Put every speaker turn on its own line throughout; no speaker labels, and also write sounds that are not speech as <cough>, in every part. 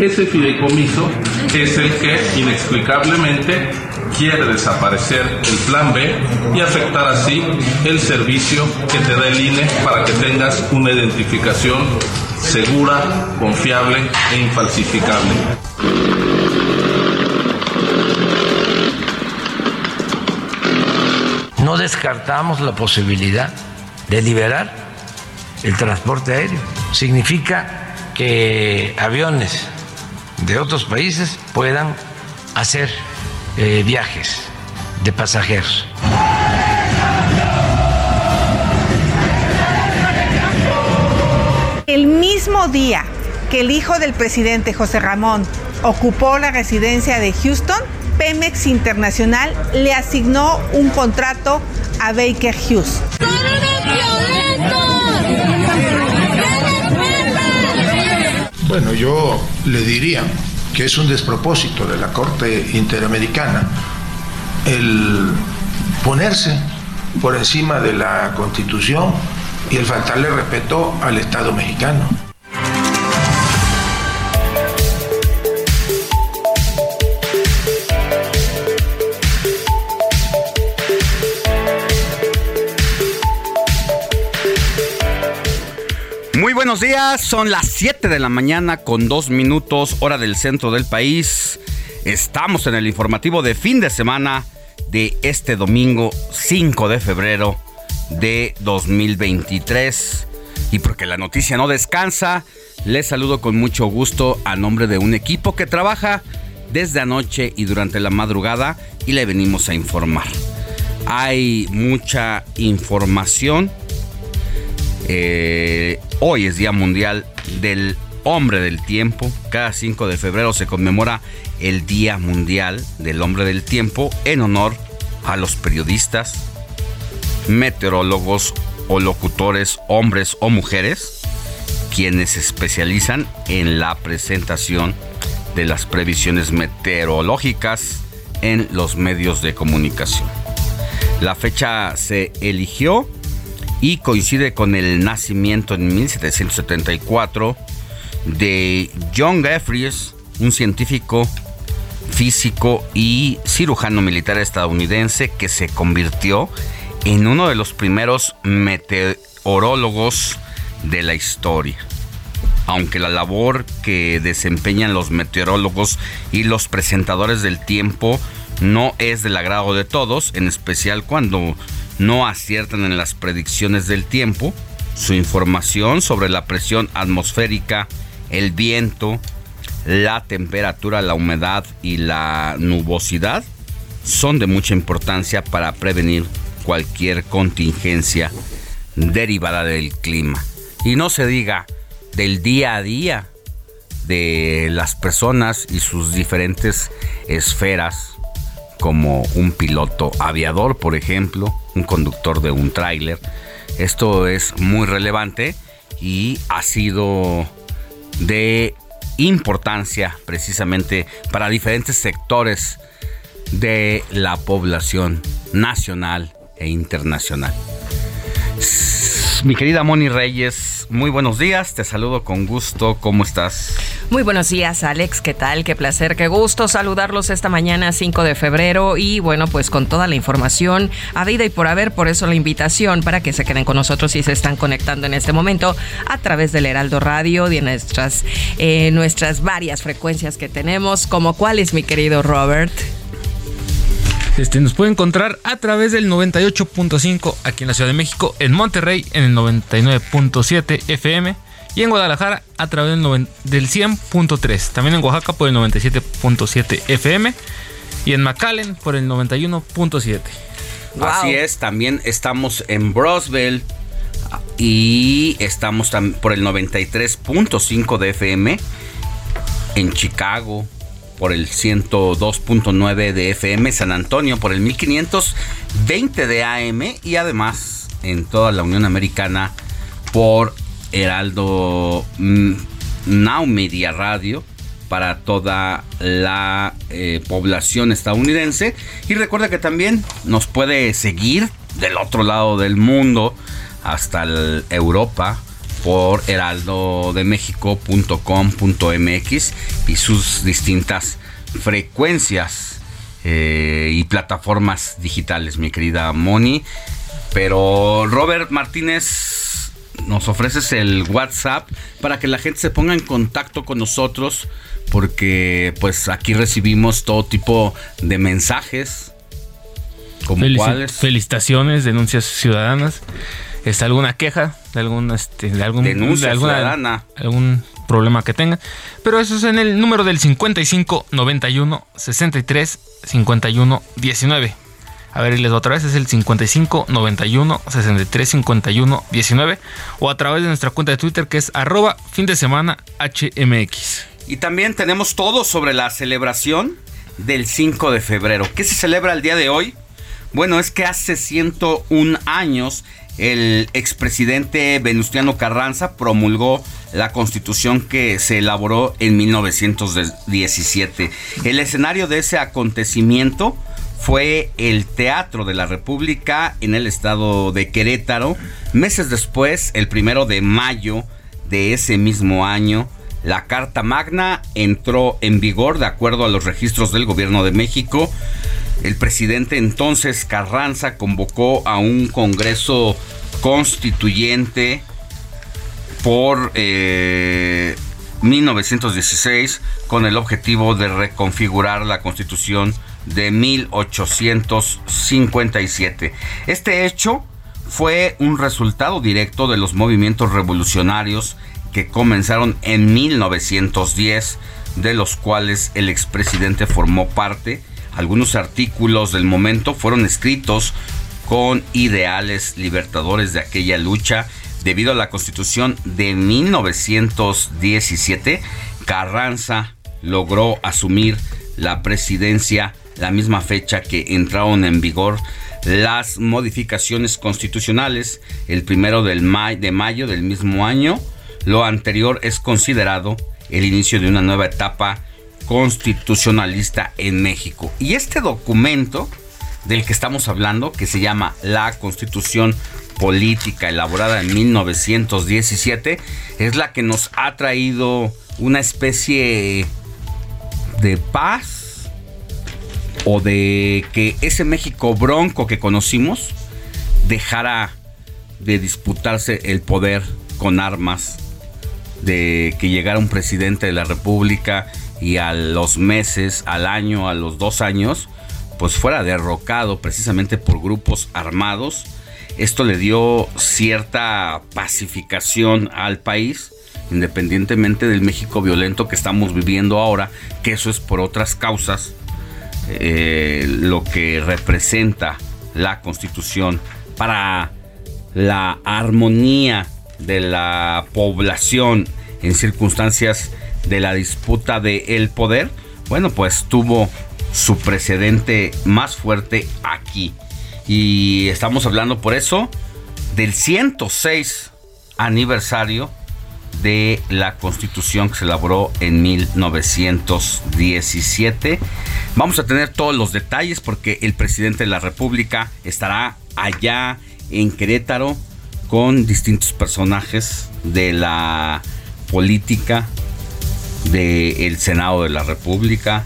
Ese fideicomiso es el que inexplicablemente quiere desaparecer el plan B y afectar así el servicio que te da el INE para que tengas una identificación segura, confiable e infalsificable.
No descartamos la posibilidad de liberar el transporte aéreo. Significa que aviones de otros países puedan hacer eh, viajes de pasajeros.
El mismo día que el hijo del presidente José Ramón ocupó la residencia de Houston, Pemex Internacional le asignó un contrato a Baker Hughes.
Bueno, yo le diría que es un despropósito de la Corte Interamericana el ponerse por encima de la Constitución y el faltarle respeto al Estado mexicano.
Muy buenos días, son las 7 de la mañana con 2 minutos hora del centro del país. Estamos en el informativo de fin de semana de este domingo 5 de febrero de 2023. Y porque la noticia no descansa, les saludo con mucho gusto a nombre de un equipo que trabaja desde anoche y durante la madrugada y le venimos a informar. Hay mucha información eh, hoy es Día Mundial del Hombre del Tiempo. Cada 5 de febrero se conmemora el Día Mundial del Hombre del Tiempo en honor a los periodistas, meteorólogos o locutores, hombres o mujeres, quienes se especializan en la presentación de las previsiones meteorológicas en los medios de comunicación. La fecha se eligió y coincide con el nacimiento en 1774 de John Jeffries, un científico físico y cirujano militar estadounidense que se convirtió en uno de los primeros meteorólogos de la historia. Aunque la labor que desempeñan los meteorólogos y los presentadores del tiempo no es del agrado de todos, en especial cuando no aciertan en las predicciones del tiempo, su información sobre la presión atmosférica, el viento, la temperatura, la humedad y la nubosidad son de mucha importancia para prevenir cualquier contingencia derivada del clima. Y no se diga del día a día de las personas y sus diferentes esferas, como un piloto aviador, por ejemplo, un conductor de un tráiler. Esto es muy relevante y ha sido de importancia precisamente para diferentes sectores de la población nacional e internacional. Mi querida Moni Reyes, muy buenos días, te saludo con gusto, ¿cómo estás?
Muy buenos días, Alex, ¿qué tal? Qué placer, qué gusto saludarlos esta mañana 5 de febrero y bueno, pues con toda la información a vida y por haber, por eso la invitación para que se queden con nosotros y se están conectando en este momento a través del Heraldo Radio de nuestras, eh, nuestras varias frecuencias que tenemos, como cuáles, mi querido Robert.
Este, nos puede encontrar a través del 98.5 aquí en la Ciudad de México, en Monterrey en el 99.7 FM y en Guadalajara a través del, 100.3. También en Oaxaca por el 97.7 FM y en McAllen por el 91.7.
Así es, también estamos en Brosville y estamos por el 93.5 de FM en Chicago por el 102.9 de FM, San Antonio por el 1520 de AM y además en toda la Unión Americana por Heraldo mm, Now Media Radio para toda la eh, población estadounidense. Y recuerda que también nos puede seguir del otro lado del mundo hasta Europa por heraldodemexico.com.mx y sus distintas frecuencias eh, y plataformas digitales, mi querida Moni. Pero Robert Martínez, nos ofreces el WhatsApp para que la gente se ponga en contacto con nosotros, porque pues aquí recibimos todo tipo de mensajes.
Como Felicitaciones, denuncias ciudadanas. ¿Está alguna queja de algún este, de algún
denuncia
ciudadana. algún problema que tenga. Pero eso es en el número del 55 91 63 51 19. A ver, les otra vez, es el 55 91 63 51 19 o a través de nuestra cuenta de Twitter que es arroba fin de semana HMX.
Y también tenemos todo sobre la celebración del 5 de febrero. ¿Qué se celebra el día de hoy? Bueno, es que hace 101 años el expresidente Venustiano Carranza promulgó la constitución que se elaboró en 1917. El escenario de ese acontecimiento fue el Teatro de la República en el estado de Querétaro. Meses después, el primero de mayo de ese mismo año, la Carta Magna entró en vigor de acuerdo a los registros del gobierno de México. El presidente entonces Carranza convocó a un Congreso Constituyente por 1916 eh, con el objetivo de reconfigurar la Constitución de 1857. Este hecho fue un resultado directo de los movimientos revolucionarios que comenzaron en 1910, de los cuales el expresidente formó parte algunos artículos del momento fueron escritos con ideales libertadores de aquella lucha. Debido a la constitución de 1917, Carranza logró asumir la presidencia la misma fecha que entraron en vigor las modificaciones constitucionales, el primero del de mayo del mismo año. Lo anterior es considerado el inicio de una nueva etapa constitucionalista en México. Y este documento del que estamos hablando, que se llama la Constitución Política elaborada en 1917, es la que nos ha traído una especie de paz o de que ese México bronco que conocimos dejara de disputarse el poder con armas, de que llegara un presidente de la República y a los meses, al año, a los dos años, pues fuera derrocado precisamente por grupos armados. Esto le dio cierta pacificación al país, independientemente del México violento que estamos viviendo ahora, que eso es por otras causas, eh, lo que representa la constitución para la armonía de la población en circunstancias de la disputa del el poder, bueno, pues tuvo su precedente más fuerte aquí. Y estamos hablando por eso del 106 aniversario de la Constitución que se elaboró en 1917. Vamos a tener todos los detalles porque el presidente de la República estará allá en Querétaro con distintos personajes de la política, del Senado de la República,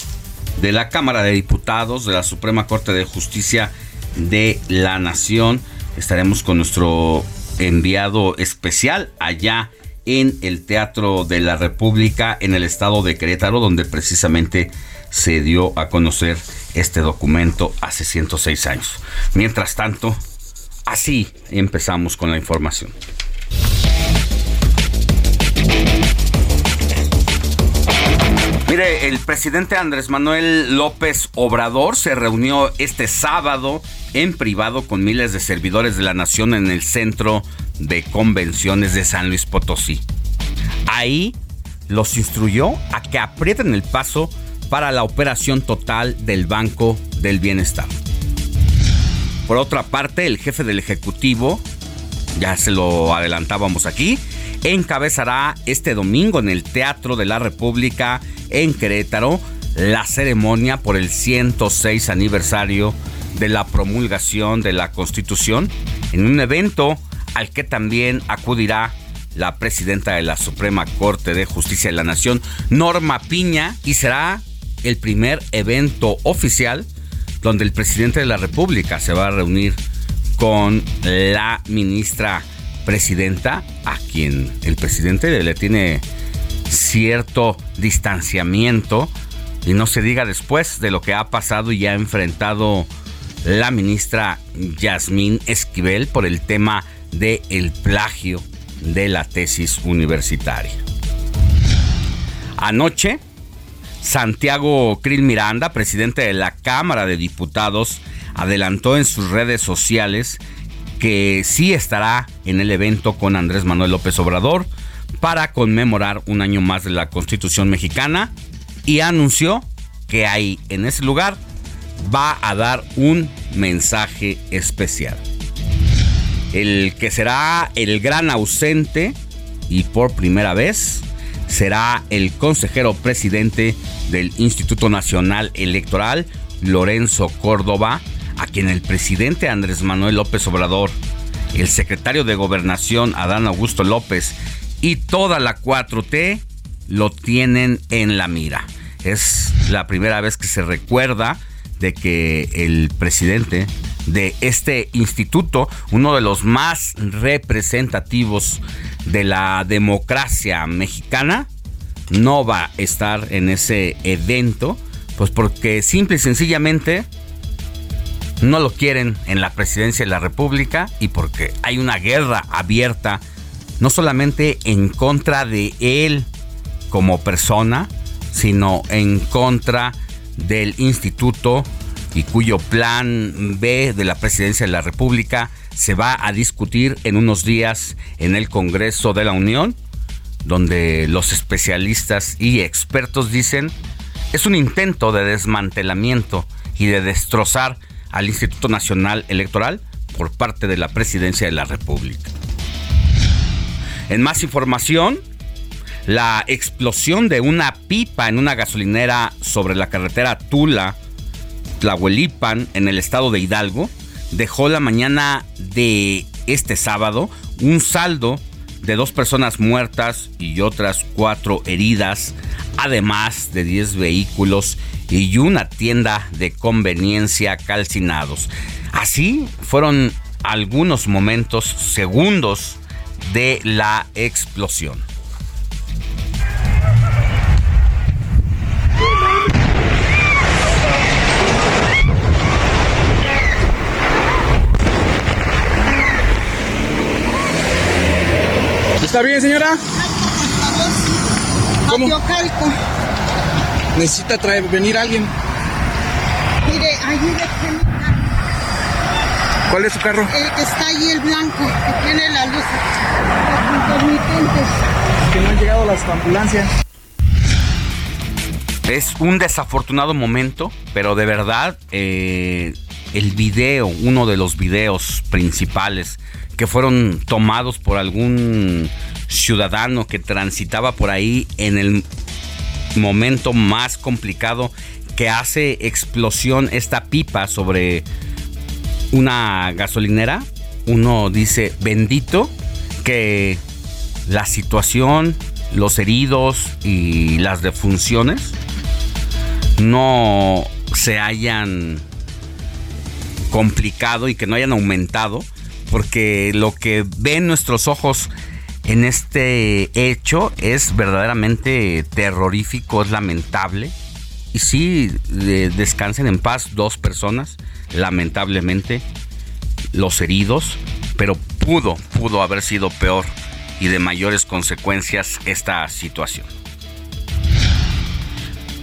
de la Cámara de Diputados, de la Suprema Corte de Justicia de la Nación. Estaremos con nuestro enviado especial allá en el Teatro de la República en el estado de Querétaro, donde precisamente se dio a conocer este documento hace 106 años. Mientras tanto, así empezamos con la información. Mire, el presidente Andrés Manuel López Obrador se reunió este sábado en privado con miles de servidores de la nación en el centro de convenciones de San Luis Potosí. Ahí los instruyó a que aprieten el paso para la operación total del Banco del Bienestar. Por otra parte, el jefe del Ejecutivo, ya se lo adelantábamos aquí, encabezará este domingo en el Teatro de la República en Querétaro la ceremonia por el 106 aniversario de la promulgación de la Constitución en un evento al que también acudirá la presidenta de la Suprema Corte de Justicia de la Nación, Norma Piña, y será el primer evento oficial donde el presidente de la República se va a reunir con la ministra presidenta, a quien el presidente le tiene cierto distanciamiento y no se diga después de lo que ha pasado y ha enfrentado la ministra Yasmín Esquivel por el tema del el plagio de la tesis universitaria. Anoche, Santiago Krill Miranda, presidente de la Cámara de Diputados, adelantó en sus redes sociales que sí estará en el evento con Andrés Manuel López Obrador para conmemorar un año más de la Constitución mexicana y anunció que ahí en ese lugar va a dar un mensaje especial. El que será el gran ausente y por primera vez será el consejero presidente del Instituto Nacional Electoral, Lorenzo Córdoba, a quien el presidente Andrés Manuel López Obrador, el secretario de Gobernación Adán Augusto López y toda la 4T lo tienen en la mira. Es la primera vez que se recuerda de que el presidente de este instituto, uno de los más representativos de la democracia mexicana, no va a estar en ese evento, pues porque simple y sencillamente no lo quieren en la presidencia de la República y porque hay una guerra abierta, no solamente en contra de él como persona, sino en contra del instituto y cuyo plan B de la presidencia de la República se va a discutir en unos días en el Congreso de la Unión, donde los especialistas y expertos dicen es un intento de desmantelamiento y de destrozar al Instituto Nacional Electoral por parte de la Presidencia de la República. En más información, la explosión de una pipa en una gasolinera sobre la carretera Tula, Tlahuelipan, en el estado de Hidalgo, dejó la mañana de este sábado un saldo de dos personas muertas y otras cuatro heridas, además de 10 vehículos y una tienda de conveniencia calcinados. Así fueron algunos momentos, segundos de la explosión.
¿Está bien, señora?
¿Cómo?
Necesita traer, venir alguien.
Mire, ayúdeme.
¿Cuál es su carro?
El que está ahí, el blanco, que tiene la luz. Los intermitentes.
Que no han llegado las ambulancias.
Es un desafortunado momento, pero de verdad eh, el video, uno de los videos principales que fueron tomados por algún ciudadano que transitaba por ahí en el momento más complicado que hace explosión esta pipa sobre una gasolinera, uno dice bendito que la situación, los heridos y las defunciones no se hayan complicado y que no hayan aumentado, porque lo que ven nuestros ojos en este hecho es verdaderamente terrorífico, es lamentable. Y sí, descansen en paz dos personas, lamentablemente, los heridos, pero pudo, pudo haber sido peor y de mayores consecuencias esta situación.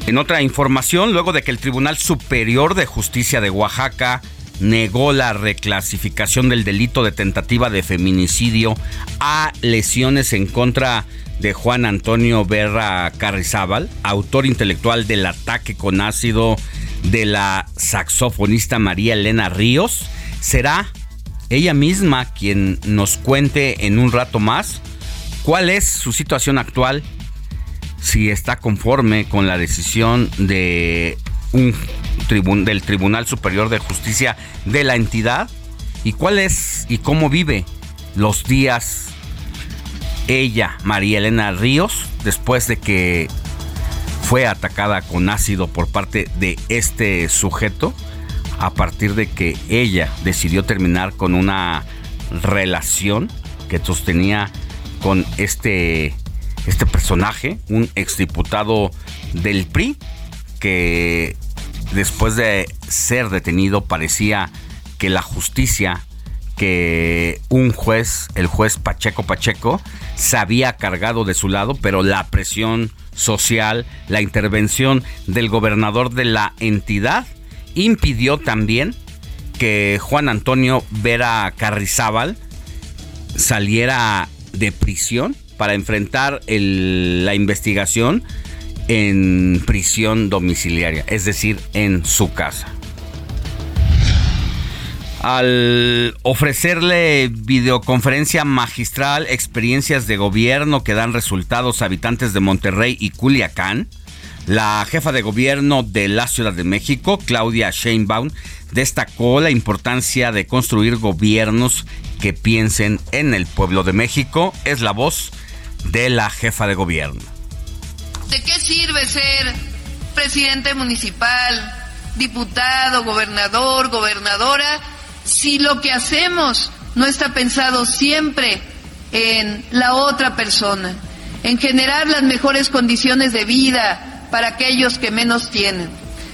En otra información, luego de que el Tribunal Superior de Justicia de Oaxaca negó la reclasificación del delito de tentativa de feminicidio a lesiones en contra de Juan Antonio Berra Carrizábal, autor intelectual del ataque con ácido de la saxofonista María Elena Ríos, será ella misma quien nos cuente en un rato más cuál es su situación actual, si está conforme con la decisión de un del Tribunal Superior de Justicia de la entidad y cuál es y cómo vive los días ella, María Elena Ríos, después de que fue atacada con ácido por parte de este sujeto, a partir de que ella decidió terminar con una relación que sostenía con este, este personaje, un exdiputado del PRI, que después de ser detenido parecía que la justicia, que un juez, el juez Pacheco Pacheco, se había cargado de su lado, pero la presión social, la intervención del gobernador de la entidad impidió también que Juan Antonio Vera Carrizábal saliera de prisión para enfrentar la investigación en prisión domiciliaria, es decir, en su casa. Al ofrecerle videoconferencia magistral, experiencias de gobierno que dan resultados a habitantes de Monterrey y Culiacán, la jefa de gobierno de la Ciudad de México, Claudia Sheinbaum, destacó la importancia de construir gobiernos que piensen en el pueblo de México. Es la voz de la jefa de gobierno.
¿De qué sirve ser presidente municipal, diputado, gobernador, gobernadora, si lo que hacemos no está pensado siempre en la otra persona, en generar las mejores condiciones de vida para aquellos que menos tienen?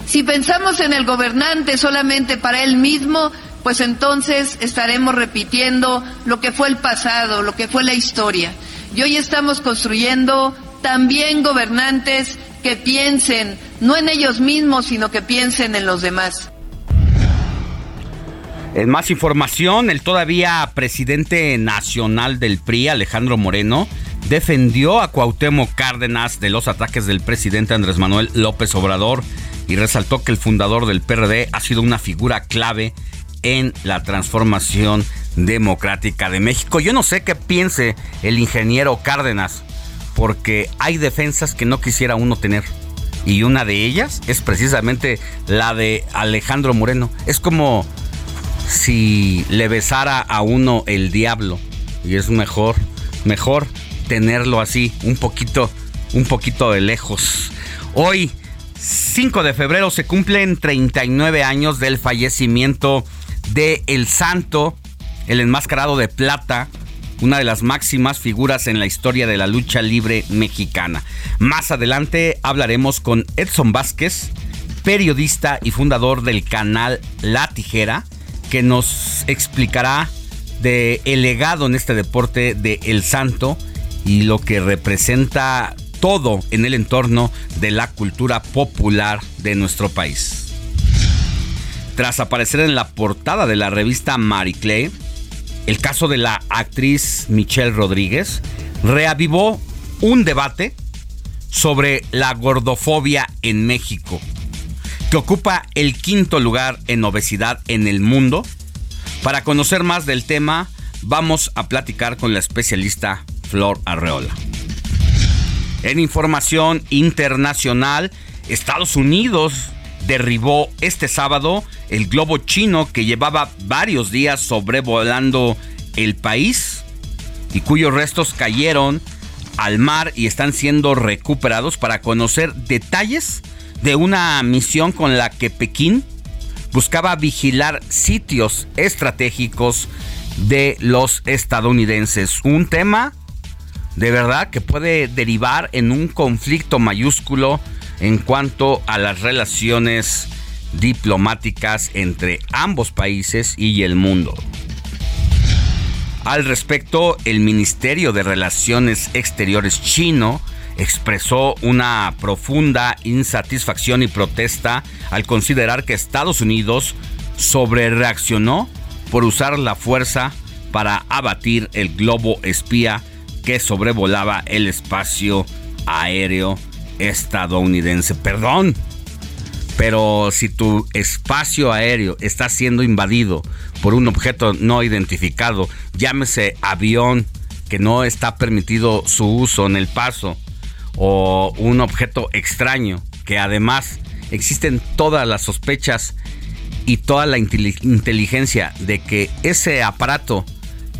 Si pensamos en el gobernante solamente para él mismo, pues entonces estaremos repitiendo lo que fue el pasado, lo que fue la historia. Y hoy estamos construyendo también gobernantes que piensen no en ellos mismos, sino que piensen en los demás.
En más información, el todavía presidente nacional del PRI, Alejandro Moreno, defendió a Cuauhtémoc Cárdenas de los ataques del presidente Andrés Manuel López Obrador y resaltó que el fundador del PRD ha sido una figura clave en la transformación democrática de México. Yo no sé qué piense el ingeniero Cárdenas, porque hay defensas que no quisiera uno tener. Y una de ellas es precisamente la de Alejandro Moreno. Es como si le besara a uno el diablo. Y es mejor, mejor tenerlo así, un poquito, un poquito de lejos. Hoy, 5 de febrero, se cumplen 39 años del fallecimiento de El Santo, el enmascarado de plata, una de las máximas figuras en la historia de la lucha libre mexicana. Más adelante hablaremos con Edson Vázquez, periodista y fundador del canal La Tijera, que nos explicará el legado en este deporte de El Santo y lo que representa todo en el entorno de la cultura popular de nuestro país. Tras aparecer en la portada de la revista Marie Claire, el caso de la actriz Michelle Rodríguez reavivó un debate sobre la gordofobia en México, que ocupa el quinto lugar en obesidad en el mundo. Para conocer más del tema, vamos a platicar con la especialista Flor Arreola. En información internacional, Estados Unidos derribó este sábado el globo chino que llevaba varios días sobrevolando el país y cuyos restos cayeron al mar y están siendo recuperados para conocer detalles de una misión con la que Pekín buscaba vigilar sitios estratégicos de los estadounidenses. Un tema de verdad que puede derivar en un conflicto mayúsculo en cuanto a las relaciones diplomáticas entre ambos países y el mundo. Al respecto, el Ministerio de Relaciones Exteriores chino expresó una profunda insatisfacción y protesta al considerar que Estados Unidos sobrereaccionó por usar la fuerza para abatir el globo espía que sobrevolaba el espacio aéreo estadounidense. Perdón, pero si tu espacio aéreo está siendo invadido por un objeto no identificado, llámese avión que no está permitido su uso en el paso, o un objeto extraño, que además existen todas las sospechas y toda la inteligencia de que ese aparato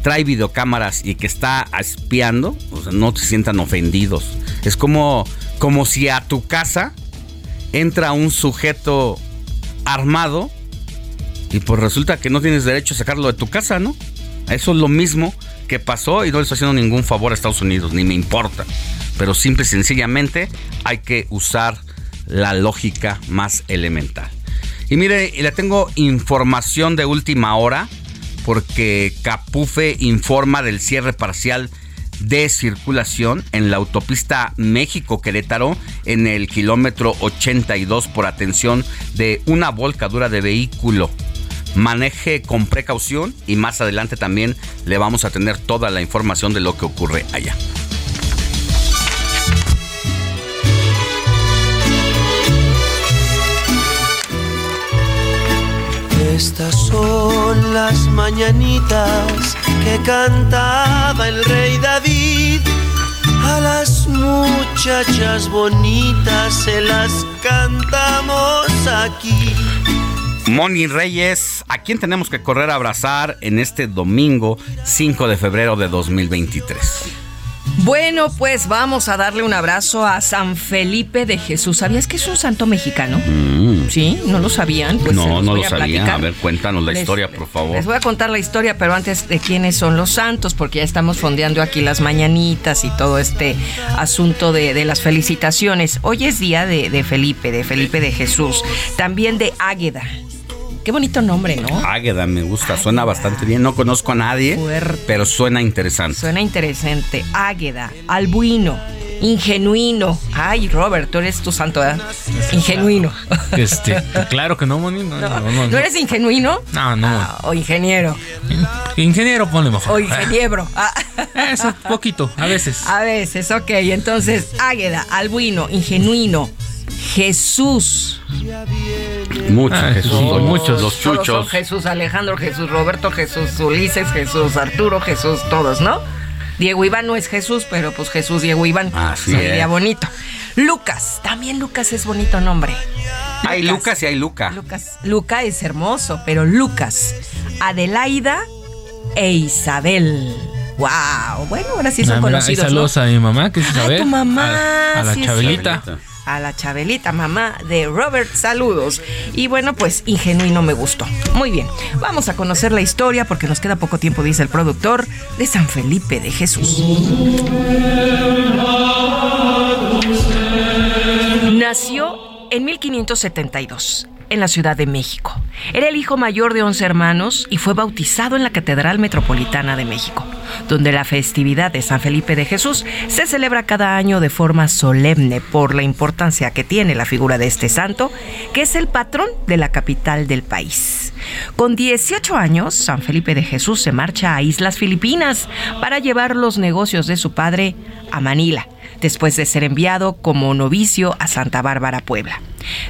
trae videocámaras y que está espiando, no se sientan ofendidos. Es como, como si a tu casa entra un sujeto armado y pues resulta que no tienes derecho a sacarlo de tu casa, ¿no? Eso es lo mismo que pasó y no le estoy haciendo ningún favor a Estados Unidos, ni me importa. Pero simple y sencillamente hay que usar la lógica más elemental. Y mire, le tengo información de última hora porque Capufe informa del cierre parcial de circulación en la autopista México-Querétaro en el kilómetro 82 por atención de una volcadura de vehículo. Maneje con precaución y más adelante también le vamos a tener toda la información de lo que ocurre allá.
Estas son las mañanitas que cantaba el rey David. A las muchachas bonitas se las cantamos aquí.
Moni Reyes, ¿a quién tenemos que correr a abrazar en este domingo 5 de febrero de 2023?
Bueno, pues vamos a darle un abrazo a San Felipe de Jesús. ¿Sabías que es un santo mexicano? Mm. Sí, no lo sabían.
Pues no, no lo sabían. A ver, cuéntanos la historia, por favor.
Les voy a contar la historia, pero antes de quiénes son los santos, porque ya estamos fondeando aquí las mañanitas y todo este asunto de, las felicitaciones. Hoy es día de, de Felipe, de Felipe de Jesús, también de Águeda. Qué bonito nombre, ¿no?
Águeda, me gusta, suena bastante bien. No conozco a nadie, pero suena interesante.
Suena interesante. Águeda, albuino, ingenuino. Ay, Robert, tú eres tu santo, ¿verdad? Ingenuino.
Este, claro que no, Moni. No,
no, eres ingenuino?
No, no.
Ah, o ingeniero.
Ingeniero, ponle mejor.
O ingeniero. <laughs> Ah.
Eso, poquito, a veces.
A veces, ok. Entonces, Águeda, albuino, ingenuino, Jesús.
Muchos, Jesús, muchos, los chuchos.
Jesús Alejandro, Jesús Roberto, Jesús Ulises, Jesús Arturo, Jesús todos, ¿no? Diego Iván no es Jesús, pero pues Jesús Diego Iván.
Así
sería bonito. Lucas, también Lucas es bonito nombre.
hay Lucas y hay Luca.
Lucas, Luca es hermoso, pero Lucas, Adelaida e Isabel. Wow, bueno, ahora sí son conocidos.
saludos a mi mamá, que es Isabel.
A tu mamá.
A, la Chabelita
a la Chabelita, mamá de Robert. Saludos. Y bueno, pues ingenuino me gustó. Muy bien, vamos a conocer la historia porque nos queda poco tiempo, dice el productor, de San Felipe de Jesús. Nació en 1572 en la Ciudad de México. Era el hijo mayor de 11 hermanos y fue bautizado en la Catedral Metropolitana de México, donde la festividad de San Felipe de Jesús se celebra cada año de forma solemne por la importancia que tiene la figura de este santo, que es el patrón de la capital del país. Con 18 años, San Felipe de Jesús se marcha a Islas Filipinas para llevar los negocios de su padre a Manila después de ser enviado como novicio a Santa Bárbara, Puebla.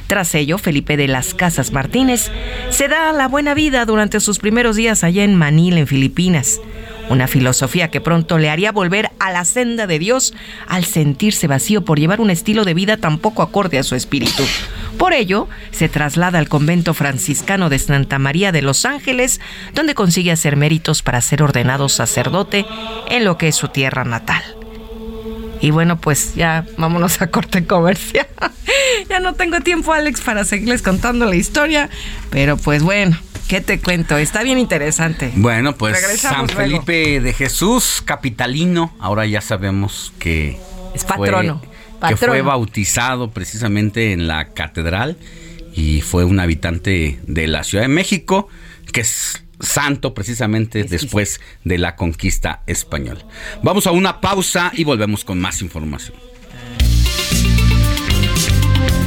Tras ello, Felipe de las Casas Martínez se da la buena vida durante sus primeros días allá en Manila, en Filipinas. una filosofía que pronto le haría volver a la senda de Dios al sentirse vacío por llevar un estilo de vida tan poco acorde a su espíritu. Por ello, se traslada al convento franciscano de Santa María de los Ángeles, donde consigue hacer méritos para ser ordenado sacerdote en lo que es su tierra natal. Y bueno, pues ya vámonos a corte comercial. <laughs> ya no tengo tiempo, Alex, para seguirles contando la historia, pero pues bueno, ¿Qué te cuento? Está bien interesante.
Bueno, pues San Felipe de Jesús, capitalino, ahora ya sabemos que
es patrono,
que fue bautizado precisamente en la catedral y fue un habitante de la Ciudad de México, que es santo precisamente después de la conquista española. Vamos a una pausa y volvemos con más información.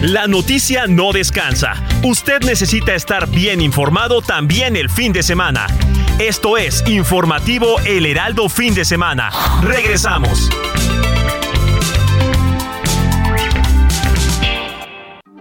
La noticia no descansa. Usted necesita estar bien informado también el fin de semana. Esto es Informativo El Heraldo Fin de Semana. Regresamos.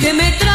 Que me trae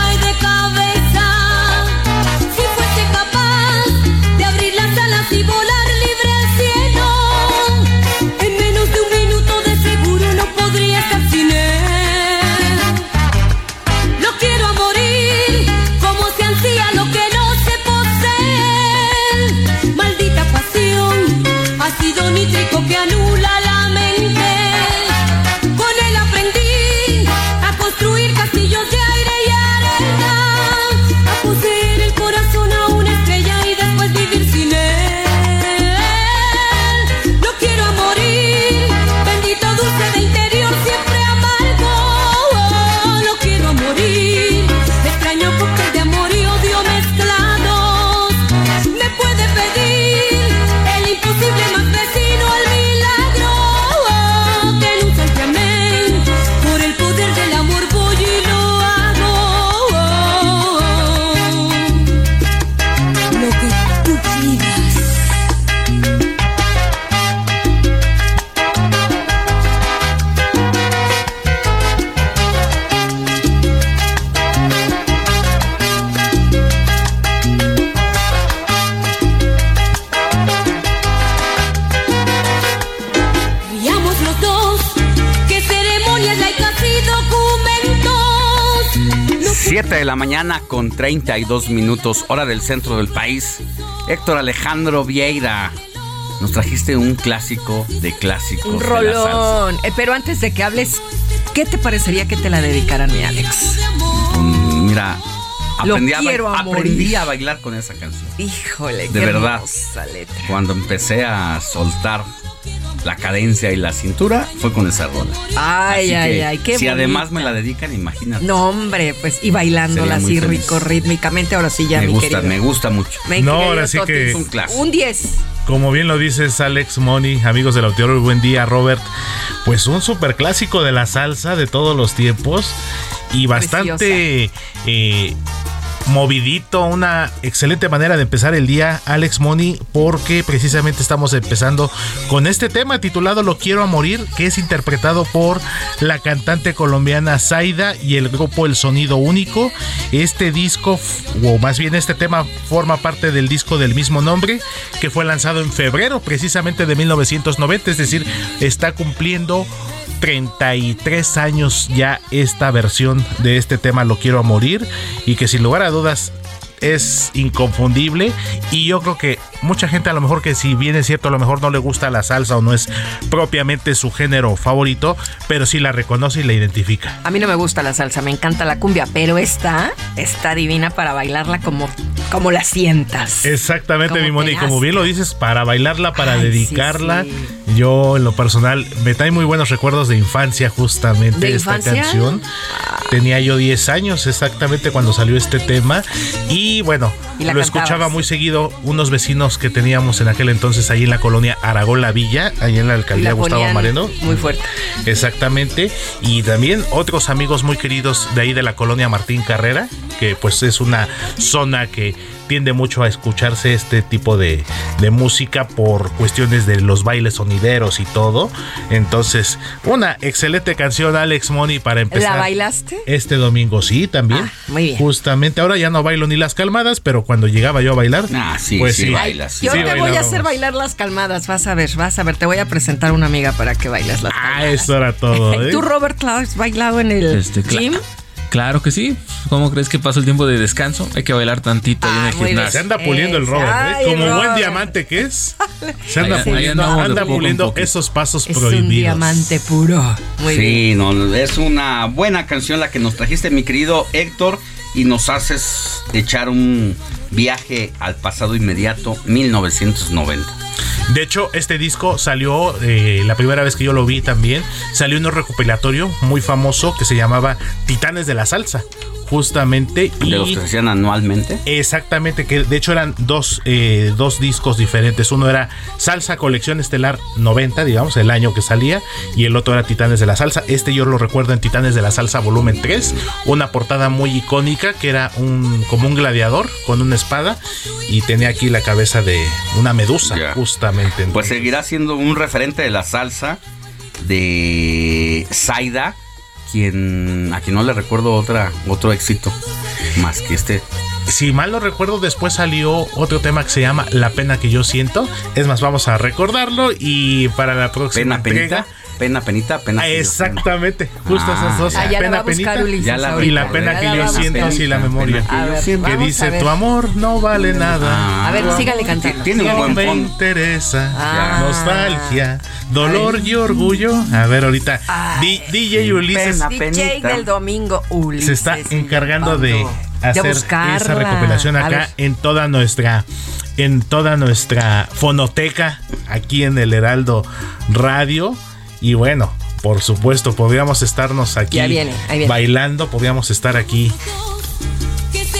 mañana con 32 minutos, hora del centro del país. Héctor Alejandro Vieira, nos trajiste un clásico de clásicos.
Un
de la salsa.
rolón. Eh, pero antes de que hables, ¿qué te parecería que te la dedicaran mi Alex?
Mm, Mira, aprendí, a, ba-
quiero a
aprendí
morir.
a bailar con esa canción.
Híjole,
De
qué
verdad.
letra.
Cuando empecé a soltar la cadencia y la cintura, fue con esa rola.
Ay,
Así
ay,
que,
ay, qué
Si además me la dedican, imagínate.
No, hombre, pues y bailándola así
feliz.
rico, rítmicamente, ahora sí ya
me
mi
gusta,
querido.
me gusta mucho.
Mi
No, ahora sí que-
Es un clásico.
Un 10.
Como bien lo dices, Alex Money, amigos del Auditorio, buen día, Robert. Pues un super clásico de la salsa de todos los tiempos y bastante eh, movidito, una excelente manera de empezar el día, Alex Money, porque precisamente estamos empezando con este tema titulado Lo quiero a morir, que es interpretado por la cantante colombiana Zaida y el grupo El Sonido Único. Este disco, o más bien este tema, forma parte del disco del mismo nombre, que fue lanzado en febrero precisamente de 1990, es decir, está cumpliendo 33 años ya esta versión de este tema Lo quiero a morir y que sin lugar a dudas es inconfundible y yo creo que mucha gente a lo mejor que si bien es cierto a lo mejor no le gusta la salsa o no es propiamente su género favorito, pero sí la reconoce y la identifica.
A mí no me gusta la salsa, me encanta la cumbia, pero esta está divina para bailarla como, como la sientas.
Exactamente, mi Moni, como bien lo dices, para bailarla, para
Ay, sí,
dedicarla.
sí.
Yo en lo personal me trae muy buenos recuerdos de infancia justamente
¿De
esta
infancia?
canción. Tenía yo 10 años exactamente cuando salió este tema y bueno,
Y la
lo
cantabas.
escuchaba muy seguido unos vecinos que teníamos en aquel entonces ahí en la colonia Aragón La Villa, ahí en la alcaldía
la
Gustavo Moreno.
Muy fuerte.
Exactamente. Y también otros amigos muy queridos de ahí de la colonia Martín Carrera, que pues es una zona que tiende mucho a escucharse este tipo de, de música por cuestiones de los bailes sonideros y todo. Entonces, una excelente canción, Alex Money, para empezar.
¿La bailaste?
Este domingo, sí, también.
Ah, muy bien.
Justamente, ahora ya no bailo ni las calmadas, pero cuando llegaba yo a bailar,
Ah, sí,
pues
sí
sí.
bailas.
Yo
Sí
te voy a hacer bailar las calmadas, vas a ver, vas a ver, te voy a presentar una amiga para que bailes las calmadas.
Ah, eso era todo. <laughs> ¿eh?
¿Tú, Robert, has bailado en el
Este, cla-
gym?
Claro que sí. ¿Cómo crees que pasó el tiempo de descanso? Hay que bailar tantito ahí en
Ah,
el
bien.
Se
gimnasio.
anda puliendo el Robert, ¿eh?
Ay,
Como buen diamante que es. Se anda puliendo, anda puliendo esos pasos
Es
prohibidos.
un diamante puro. Muy bien.
Sí, no, es una buena canción la que nos trajiste, mi querido Héctor, y nos haces echar un viaje al pasado inmediato, 1990.
De hecho, este disco salió, eh, la primera vez que yo lo vi también, salió en un recopilatorio muy famoso que se llamaba Titanes de la Salsa, justamente.
De los que se hacían anualmente.
Exactamente, que de hecho eran dos, eh, dos discos diferentes. Uno era Salsa Colección Estelar 90, digamos, el año que salía, y el otro era Titanes de la Salsa. Este yo lo recuerdo en Titanes de la Salsa volumen 3, una portada muy icónica que era un como un gladiador con una espada y tenía aquí la cabeza de una medusa. Justamente.
Pues seguirá siendo un referente de la salsa de Zaida, quien a quien no le recuerdo otra otro éxito más que este.
Si mal no recuerdo, después salió otro tema que se llama La pena que yo siento. Es más, vamos a recordarlo y para la próxima
Pena
entrega.
penita, pena penita, pena.
Exactamente, justo
Ah,
esas dos.
ya.
Ah, ya la va
pena
a buscar
penita
Ulises
Ya la
y la pena que
la
yo siento y la memoria.
que
dice tu amor no vale nada.
Ah,
A ver, sígale cantando.
Tiene un
No
buen
me interesa.
Ah.
Nostalgia, dolor y orgullo. A ver, ahorita DJ Ulises
pena.
DJ del domingo, Ulises.
se está encargando de hacer esa recopilación acá en toda nuestra en toda nuestra fonoteca aquí en el Heraldo Radio y bueno por supuesto podríamos estarnos aquí
Ya viene, ahí viene.
bailando podríamos estar aquí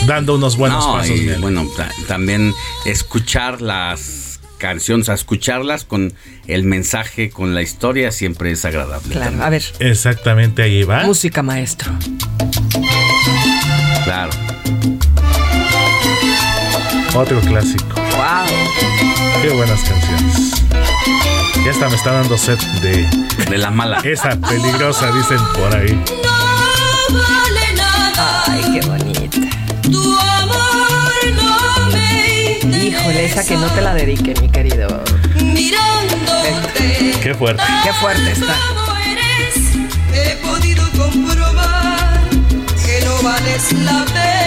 dando unos buenos
No,
pasos
y, bueno, ta- también escuchar las canciones, a escucharlas con el mensaje, con la historia, siempre es agradable.
Claro,
también.
a ver.
exactamente ahí va
Música, maestro.
Claro.
otro clásico
Wow.
qué buenas canciones ya hasta me está dando sed de
De la mala.
esa peligrosa dicen por ahí
No vale nada.
Ay, qué bonita.
Tu amor no me interesa.
Híjole, esa que no te la dedique, mi querido.
Mirándote
qué fuerte
Qué fuerte está.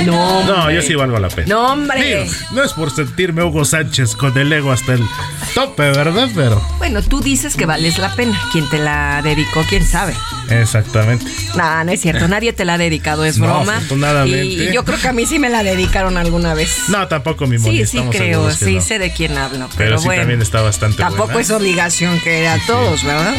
No.
No,
yo sí valgo la pena.
No, hombre.
Digo, no es por sentirme Hugo Sánchez con el ego hasta el tope, ¿verdad? Pero
Bueno, tú dices que vales la pena. ¿Quién te la dedicó? ¿Quién sabe?
exactamente.
No, no es cierto. Nadie te la ha dedicado, es
No,
broma.
afortunadamente.
Y, y yo creo que a mí sí me la dedicaron alguna vez.
No, tampoco mi Moni,
sí, sí creo. Sí
no.
sé de quién hablo. Pero,
Pero sí
bueno.
también está bastante
Tampoco
buena.
es obligación que era a todos, ¿verdad?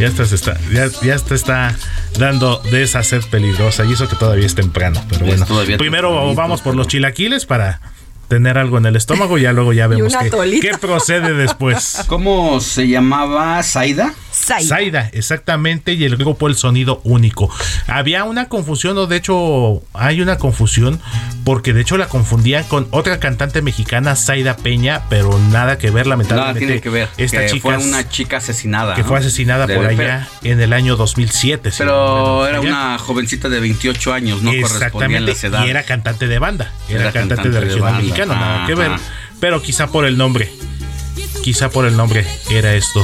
Ya estás está, ya, ya está dando de esa sed peligrosa y eso que todavía es temprano, pero bueno. Primero vamos por los chilaquiles para tener algo en el estómago y ya luego ya <laughs> vemos qué, qué procede después.
¿Cómo se llamaba Zaida?
Zaida.
Zaida, exactamente, y el grupo El Sonido Único. Había una confusión, o de hecho hay una confusión, porque de hecho la confundían con otra cantante mexicana, Zaida Peña, pero nada que ver,
Nada
lamentablemente.
tiene que ver.
Esta
que
chica
fue una chica asesinada.
que
¿no?
fue asesinada
De-
por allá en el año 2007. si
Pero
no
era una jovencita de 28 años, no las edades.
y era cantante de banda, era,
Era
cantante,
cantante
de regional
banda,
mexicano, nada que ver, pero quizá por el nombre, quizá por el nombre era esto.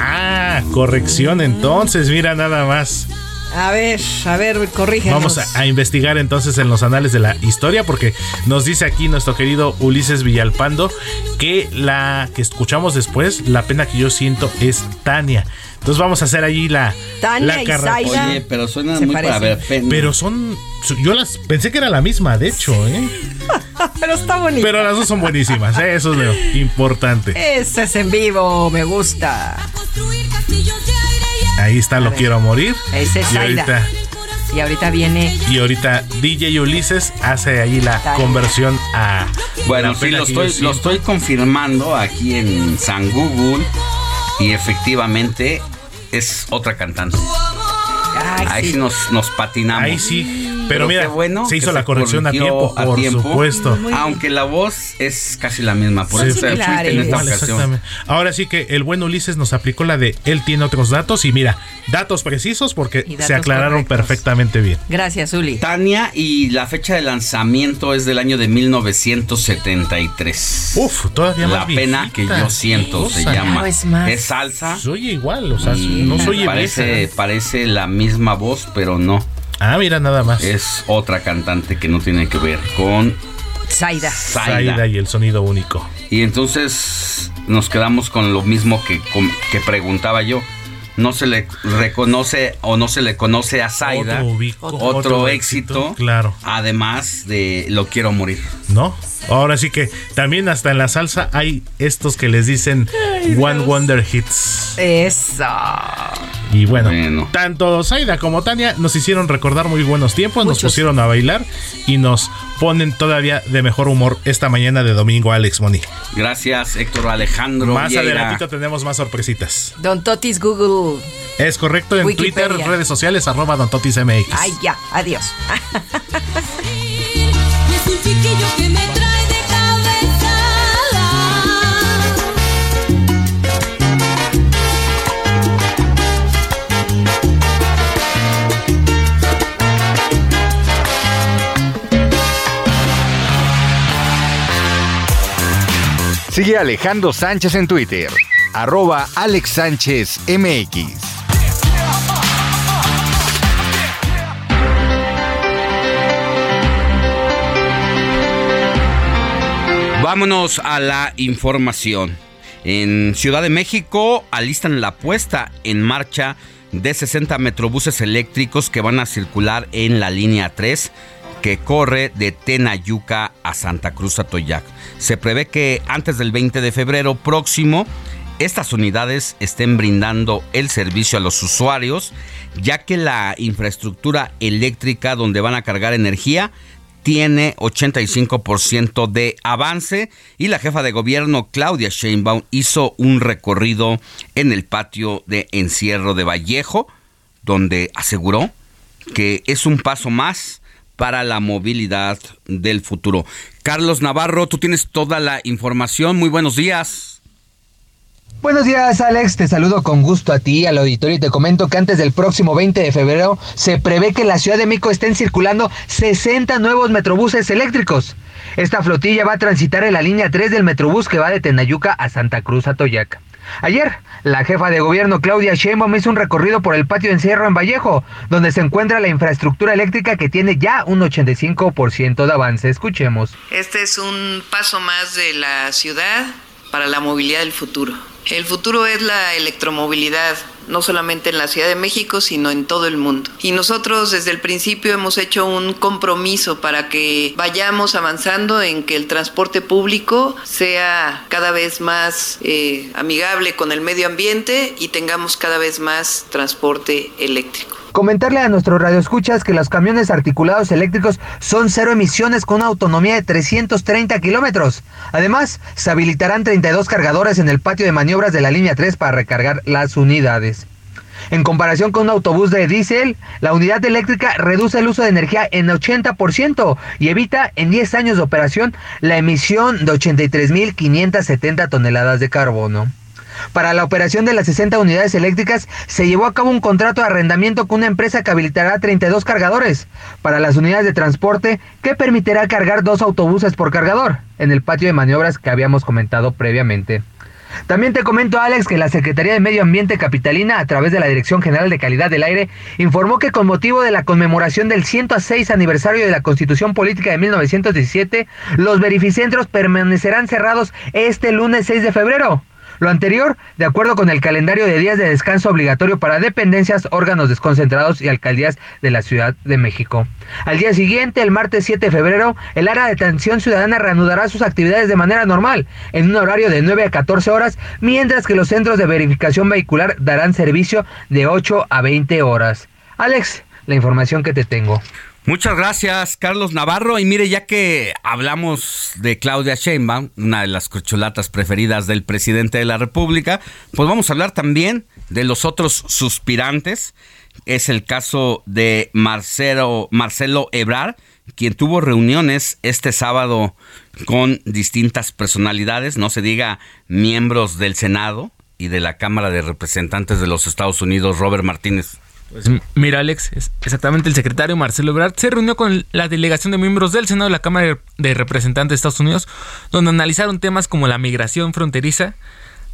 Ah, corrección entonces, mira nada más.
A ver, a ver, corrígenos.
Vamos a, a investigar entonces en los anales de la historia porque nos dice aquí nuestro querido Ulises Villalpando que la que escuchamos después, la pena que yo siento es Tania. Entonces vamos a hacer allí la
Tania
la
y.
Oye, pero suena muy para ver.
Pero son yo las pensé que era la misma, de hecho, ¿eh? <laughs>
Pero está bonito.
Pero las dos son buenísimas, ¿eh? eso es lo importante.
Ese es en vivo, me gusta.
Ahí está, lo quiero morir.
Ese es
ahorita,
Y ahorita viene.
y ahorita DJ Ulises hace ahí la
Tania.
conversión a
Bueno, sí, lo estoy, lo estoy confirmando aquí en San Google y efectivamente es otra cantante.
Ay,
Ahí
sí.
sí nos, nos patinamos.
Ahí sí. Pero, mira,
qué bueno
se hizo la corrección a tiempo,
a
por
tiempo.
supuesto.
Aunque la voz es casi la misma, por
Sí,
eso en esta ocasión.
Ahora sí que el buen Ulises nos aplicó la de él tiene otros datos y mira, datos precisos porque se aclararon
correctos.
perfectamente bien.
Gracias, Uli.
Tania y la fecha de lanzamiento es del año de 1973.
Uf, todavía más
La pena que yo siento se llama.
Es más.
Es salsa.
Se oye igual, o sea, no soy
parece, parece la misma voz, pero no.
Ah, mira nada más.
Es otra cantante que no tiene que ver con
Zaida.
Zaida.
Zaida y el sonido único.
Y entonces nos quedamos con lo mismo que, con- que preguntaba yo. No se le reconoce o no se le conoce a Zaida
Otro ubico,
otro,
otro
éxito,
éxito, claro.
además de Lo quiero morir.
¿No? Ahora sí que también hasta en la salsa hay estos que les dicen One Wonder Hits.
Eso.
Y bueno,
Bueno.
tanto Zaida como Tania nos hicieron recordar muy buenos tiempos, nos pusieron a bailar y nos ponen todavía de mejor humor esta mañana de domingo, Alex Moni.
Gracias, Héctor Alejandro.
Más
Vieira.
adelantito tenemos más sorpresitas.
Don Totis Google.
Es correcto en
Wikipedia.
Twitter, redes sociales, arroba Don Totis MX.
Ay, ya. Adiós. <laughs>
Sigue Alejandro Sánchez en Twitter, arroba Alex Sánchez.
Vámonos a la información. En Ciudad de México alistan la puesta en marcha de 60 metrobuses eléctricos que van a circular en la línea 3 que corre de Tenayuca a Santa Cruz Atoyac. Se prevé que antes del 20 de febrero próximo estas unidades estén brindando el servicio a los usuarios, ya que la infraestructura eléctrica donde van a cargar energía tiene 85% de avance y la jefa de gobierno Claudia Sheinbaum hizo un recorrido en el patio de encierro de Vallejo, donde aseguró que es un paso más para la movilidad del futuro. Carlos Navarro, tú tienes toda la información. Muy buenos días.
Buenos días, Alex. Te saludo con gusto a ti, al auditorio, y te comento que antes del próximo 20 de febrero se prevé que en la Ciudad de México estén circulando 60 nuevos metrobuses eléctricos. Esta flotilla va a transitar en la línea 3 del metrobús que va de Tenayuca a Santa Cruz Atoyac. Ayer, la jefa de gobierno Claudia Sheinbaum hizo un recorrido por el patio encierro en Vallejo, donde se encuentra la infraestructura eléctrica que tiene ya un 85% de avance. Escuchemos.
Este es un paso más de la ciudad para la movilidad del futuro. El futuro es la electromovilidad, no solamente en la Ciudad de México, sino en todo el mundo. Y nosotros desde el principio hemos hecho un compromiso para que vayamos avanzando en que el transporte público sea cada vez más eh, amigable con el medio ambiente y tengamos cada vez más transporte eléctrico.
Comentarle a nuestros radioescuchas que los camiones articulados eléctricos son cero emisiones con una autonomía de 330 kilómetros. Además, se habilitarán 32 cargadores en el patio de maniobras de la línea 3 para recargar las unidades. En comparación con un autobús de diésel, la unidad eléctrica reduce el uso de energía en 80% y evita en 10 años de operación la emisión de 83.570 toneladas de carbono. Para la operación de las 60 unidades eléctricas se llevó a cabo un contrato de arrendamiento con una empresa que habilitará 32 cargadores para las unidades de transporte que permitirá cargar dos autobuses por cargador en el patio de maniobras que habíamos comentado previamente. También te comento, Alex, que la Secretaría de Medio Ambiente Capitalina, a través de la Dirección General de Calidad del Aire, informó que con motivo de la conmemoración del 106 aniversario de la Constitución Política de 1917, los verificentros permanecerán cerrados este lunes 6 de febrero. Lo anterior, de acuerdo con el calendario de días de descanso obligatorio para dependencias, órganos desconcentrados y alcaldías de la Ciudad de México. Al día siguiente, el martes 7 de febrero, el área de atención ciudadana reanudará sus actividades de manera normal, en un horario de 9 a 14 horas, mientras que los centros de verificación vehicular darán servicio de 8 a 20 horas. Alex, la información que te tengo.
Muchas gracias, Carlos Navarro. Y mire, ya que hablamos de Claudia Sheinbaum, una de las corcholatas preferidas del presidente de la República, pues vamos a hablar también de los otros suspirantes. Es el caso de Marcelo, Marcelo Ebrar, quien tuvo reuniones este sábado con distintas personalidades, no se diga miembros del Senado y de la Cámara de Representantes de los Estados Unidos, Robert Martínez.
Pues mira, Alex, exactamente el secretario Marcelo Ebrard se reunió con la delegación de miembros del Senado de la Cámara de Representantes de Estados Unidos, donde analizaron temas como la migración fronteriza,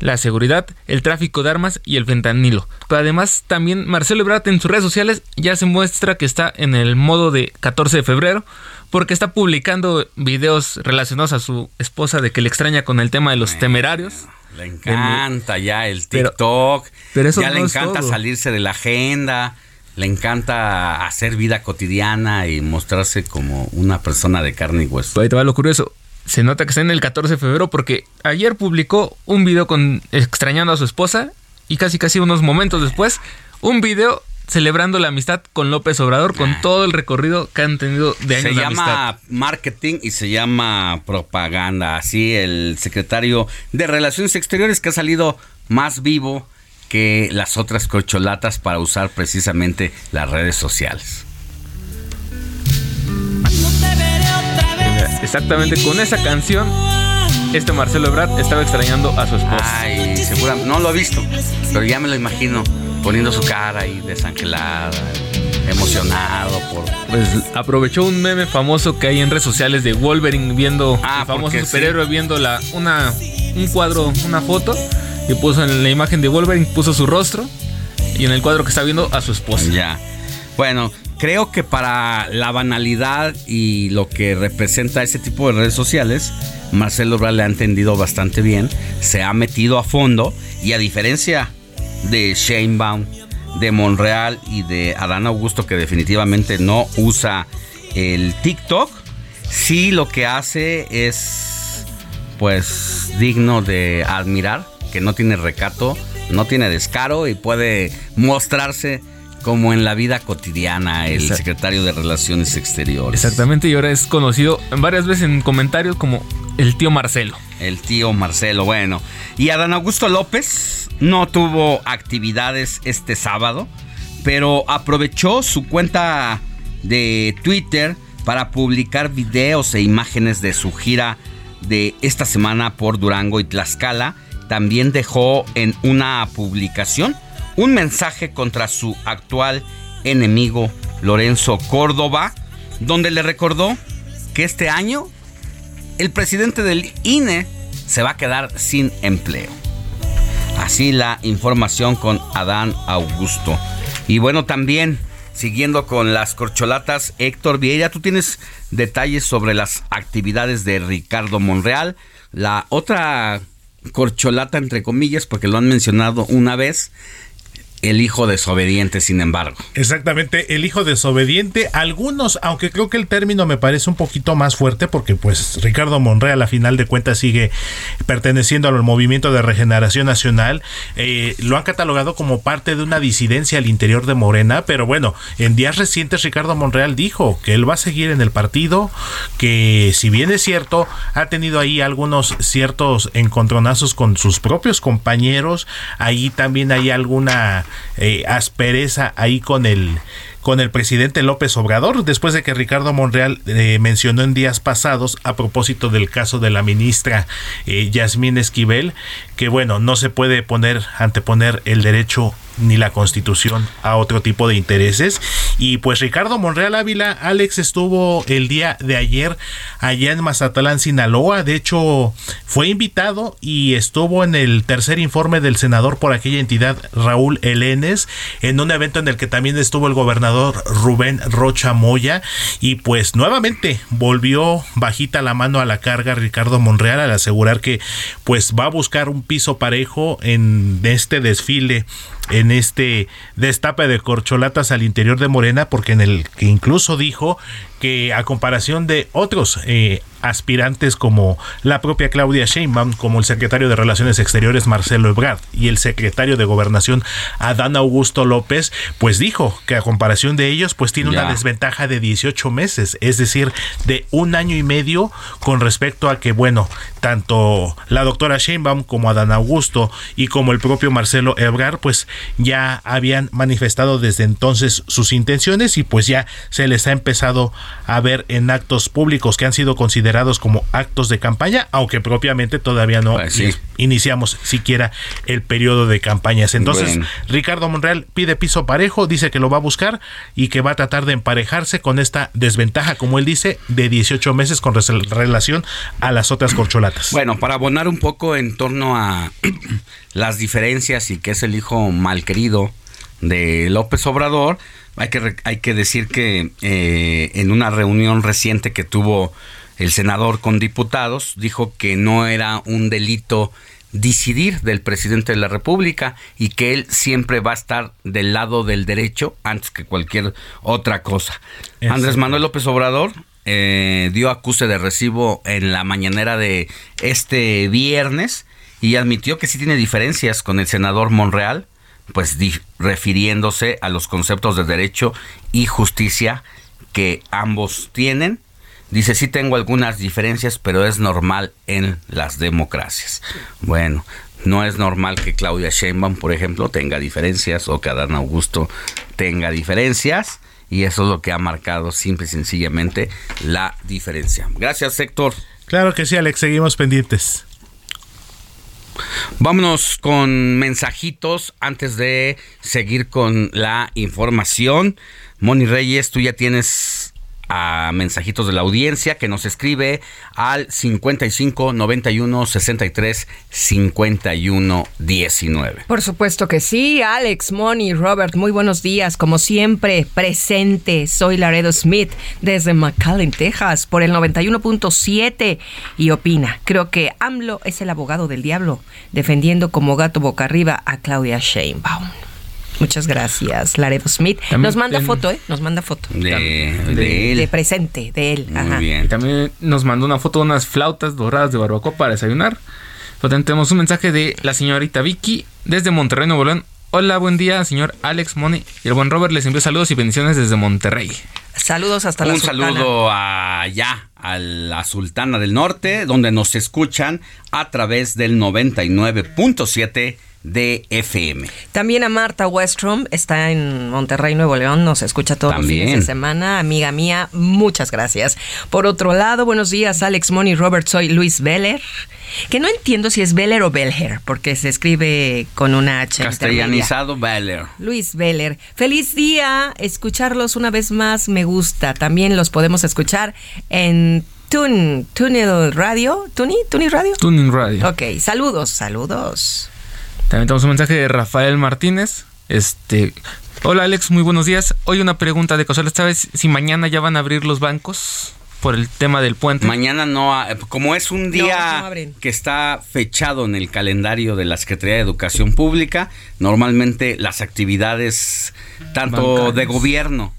la seguridad, el tráfico de armas y el fentanilo. Pero además, también Marcelo Ebrard en sus redes sociales ya se muestra que está en el modo de 14 de febrero, porque está publicando videos relacionados a su esposa de que le extraña con el tema de los temerarios.
Le encanta ya el TikTok.
Pero, eso
ya le encanta salirse de la agenda. Le encanta hacer vida cotidiana y mostrarse como una persona de carne y hueso.
ahí te va lo curioso. Se nota que está en el 14 de febrero porque ayer publicó un video con extrañando a su esposa y casi casi unos momentos después un video celebrando la amistad con López Obrador, con todo el recorrido que han tenido de años
se llama marketing y se llama propaganda. Así el secretario de Relaciones Exteriores que ha salido más vivo que las otras corcholatas para usar precisamente las redes sociales.
Exactamente con esa canción, este Marcelo Ebrard estaba extrañando a su esposa.
Ay, seguramente, no lo he visto, pero ya me lo imagino poniendo su cara ahí desangelada, emocionado por...
Pues aprovechó un meme famoso que hay en redes sociales de Wolverine viendo,
ah,
famoso superhéroe viendo la, una, un cuadro, una foto, y puso en la imagen de Wolverine, puso su rostro, y en el cuadro que está viendo a su esposa.
Ya. Bueno, creo que para la banalidad y lo que representa ese tipo de redes sociales, Marcelo Obrador le ha entendido bastante bien, se ha metido a fondo y a diferencia de Sheinbaum, de Monreal y de Adán Augusto que definitivamente no usa el TikTok, sí lo que hace es pues digno de admirar, que no tiene recato, no tiene descaro y puede mostrarse como en la vida cotidiana el secretario de Relaciones Exteriores.
Exactamente, y ahora es conocido varias veces en comentarios como el tío Marcelo.
El tío Marcelo, bueno. Y Adán Augusto López no tuvo actividades este sábado, pero aprovechó su cuenta de Twitter para publicar videos e imágenes de su gira de esta semana por Durango y Tlaxcala. También dejó en una publicación un mensaje contra su actual enemigo Lorenzo Córdoba, donde le recordó que este año el presidente del INE se va a quedar sin empleo. Así la información con Adán Augusto. Y bueno, también siguiendo con las corcholatas, Héctor Vieira, tú tienes detalles sobre las actividades de Ricardo Monreal. La otra corcholata, entre comillas, porque lo han mencionado una vez, el hijo desobediente, sin embargo.
Exactamente, el hijo desobediente. Algunos, aunque creo que el término me parece un poquito más fuerte, porque pues Ricardo Monreal a final de cuentas sigue perteneciendo al movimiento de regeneración nacional, eh, lo han catalogado como parte de una disidencia al interior de Morena, pero bueno, en días recientes Ricardo Monreal dijo que él va a seguir en el partido, que si bien es cierto, ha tenido ahí algunos ciertos encontronazos con sus propios compañeros, ahí también hay alguna eh, aspereza ahí con el con el presidente López Obrador, después de que Ricardo Monreal eh, mencionó en días pasados a propósito del caso de la ministra eh, Yasmín Esquivel, que bueno, no se puede poner, anteponer el derecho ni la constitución a otro tipo de intereses. Y pues Ricardo Monreal Ávila, Alex estuvo el día de ayer allá en Mazatlán, Sinaloa. De hecho, fue invitado y estuvo en el tercer informe del senador por aquella entidad, Raúl Elenes, en un evento en el que también estuvo el gobernador Rubén Rocha Moya. Y pues nuevamente volvió bajita la mano a la carga Ricardo Monreal al asegurar que pues va a buscar un piso parejo en este desfile en este destape de corcholatas al interior de Morena, porque en el que incluso dijo que a comparación de otros eh, aspirantes como la propia Claudia Sheinbaum, como el secretario de Relaciones Exteriores Marcelo Ebrard y el secretario de Gobernación Adán Augusto López, pues dijo que a comparación de ellos, pues tiene una desventaja de 18 meses, es decir, de un año y medio con respecto a que, bueno, tanto la doctora Sheinbaum como Adán Augusto y como el propio Marcelo Ebrard, pues ya habían manifestado desde entonces sus intenciones y pues ya se les ha empezado a ver en actos públicos que han sido considerados como actos de campaña, aunque propiamente todavía no pues iniciamos siquiera el periodo de campañas. Entonces, Ricardo Monreal pide piso parejo, dice que lo va a buscar y que va a tratar de emparejarse con esta desventaja, como él dice, de 18 meses con relación a las otras corcholatas.
Bueno, para abonar un poco en torno a <clears throat> las diferencias y que es el hijo malquerido de López Obrador, hay que, hay que decir que eh, en una reunión reciente que tuvo el senador con diputados, dijo que no era un delito decidir del presidente de la República y que él siempre va a estar del lado del derecho antes que cualquier otra cosa. Andrés Manuel López Obrador eh, dio acuse de recibo en la mañanera de este viernes y admitió que sí tiene diferencias con el senador Monreal, pues refiriéndose a los conceptos de derecho y justicia que ambos tienen. Dice, sí tengo algunas diferencias, pero es normal en las democracias. Bueno, no es normal que Claudia Sheinbaum, por ejemplo, tenga diferencias o que Adán Augusto tenga diferencias. Y eso es lo que ha marcado simple y sencillamente la diferencia. Gracias, Héctor.
Claro que sí, Alex, seguimos pendientes.
Vámonos con mensajitos antes de seguir con la información. Moni Reyes, tú ya tienes a mensajitos de la audiencia que nos escribe al 55 91 63 51 19.
Por supuesto que sí, Alex, Moni, Robert, muy buenos días, como siempre, presente. Soy Laredo Smith desde McAllen, Texas, por el 91.7 y opina, creo que AMLO es el abogado del diablo, defendiendo como gato boca arriba a Claudia Sheinbaum. Muchas gracias, Laredo Smith. nos manda foto, ¿eh? Nos manda foto.
De, él.
De presente, de él.
Muy bien. También nos mandó una foto de unas flautas doradas de barbacoa para desayunar. También tenemos un mensaje de la señorita Vicky desde Monterrey, Nuevo León. Hola, buen día, señor Alex Moni. Y el buen Robert les envío saludos y bendiciones desde Monterrey.
Saludos hasta la
Un saludo allá, a la Sultana del Norte, donde nos escuchan a través del 99.7 de FM.
También a Marta Westrom, está en Monterrey, Nuevo León, nos escucha todos los fines de semana. Amiga mía, muchas gracias. Por otro lado, buenos días, Alex Moni Robert, soy Luis Veller. Que no entiendo si es Veller o Belher, porque se escribe con una H.
Castellanizado Veller.
Luis Veller. Feliz día, escucharlos una vez más me gusta. También los podemos escuchar en Tune, Radio. ¿Tuni? ¿Tuni Radio?
Tuning Radio.
Ok, saludos, saludos.
También tenemos un mensaje de Rafael Martínez. Este, hola Alex, muy buenos días. Hoy una pregunta de casualidad, ¿sabes si mañana ya van a abrir los bancos por el tema del puente?
Mañana no, como es un día que está fechado en el calendario de la Secretaría de Educación Pública, normalmente las actividades tanto de gobierno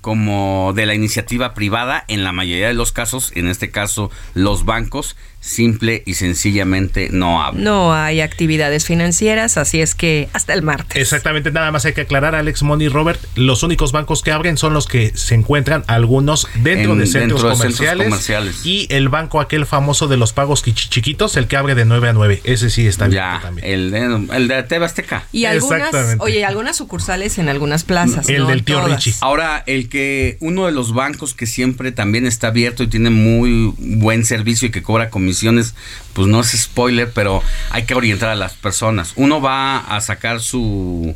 como de la iniciativa privada, en la mayoría de los casos, en este caso los bancos, simple y sencillamente no habla.
No hay actividades financieras, así es que hasta el martes.
Exactamente, nada más hay que aclarar, Alex Money Robert, los únicos bancos que abren son los que se encuentran algunos dentro, de, centros comerciales, y el banco aquel famoso de los pagos chiquitos, el que abre de 9 a 9, ese sí está bien
también. El de, el de Tebasteca.
Y algunas, oye, algunas sucursales en algunas plazas.
El del tío Richie.
Ahora, el que uno de los bancos que siempre también está abierto y tiene muy buen servicio y que cobra comisión pues no es spoiler, pero hay que orientar a las personas. Uno va a sacar su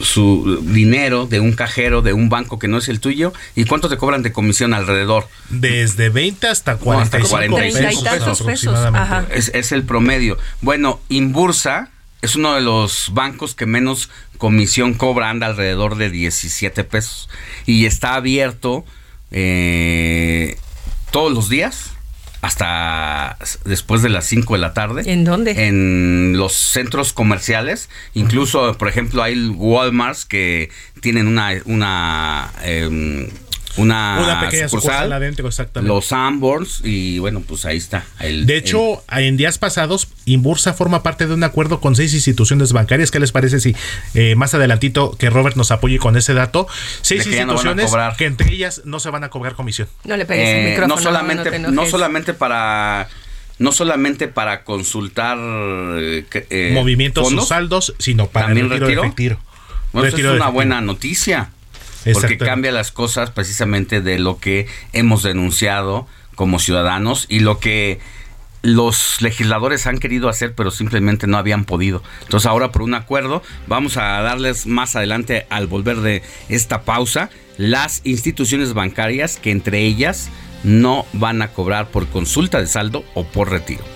su dinero de un cajero de un banco que no es el tuyo y cuánto te cobran de comisión alrededor
desde 20 hasta 45,
no, hasta 45
pesos, aproximadamente.
Es, es, el promedio. Bueno Inbursa es uno de los bancos que menos comisión cobra anda alrededor de 17 pesos. Y está abierto eh, todos los días hasta después de las 5 de la tarde.
¿En dónde?
En los centros comerciales. Incluso, por ejemplo, hay Walmarts que tienen una, una em, una,
pequeña sucursal, adentro, exactamente.
Los Sanborns y bueno, pues ahí está. El,
de hecho, en días pasados, Inbursa forma parte de un acuerdo con seis instituciones bancarias. ¿Qué les parece si eh, más adelantito que Robert nos apoye con ese dato? Seis instituciones que entre ellas no se van a cobrar comisión.
No le pegues el eh, micrófono.
No solamente, no, solamente para no solamente para consultar
eh, movimientos o saldos, sino para
el retiro, retiro. Bueno, es una buena noticia porque cambia las cosas precisamente de lo que hemos denunciado como ciudadanos y lo que los legisladores han querido hacer, pero simplemente no habían podido. Entonces ahora por un acuerdo vamos a darles más adelante al volver de esta pausa las instituciones bancarias que entre ellas no van a cobrar por consulta de saldo o por retiro.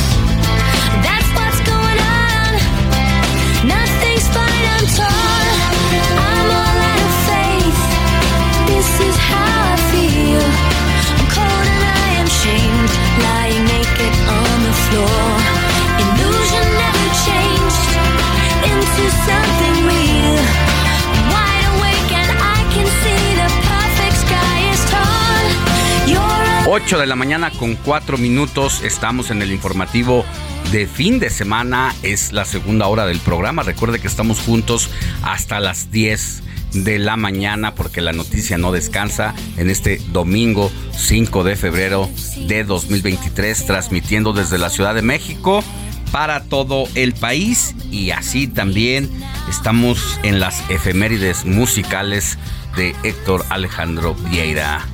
8 de la mañana con 4 minutos, estamos en el informativo de fin de semana. Es la segunda hora del programa. Recuerde que estamos juntos hasta las 10 de la mañana porque la noticia no descansa en este domingo 5 de febrero de 2023 transmitiendo desde la Ciudad de México para todo el país y así también estamos en las efemérides musicales de Héctor Alejandro Vieira.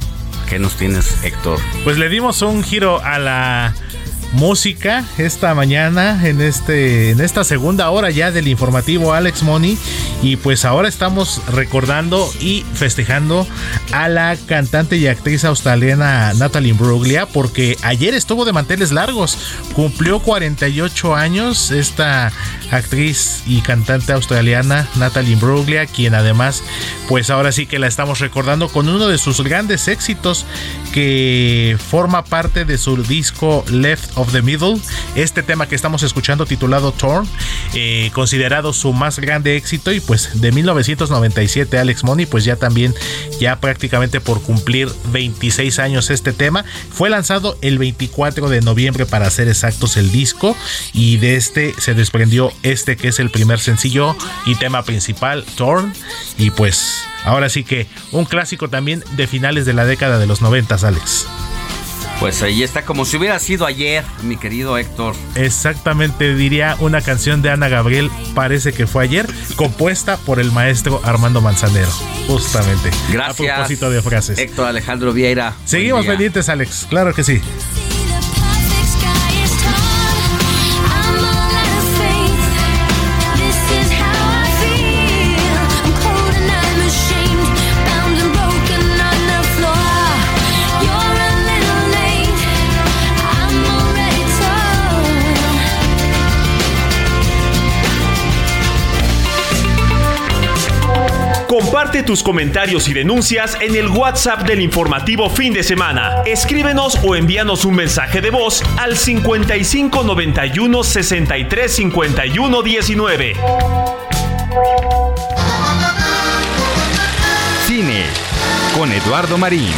¿Qué nos tienes, Héctor?
Pues le dimos un giro a la música esta mañana en este en esta segunda hora ya del informativo Alex Money y pues ahora estamos recordando y festejando a la cantante y actriz australiana Natalie Bruglia porque ayer estuvo de manteles largos. Cumplió 48 años esta actriz y cantante australiana Natalie Bruglia quien además pues ahora sí que la estamos recordando con uno de sus grandes éxitos que forma parte de su disco Left of the Middle. Este tema que estamos escuchando titulado Torn, eh, considerado su más grande éxito y pues de 1997 Alex Money, pues ya también ya prácticamente por cumplir 26 años este tema. Fue lanzado el 24 de noviembre para ser exactos el disco y de este se desprendió este que es el primer sencillo y tema principal Torn y pues ahora sí que un clásico también de finales de la década de los 90 Alex.
Pues ahí está, como si hubiera sido ayer, mi querido Héctor.
Exactamente, diría una canción de Ana Gabriel, parece que fue ayer, compuesta por el maestro Armando Manzanero. Justamente.
Gracias.
A propósito de frases.
Héctor Alejandro Vieira.
Seguimos pendientes, Alex. Claro que sí.
Tus comentarios y denuncias en el WhatsApp del informativo fin de semana. Escríbenos o envíanos un mensaje de voz al 55 91 63 51 19.
Cine con Eduardo Marín.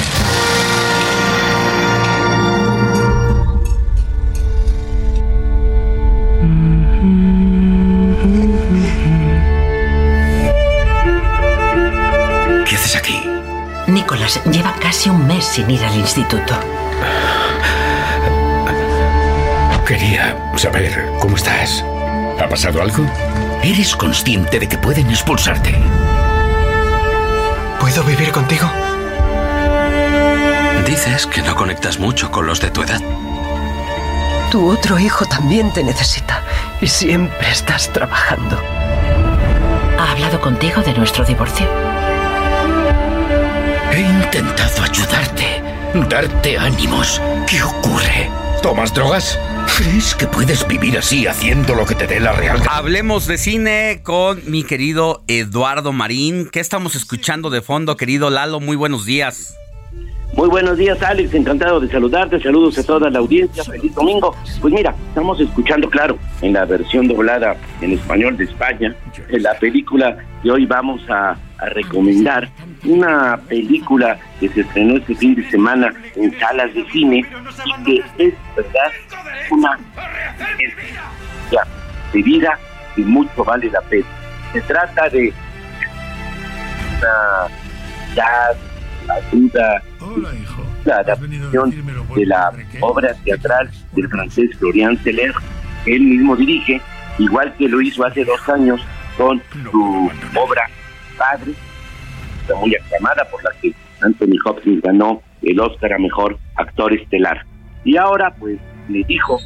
Nicolás lleva casi un mes sin ir al instituto.
Quería saber cómo estás. ¿Ha pasado algo? ¿Eres consciente de que pueden expulsarte?
¿Puedo vivir contigo?
Dices que no conectas mucho con los de tu edad.
Tu otro hijo también te necesita y siempre estás trabajando. ¿Ha hablado contigo de nuestro divorcio?
He intentado ayudarte, darte ánimos. ¿Qué ocurre? ¿Tomas drogas? ¿Crees que puedes vivir así haciendo lo que te dé la real
Hablemos de cine con mi querido Eduardo Marín. ¿Qué estamos escuchando de fondo, querido Lalo? Muy buenos días.
Muy buenos días, Alex. Encantado de saludarte. Saludos a toda la audiencia. Feliz domingo. Pues mira, estamos escuchando, claro, en la versión doblada en español de España, en la película que hoy vamos a, recomendar. Una película que se estrenó este fin de semana en salas de cine y que es, ¿verdad?, una ya, de vida y mucho vale la pena. Se trata de una ya la duda la adaptación de la obra teatral del francés Florian Seller, que él mismo dirige, igual que lo hizo hace dos años con su obra Padre, muy aclamada por la que Anthony Hopkins ganó el Oscar a Mejor Actor Estelar. Y ahora, pues, le dijo,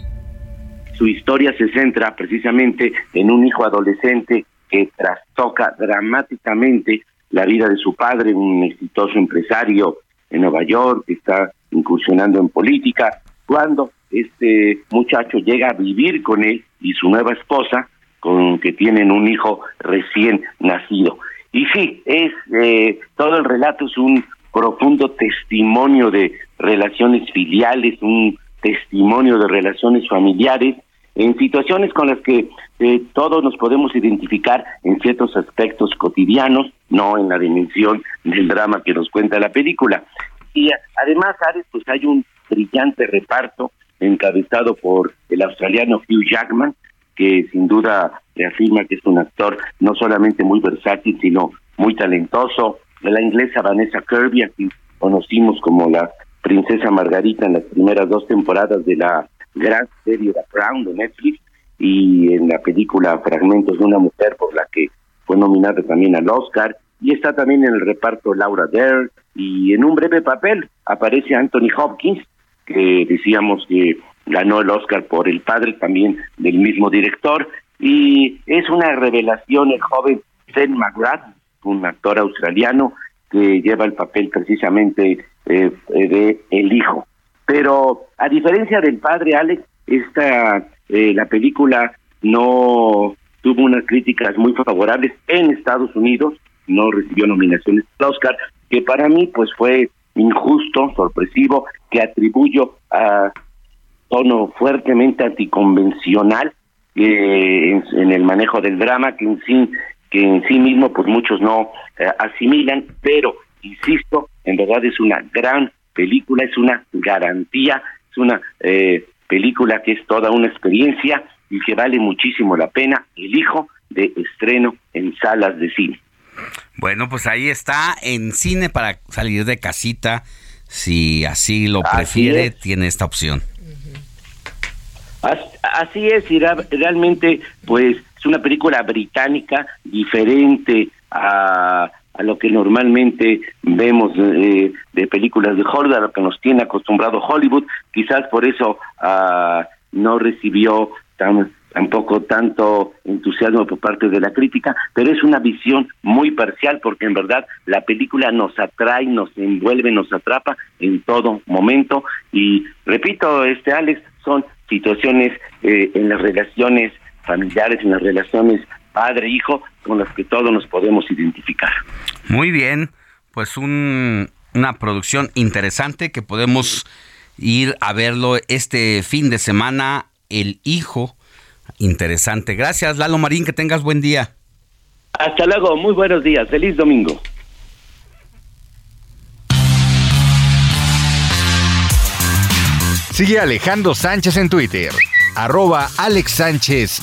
su historia se centra precisamente en un hijo adolescente que trastoca dramáticamente la vida de su padre, un exitoso empresario en Nueva York, que está incursionando en política, cuando este muchacho llega a vivir con él y su nueva esposa, con que tienen un hijo recién nacido. Y sí, es eh, todo el relato es un profundo testimonio de relaciones filiales, un testimonio de relaciones familiares en situaciones con las que eh, todos nos podemos identificar en ciertos aspectos cotidianos, no en la dimensión del drama que nos cuenta la película. Y además, Ares, pues hay un brillante reparto encabezado por el australiano Hugh Jackman, que sin duda reafirma que es un actor no solamente muy versátil, sino muy talentoso. La inglesa Vanessa Kirby, a quien conocimos como la princesa Margarita en las primeras dos temporadas de la gran serie The Crown de Netflix y en la película Fragmentos de una mujer por la que fue nominada también al Oscar y está también en el reparto Laura Dern y en un breve papel aparece Anthony Hopkins que decíamos que ganó el Oscar por El padre también del mismo director y es una revelación el joven Zen McGrath, un actor australiano que lleva el papel precisamente eh, de el hijo. Pero a diferencia del padre Alex, esta eh, la película no tuvo unas críticas muy favorables en Estados Unidos, no recibió nominaciones al Oscar, que para mí pues fue injusto, sorpresivo, que atribuyo a tono fuertemente anticonvencional eh, en, el manejo del drama que en sí que en sí mismo pues muchos no eh, asimilan, pero insisto, en verdad es una gran película, es una garantía, es una eh, película que es toda una experiencia y que vale muchísimo la pena, el hijo de estreno en salas de cine.
Bueno, pues ahí está en cine para salir de casita si así lo prefiere, tiene esta opción.
Así es, y realmente, pues, es una película británica diferente a, a lo que normalmente vemos eh, de películas de Hollywood, a lo que nos tiene acostumbrado Hollywood. Quizás por eso ah, no recibió tan, tampoco tanto entusiasmo por parte de la crítica, pero es una visión muy parcial porque en verdad la película nos atrae, nos envuelve, nos atrapa en todo momento y repito, este Alex, son situaciones eh, en las relaciones familiares, en las relaciones padre-hijo con las que todos nos podemos identificar.
Muy bien, pues un, una producción interesante que podemos ir a verlo este fin de semana, El Hijo interesante. Gracias, Lalo Marín, que tengas buen día.
Hasta luego, muy buenos días, feliz domingo.
Sigue Alejandro Sánchez en Twitter, arroba Alex Sánchez.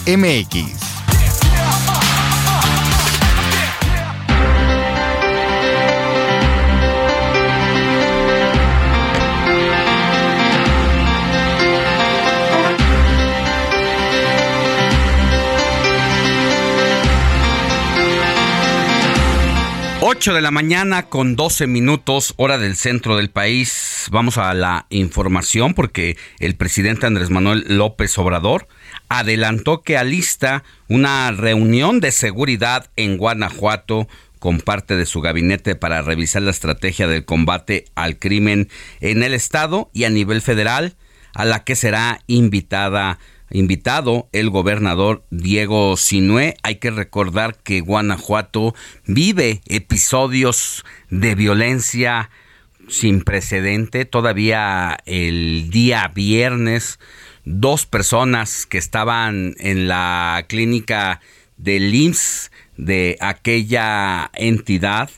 8 de la mañana con 12 minutos, hora del centro del país. Vamos a la información porque el presidente Andrés Manuel López Obrador adelantó que alista una reunión de seguridad en Guanajuato con parte de su gabinete para revisar la estrategia del combate al crimen en el estado y a nivel federal, a la que será invitada invitado el gobernador Diego Sinué. Hay que recordar que Guanajuato vive episodios de violencia sin precedente. Todavía el día viernes, dos personas que estaban en la clínica del IMSS de aquella entidad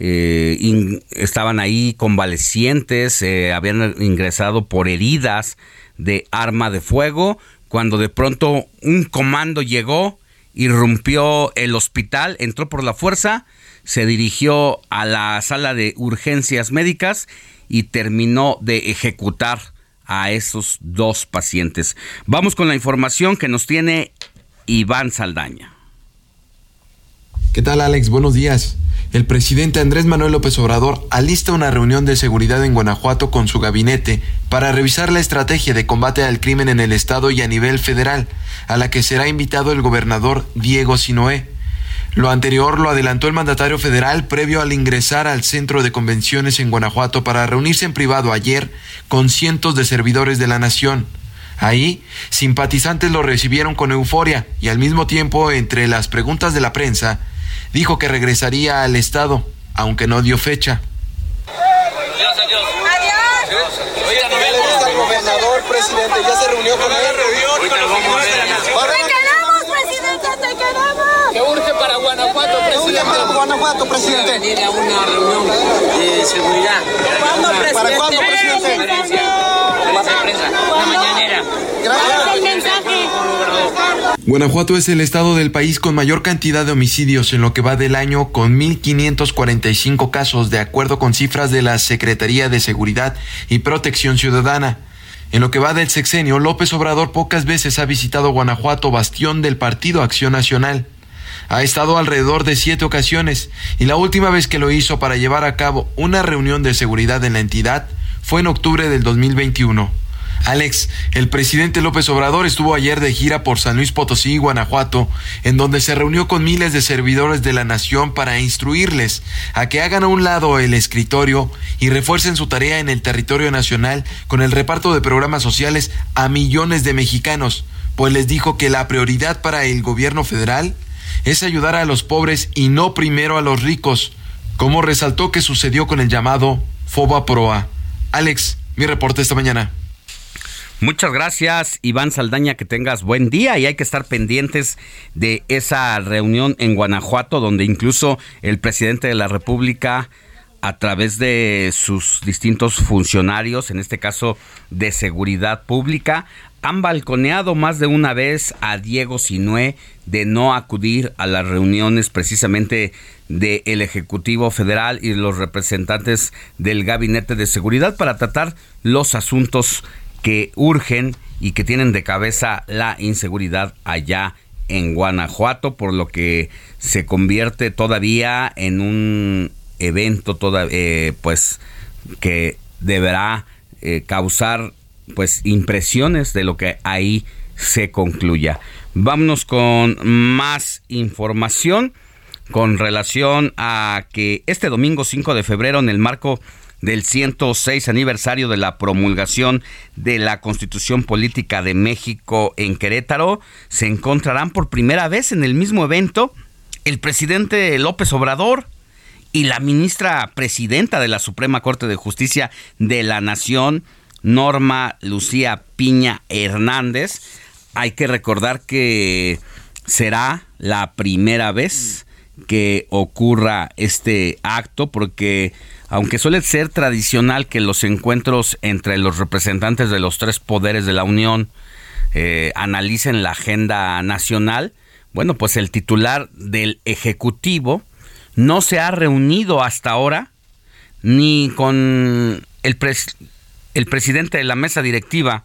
eh, estaban ahí convalecientes, eh, habían ingresado por heridas de arma de fuego cuando de pronto un comando llegó, irrumpió el hospital, entró por la fuerza, se dirigió a la sala de urgencias médicas y terminó de ejecutar a esos dos pacientes. Vamos con la información que nos tiene Iván Saldaña.
¿Qué tal Alex? Buenos días el presidente Andrés Manuel López Obrador alista una reunión de seguridad en Guanajuato con su gabinete para revisar la estrategia de combate al crimen en el estado y a nivel federal, a la que será invitado el gobernador Diego Sinoé. Lo anterior lo adelantó el mandatario federal previo al ingresar al centro de convenciones en Guanajuato para reunirse en privado ayer con cientos de servidores de la nación. Ahí, simpatizantes lo recibieron con euforia y al mismo tiempo, entre las preguntas de la prensa, dijo que regresaría al Estado, aunque no dio fecha. Adiós, adiós. Adiós. ¿Dónde está el gobernador, presidente? ¿Ya se reunió con él?
Te queremos, presidente, te queremos.
¿Qué urge para Guanajuato, presidente?
para Guanajuato, presidente?
Viene a una reunión de seguridad.
¿Cuándo, presidente?
¿Para cuándo, presidente?
Una mañanera.
Gracias. el mensaje?
Guanajuato es el estado del país con mayor cantidad de homicidios en lo que va del año con 1.545 casos de acuerdo con cifras de la Secretaría de Seguridad y Protección Ciudadana. En lo que va del sexenio, López Obrador pocas veces ha visitado Guanajuato, bastión del Partido Acción Nacional. Ha estado alrededor de siete ocasiones y la última vez que lo hizo para llevar a cabo una reunión de seguridad en la entidad fue en octubre del 2021. Alex, el presidente López Obrador estuvo ayer de gira por San Luis Potosí Guanajuato, en donde se reunió con miles de servidores de la nación para instruirles a que hagan a un lado el escritorio y refuercen su tarea en el territorio nacional con el reparto de programas sociales a millones de mexicanos, pues les dijo que la prioridad para el gobierno federal es ayudar a los pobres y no primero a los ricos, como resaltó que sucedió con el llamado FOBA Proa. Alex, mi reporte esta mañana.
Muchas gracias, Iván Saldaña, que tengas buen día y hay que estar pendientes de esa reunión en Guanajuato, donde incluso el presidente de la República a través de sus distintos funcionarios, en este caso de seguridad pública, han balconeado más de una vez a Diego Sinué de no acudir a las reuniones precisamente del Ejecutivo Federal y los representantes del Gabinete de Seguridad para tratar los asuntos que urgen y que tienen de cabeza la inseguridad allá en Guanajuato, por lo que se convierte todavía en un evento toda, eh, pues que deberá eh, causar pues impresiones de lo que ahí se concluya. Vámonos con más información con relación a que este domingo 5 de febrero en el marco del 106 aniversario de la promulgación de la Constitución Política de México en Querétaro, se encontrarán por primera vez en el mismo evento el presidente López Obrador y la ministra presidenta de la Suprema Corte de Justicia de la Nación, Norma Lucía Piña Hernández. Hay que recordar que será la primera vez que ocurra este acto porque aunque suele ser tradicional que los encuentros entre los representantes de los tres poderes de la Unión eh, analicen la agenda nacional, bueno, pues el titular del Ejecutivo no se ha reunido hasta ahora ni con el, el presidente de la mesa directiva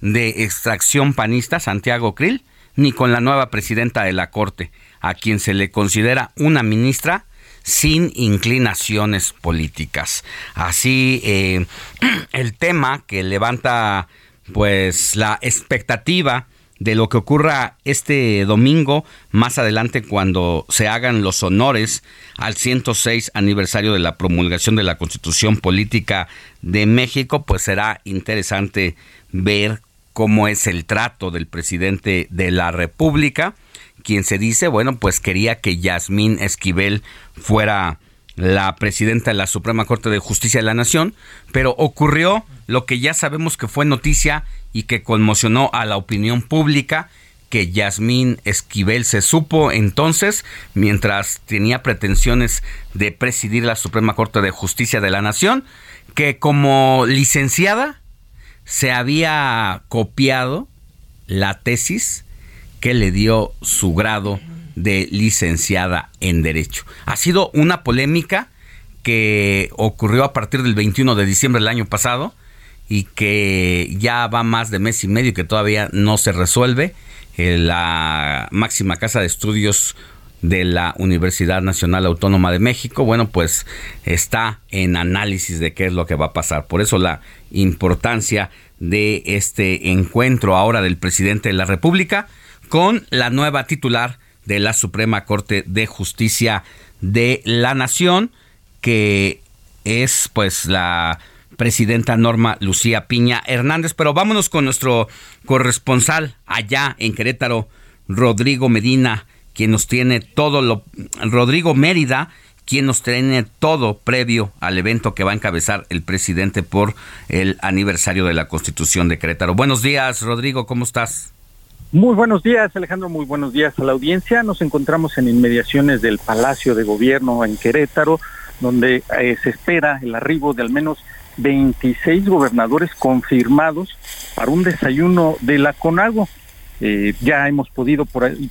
de extracción panista, Santiago Krill, ni con la nueva presidenta de la Corte, a quien se le considera una ministra sin inclinaciones políticas. Así, eh, <clears throat> el tema que levanta pues la expectativa de lo que ocurra este domingo, más adelante cuando se hagan los honores al 106 aniversario de la promulgación de la Constitución Política de México, pues será interesante ver cómo es el trato del presidente de la República, quien se dice, bueno, pues quería que Yasmín Esquivel fuera la presidenta de la Suprema Corte de Justicia de la Nación, pero ocurrió lo que ya sabemos que fue noticia y que conmocionó a la opinión pública, que Yasmín Esquivel se supo entonces, mientras tenía pretensiones de presidir la Suprema Corte de Justicia de la Nación, que como licenciada se había copiado la tesis que le dio su grado de licenciada en Derecho. Ha sido una polémica que ocurrió a partir del 21 de diciembre del año pasado y que ya va más de mes y medio y que todavía no se resuelve. Eh, la máxima casa de estudios de la Universidad Nacional Autónoma de México, bueno, pues está en análisis de qué es lo que va a pasar. Por eso la importancia de este encuentro ahora del presidente de la República con la nueva titular de la Suprema Corte de Justicia de la Nación, que es pues la presidenta Norma Lucía Piña Hernández. Pero vámonos con nuestro corresponsal allá en Querétaro, Rodrigo Medina, quien nos tiene todo lo... Rodrigo Mérida, quien nos tiene todo previo al evento que va a encabezar el presidente por el aniversario de la Constitución de Querétaro. Buenos días, Rodrigo, ¿cómo estás?
Muy buenos días, Alejandro. Muy buenos días a la audiencia. Nos encontramos en inmediaciones del Palacio de Gobierno en Querétaro, donde eh, se espera el arribo de al menos 26 gobernadores confirmados para un desayuno de la CONAGO. Eh, ya hemos podido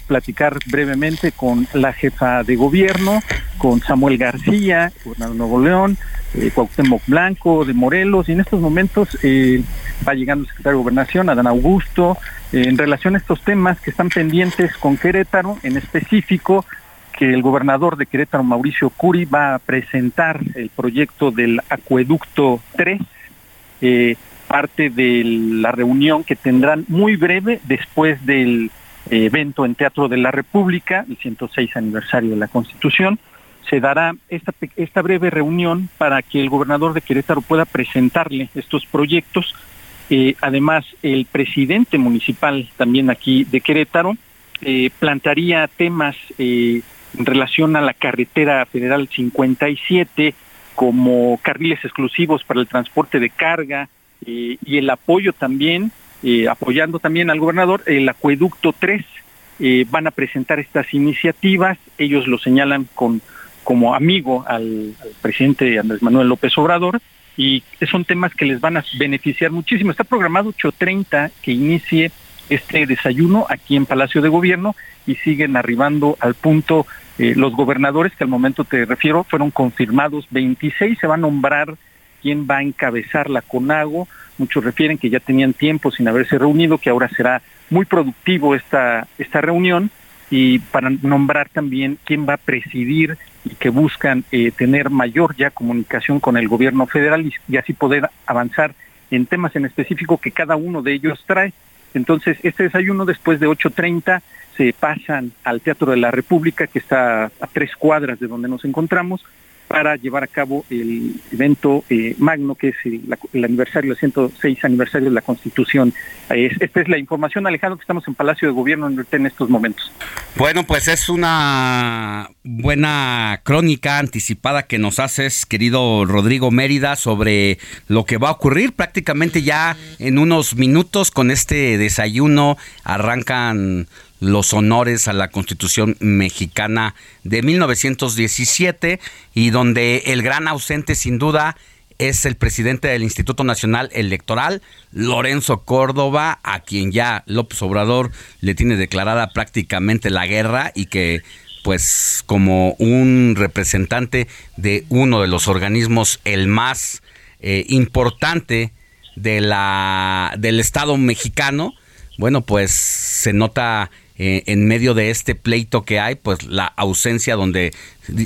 platicar brevemente con la jefa de gobierno, con Samuel García, gobernador de Nuevo León, eh, Cuauhtémoc Blanco de Morelos, y en estos momentos eh, va llegando el secretario de Gobernación, Adán Augusto, en relación a estos temas que están pendientes con Querétaro, en específico que el gobernador de Querétaro, Mauricio Curi, va a presentar el proyecto del acueducto 3, eh, parte de la reunión que tendrán muy breve después del eh, evento en Teatro de la República, el 106 aniversario de la Constitución. Se dará esta, esta breve reunión para que el gobernador de Querétaro pueda presentarle estos proyectos. Eh, además, el presidente municipal también aquí de Querétaro eh, plantearía temas en relación a la carretera federal 57 como carriles exclusivos para el transporte de carga, y el apoyo también, eh, apoyando también al gobernador, el acueducto 3. Eh, van a presentar estas iniciativas, ellos lo señalan con como amigo al, presidente Andrés Manuel López Obrador y son temas que les van a beneficiar muchísimo. Está programado 8.30 que inicie este desayuno aquí en Palacio de Gobierno y siguen arribando al punto eh, los gobernadores que al momento te refiero fueron confirmados 26 se va a nombrar quién va a encabezar la CONAGO muchos refieren que ya tenían tiempo sin haberse reunido que ahora será muy productivo esta esta reunión y para nombrar también quién va a presidir y que buscan eh, tener mayor ya comunicación con el gobierno federal y, así poder avanzar en temas en específico que cada uno de ellos trae. Entonces, este desayuno después de 8.30 se pasan al Teatro de la República, que está a tres cuadras de donde nos encontramos, para llevar a cabo el evento eh, magno, que es el, aniversario, el 106 aniversario de la Constitución. esta es la información, Alejandro, que estamos en Palacio de Gobierno en estos momentos.
Bueno, pues es una buena crónica anticipada que nos haces, querido Rodrigo Mérida, sobre lo que va a ocurrir prácticamente ya en unos minutos con este desayuno. Arrancan los honores a la Constitución mexicana de 1917 y donde el gran ausente sin duda es el presidente del Instituto Nacional Electoral, Lorenzo Córdoba, a quien ya López Obrador le tiene declarada prácticamente la guerra y que pues como un representante de uno de los organismos el más eh, importante de la del Estado mexicano, bueno, pues se nota eh, en medio de este pleito que hay, pues la ausencia donde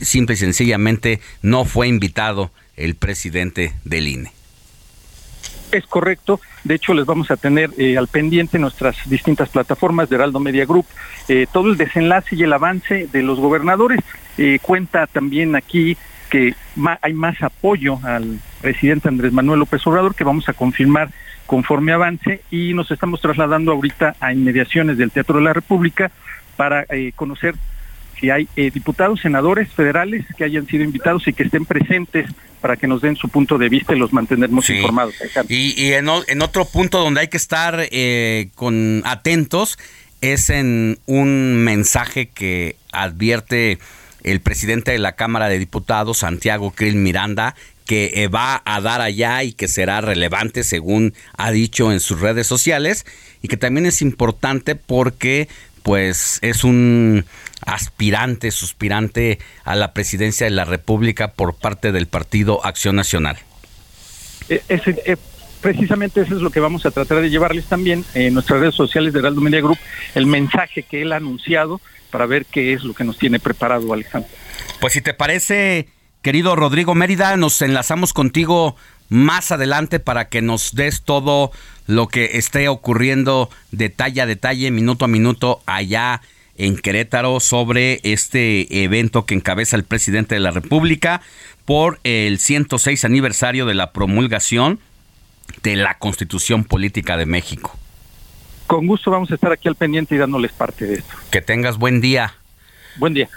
simple y sencillamente no fue invitado el presidente del INE.
Es correcto. De hecho, les vamos a tener eh, al pendiente nuestras distintas plataformas de Heraldo Media Group eh, todo el desenlace y el avance de los gobernadores. cuenta también aquí que hay más apoyo al presidente Andrés Manuel López Obrador que vamos a confirmar conforme avance y nos estamos trasladando ahorita a inmediaciones del Teatro de la República para eh, conocer si hay eh, diputados, senadores federales que hayan sido invitados y que estén presentes para que nos den su punto de vista y los mantenernos informados.
Y, en, otro punto donde hay que estar eh, con atentos es en un mensaje que advierte el presidente de la Cámara de Diputados, Santiago Krill Miranda, que eh, va a dar allá y que será relevante según ha dicho en sus redes sociales y que también es importante porque pues es un aspirante, suspirante a la presidencia de la República por parte del Partido Acción Nacional.
Eh, eh, precisamente eso es lo que vamos a tratar de llevarles también en nuestras redes sociales de Heraldo Media Group, el mensaje que él ha anunciado para ver qué es lo que nos tiene preparado Alejandro.
Pues si te parece, Querido Rodrigo Mérida, nos enlazamos contigo más adelante para que nos des todo lo que esté ocurriendo detalle a detalle, minuto a minuto allá en Querétaro sobre este evento que encabeza el presidente de la República por el 106 aniversario de la promulgación de la Constitución Política de México.
Con gusto vamos a estar aquí al pendiente y dándoles parte de esto.
Que tengas buen día.
Buen día.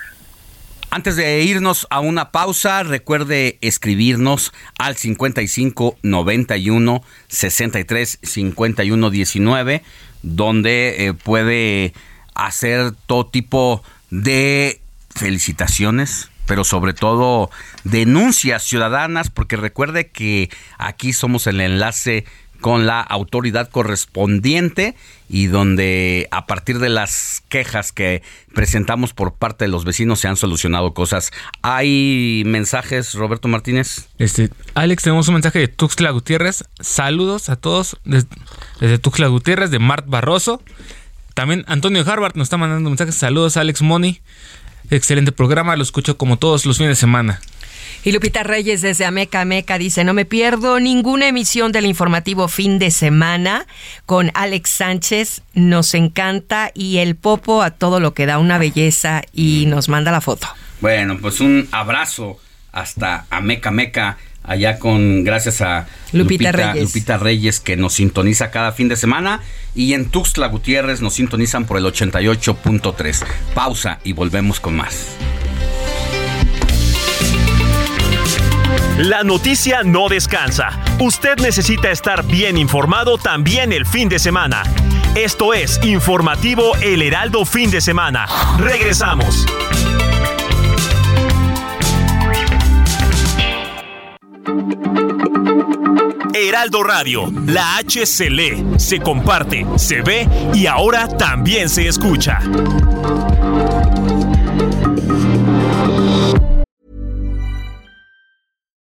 Antes de irnos a una pausa, recuerde escribirnos al 55 91 63 51 19, donde eh, puede hacer todo tipo de felicitaciones, pero sobre todo denuncias ciudadanas, porque recuerde que aquí somos el enlace con la autoridad correspondiente y donde a partir de las quejas que presentamos por parte de los vecinos se han solucionado cosas. ¿Hay mensajes, Roberto Martínez?
Este, Alex, tenemos un mensaje de Tuxtla Gutiérrez. Saludos a todos desde, Tuxtla Gutiérrez, de Mart Barroso. También Antonio Harvard nos está mandando mensajes. Saludos, Alex Moni. Excelente programa, lo escucho como todos los fines de semana.
Y Lupita Reyes desde Ameca Ameca dice, no me pierdo ninguna emisión del informativo fin de semana con Alex Sánchez, nos encanta y el popo a todo lo que da una belleza y nos manda la foto.
Bueno, pues un abrazo hasta Ameca Ameca allá con gracias a
Lupita, Reyes.
Lupita Reyes que nos sintoniza cada fin de semana y en Tuxtla Gutiérrez nos sintonizan por el 88.3. Pausa y volvemos con más.
La noticia no descansa. Usted necesita estar bien informado también el fin de semana. Esto es Informativo El Heraldo Fin de Semana. Regresamos. Heraldo Radio, la H se lee, se comparte, se ve y ahora también se escucha.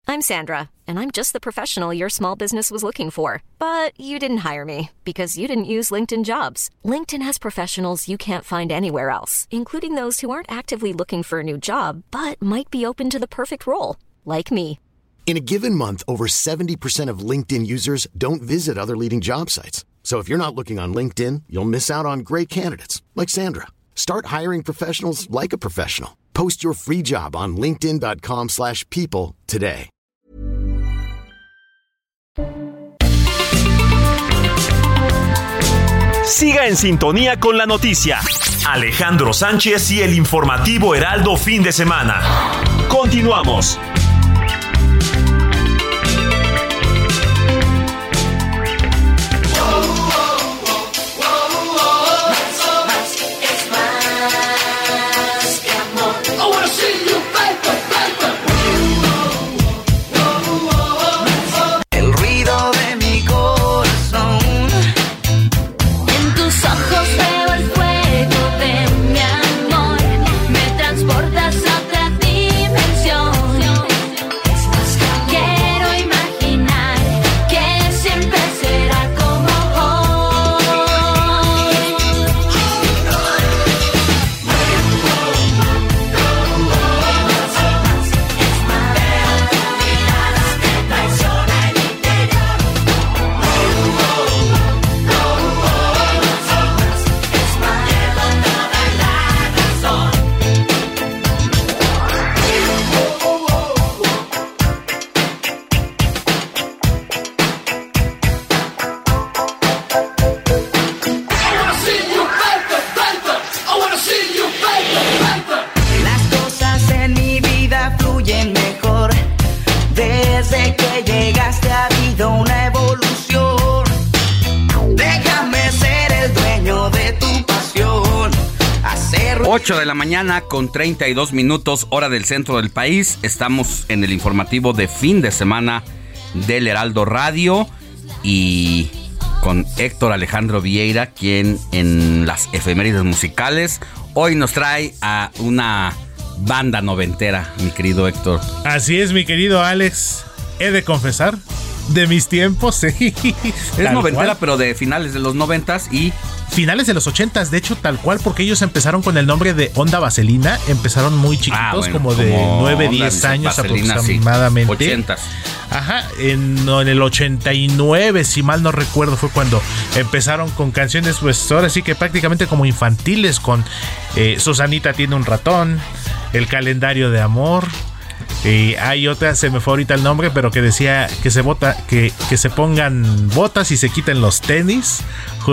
I'm Sandra, and I'm just the professional your small business was looking for. But you didn't hire me because you didn't use LinkedIn jobs. LinkedIn has professionals you can't find anywhere else, including those who aren't actively looking for a new job but might be open to the perfect role, like me.
In a given month, over 70% of LinkedIn users don't visit other leading job sites. So if you're not looking on LinkedIn, you'll miss out on great candidates like Sandra. Start hiring professionals like a professional. Post your free job on linkedin.com/people today.
Siga en sintonía con la noticia. Alejandro Sánchez y el informativo Heraldo fin de semana. Continuamos.
8 de la mañana con 32 minutos hora del centro del país. Estamos en el informativo de fin de semana del Heraldo Radio y con Héctor Alejandro Vieira, quien en las efemérides musicales hoy nos trae a una banda noventera, mi querido Héctor.
Así es, mi querido Alex. He de confesar, de mis tiempos, <laughs> sí.
Es
Tal
noventera,
cual.
pero de finales de los noventas y
Finales de los ochentas, de hecho, tal cual, porque ellos empezaron con el nombre de Onda Vaselina. Empezaron muy chiquitos,
Ah, bueno,
como de
como
9,
Onda
10 años
Vaselina, sí.
aproximadamente.
Ochentas.
Ajá, en, en el 89, si mal no recuerdo, fue cuando empezaron con canciones, pues ahora sí que prácticamente como infantiles, con eh, Susanita tiene un ratón, el calendario de amor. Y hay otra, se me fue ahorita el nombre, pero que decía que se bota, que, que se pongan botas y se quiten los tenis,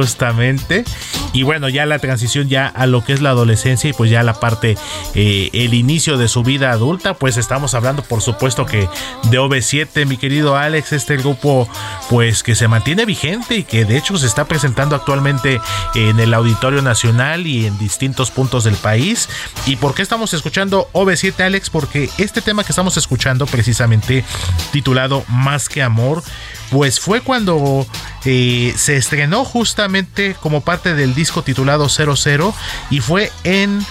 justamente. Y bueno, ya la transición ya a lo que es la adolescencia y pues ya la parte, eh, el inicio de su vida adulta, pues estamos hablando por supuesto que de OV7, mi querido Alex, este grupo pues que se mantiene vigente y que de hecho se está presentando actualmente en el Auditorio Nacional y en distintos puntos del país. ¿Y por qué estamos escuchando OV7, Alex? Porque este tema que estamos escuchando precisamente titulado Más que Amor, pues fue cuando eh, se estrenó justamente como parte del disco titulado 00 y fue en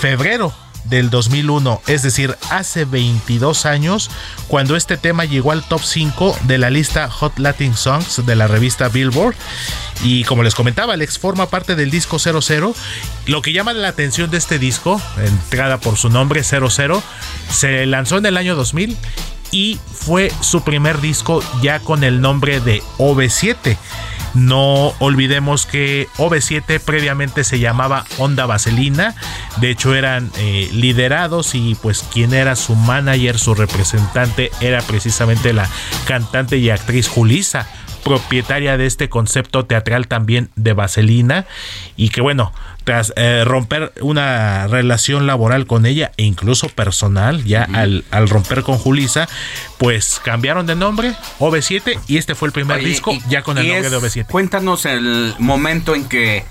febrero del 2001, es decir, hace 22 años, cuando este tema llegó al top 5 de la lista Hot Latin Songs de la revista Billboard. Y como les comentaba, Alex forma parte del disco 00. Lo que llama la atención de este disco, entrada por su nombre 00, se lanzó en el año 2000 y fue su primer disco ya con el nombre de OV7. No olvidemos que OV7 previamente se llamaba Onda Vaselina. De hecho eran eh, liderados y pues quien era su manager, su representante era precisamente la cantante y actriz Julisa propietaria de este concepto teatral también de Vaselina y que bueno, tras eh, romper una relación laboral con ella e incluso personal, ya al, al, romper con Julisa, pues cambiaron de nombre, OV7, y este fue el primer
Oye,
disco
y-
ya con el nombre
es-
de OV7.
Cuéntanos el momento en que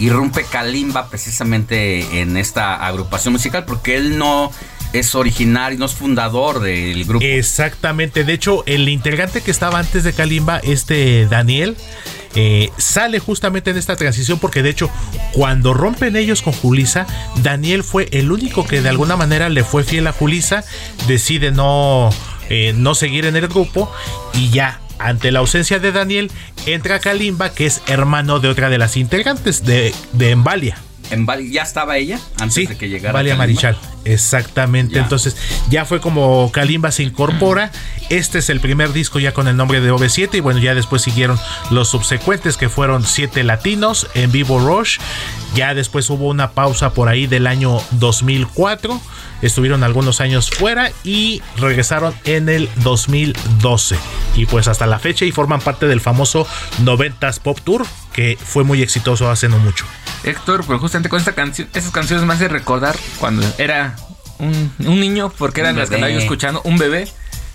irrumpe Kalimba precisamente en esta agrupación musical, porque él no es originario, no es fundador del grupo.
Exactamente. De hecho, el integrante que estaba antes de Kalimba, este Daniel, eh, sale justamente en esta transición porque de hecho cuando rompen ellos con Julisa, Daniel fue el único que de alguna manera le fue fiel a Julisa, decide no, eh, no seguir en el grupo y ya ante la ausencia de Daniel entra Kalimba que es hermano de otra de las integrantes de, de Embalia.
En Val- ¿Ya estaba ella antes de que llegara?
Valia
Kalimba?
Marichal, exactamente. Entonces, ya fue como Kalimba se incorpora. Este es el primer disco ya con el nombre de OV7. Y bueno, ya después siguieron los subsecuentes que fueron siete latinos en vivo Rush. Ya después hubo una pausa por ahí del año 2004. Estuvieron algunos años fuera y regresaron en el 2012. Y pues hasta la fecha y forman parte del famoso 90s Pop Tour que fue muy exitoso hace no mucho.
Héctor, pero justamente con esta canción, esas canciones me hacen recordar cuando era un, un niño, porque eran las que andaba yo escuchando, un bebé.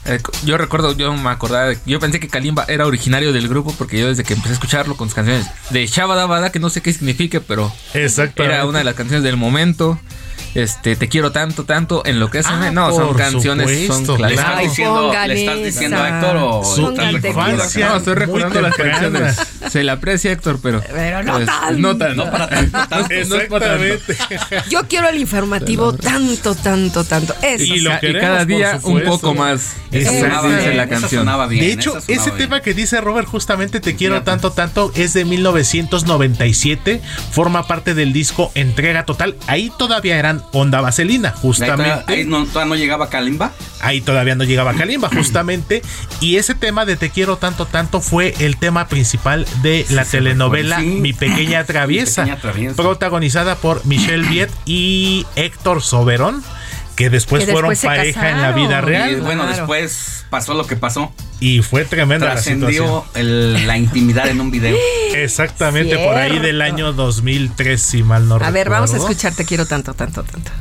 Eh, yo recuerdo, yo me acordaba, de- yo pensé que Kalimba era originario del grupo porque yo desde que empecé a escucharlo con sus canciones de Shabadabada, que no sé qué significa, pero
Exactamente.
era una de las canciones del momento. Este, te quiero tanto, tanto, en lo que hacen.
Ah,
no, son canciones,
supuesto,
son
¿Le estás
clásicas.
diciendo, ¿le estás diciendo a Héctor o
Su infancia?
No, estoy recordando las canciones. Se le aprecia, Héctor, pero.
Pero no
pues,
tanto.
No tanto.
No para tanto, tanto.
No para tanto.
Exactamente. <laughs>
Yo quiero el informativo tanto, tanto, tanto. Eso.
Y lo
y
queremos,
cada día un poco más.
Eso
Esa
sonaba
dice
bien,
la canción.
bien,
de hecho, ese
bien.
tema que dice Robert, justamente Te quiero tanto, tanto, es de 1997. Forma parte del disco Entrega Total. Ahí todavía eran Onda Vaselina,
Ahí
justamente.
todavía- ahí no, todavía no llegaba Kalimba.
Ahí todavía no llegaba Kalimba, <clears throat> justamente. Y ese tema de Te quiero tanto, tanto fue el tema principal de la telenovela
sí.
Mi Pequeña <clears throat> Traviesa,
Pequeña Traviesa.
protagonizada por Michelle Viet y Héctor Soberón, que después
Que
fueron
después
pareja en la vida
Y
real.
bueno,
Claro.
después pasó lo que pasó.
Y fue tremenda la situación.
Trascendió el- la intimidad en un video. <laughs>
Exactamente, por ahí del año 2003, si mal no
A ver, vamos a
recuerdo.
escuchar Te quiero tanto, tanto, tanto.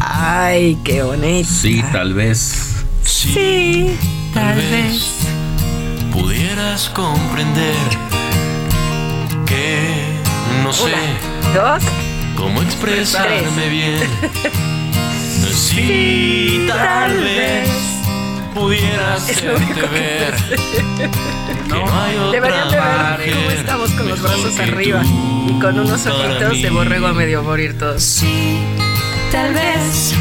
Ay, qué bonita.
Sí, tal vez.
Sí, tal vez.
pudieras comprender que no sé
Dos.
Cómo expresarme bien. Si tal vez
lo
hacerte ver que no hay otra
Deberían de ver cómo estamos con los brazos arriba y con unos ojitos de borrego a medio morir todos.
Tal vez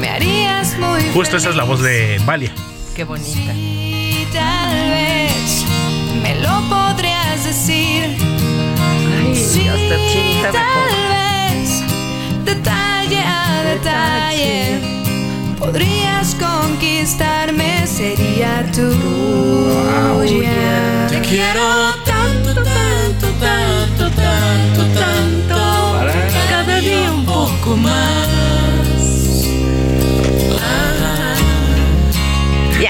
me harías muy
Justo esa es la voz de Valia.
Qué bonita.
Y tal vez me lo podrías decir.
Ay, hasta chinita me
vez detalle a detalle podrías conquistarme, sería tuya.
Te quiero tanto, tanto, tanto, tanto, tanto. Cada día un poco más.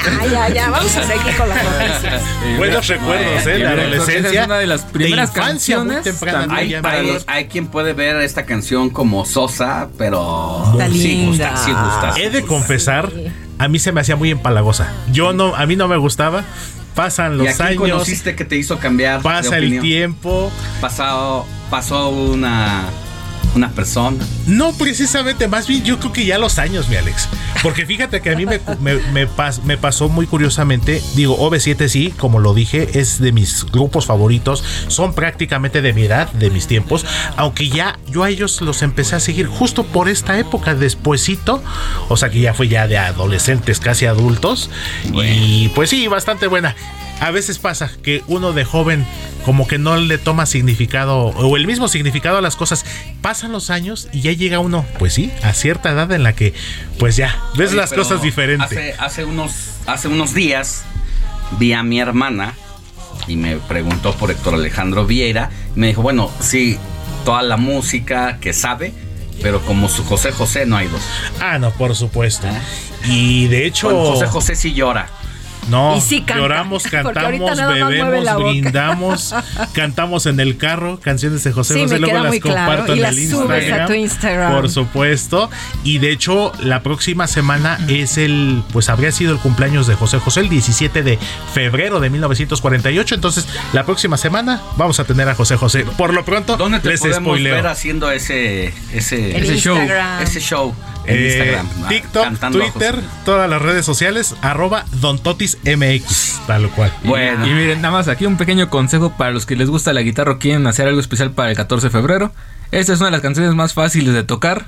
Ya, ya, ya, vamos a seguir con las noticias. <laughs>
Buenos recuerdos, ¿eh? La adolescencia.
es una de las primeras
infancia muy
canciones
Hay,
para los-
hay quien puede ver esta canción como sosa, pero
Está
sí
linda.
gusta, sí gusta.
He de confesar, a mí se me hacía muy empalagosa. Yo no, a mí no me gustaba. Pasan
¿Y
los
a quién
años,
conociste que te hizo cambiar? de
pasa el tiempo.
Pasado, pasó una, una persona.
No, precisamente, más bien yo creo que ya los años, mi Alex. Porque fíjate que a mí me, me, me pas- me pasó muy curiosamente. Digo, OV7 sí, como lo dije, es de mis grupos favoritos. Son prácticamente de mi edad, de mis tiempos. Aunque ya yo a ellos los empecé a seguir justo por esta época, despuesito. O sea que ya fue ya de adolescentes, casi adultos. Y pues sí, bastante buena. A veces pasa que uno de joven como que no le toma significado o el mismo significado a las cosas. Pasan los años y ya llega uno, pues sí, a cierta edad en la que pues ya ves
Oye,
las cosas diferentes.
Hace, hace unos, hace unos días vi a mi hermana y me preguntó por Héctor Alejandro Vieira. Y me dijo, bueno, sí, toda la música que sabe, pero como su José José no hay dos.
Ah, no, por supuesto. Y de hecho
Con José José sí llora.
No,
Y sí canta,
lloramos, <laughs> cantamos, bebemos, brindamos, <laughs> cantamos en el carro canciones de José
Sí,
José,
me
luego
queda
las
muy claro.
comparto
Y
en
las
el
subes
Instagram.
a tu Instagram.
Por supuesto. Y de hecho, la próxima semana es el, pues habría sido el cumpleaños de José José, el 17 de febrero de 1948. Entonces, la próxima semana vamos a tener a José José. Por lo pronto,
¿Dónde te
les
podemos
spoileo.
ver haciendo ese, ese, show? Ese show. En
Eh,
Instagram.
TikTok, Twitter,
ojos.
todas las redes sociales, arroba Don Totis MX, tal cual.
Y miren, nada más aquí un pequeño consejo para los que les gusta la guitarra o quieren hacer algo especial para el 14 de febrero. Esta es una de las canciones más fáciles de tocar.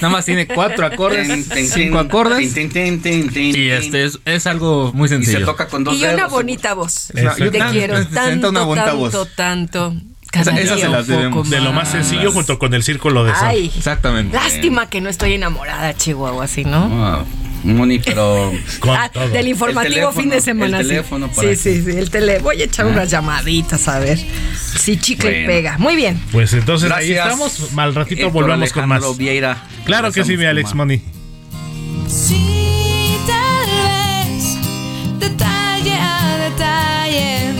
Nada más tiene cuatro acordes, cinco acordes. Y este es, es algo muy sencillo.
se toca con dos
Y una
dedos.
bonita voz. Te quiero tanto, tanto, tanto. Cada
Esa- esas
día
se las
un poco
debemos.
De lo más sencillo junto con el círculo de.
Ay.
Exactamente.
Lástima que no estoy enamorada, Chihuahua, así, ¿no?
Ah, Moni, pero. <laughs>
Ah, del informativo fin de semana.
El
sí.
teléfono para
sí, sí, sí, el tele. Voy a echar unas llamaditas a ver si chicle
Bueno.
pega. Muy bien.
Pues entonces ahí estamos. Mal ratito
Héctor
volvemos con más.
Vieira.
Claro que sí, mi Alex Money.
Sí, tal vez, detalle a detalle,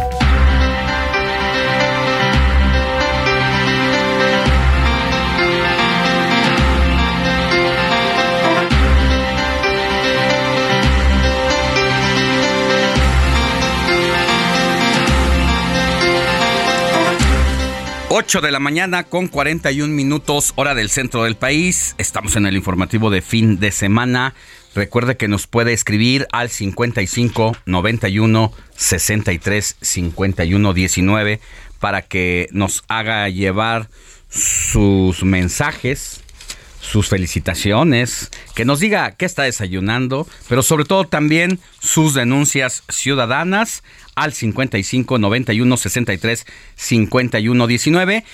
Ocho de la mañana con 41 minutos, hora del centro del país. Estamos en el informativo de fin de semana. Recuerde que nos puede escribir al 55 91 63 51 19 para que nos haga llevar sus mensajes, sus felicitaciones, que nos diga qué está desayunando, pero sobre todo también sus denuncias ciudadanas al 55 91 63 51 19.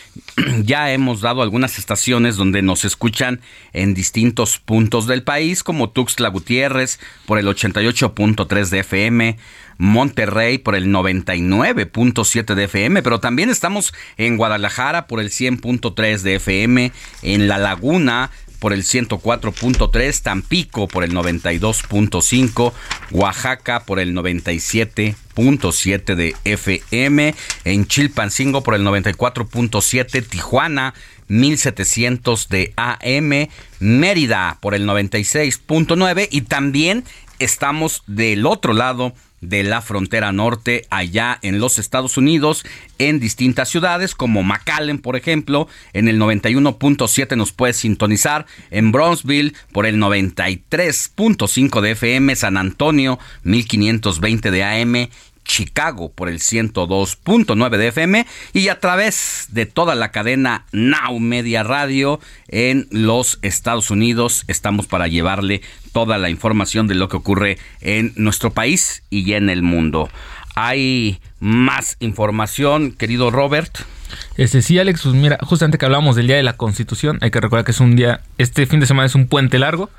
Ya hemos dado algunas estaciones donde nos escuchan en distintos puntos del país, como Tuxtla Gutiérrez por el 88.3 de FM, Monterrey por el 99.7 de FM, pero también estamos en Guadalajara por el 100.3 de FM, en La Laguna por el 104.3, Tampico por el 92.5, Oaxaca por el 97.7 de FM, en Chilpancingo por el 94.7, Tijuana 1700 de AM, Mérida por el 96.9 y también estamos del otro lado de la frontera norte allá en los Estados Unidos en distintas ciudades como McAllen por ejemplo en el 91.7 nos puede sintonizar en Brownsville por el 93.5 de FM San Antonio 1520 de AM Chicago por el 102.9 de FM y a través de toda la cadena Now Media Radio en los Estados Unidos. Estamos para llevarle toda la información de lo que ocurre en nuestro país y en el mundo. Hay más información, querido Robert.
Este sí, Alex, pues mira, justamente que hablamos del Día de la Constitución, hay que recordar que es un día, este fin de semana es un puente largo,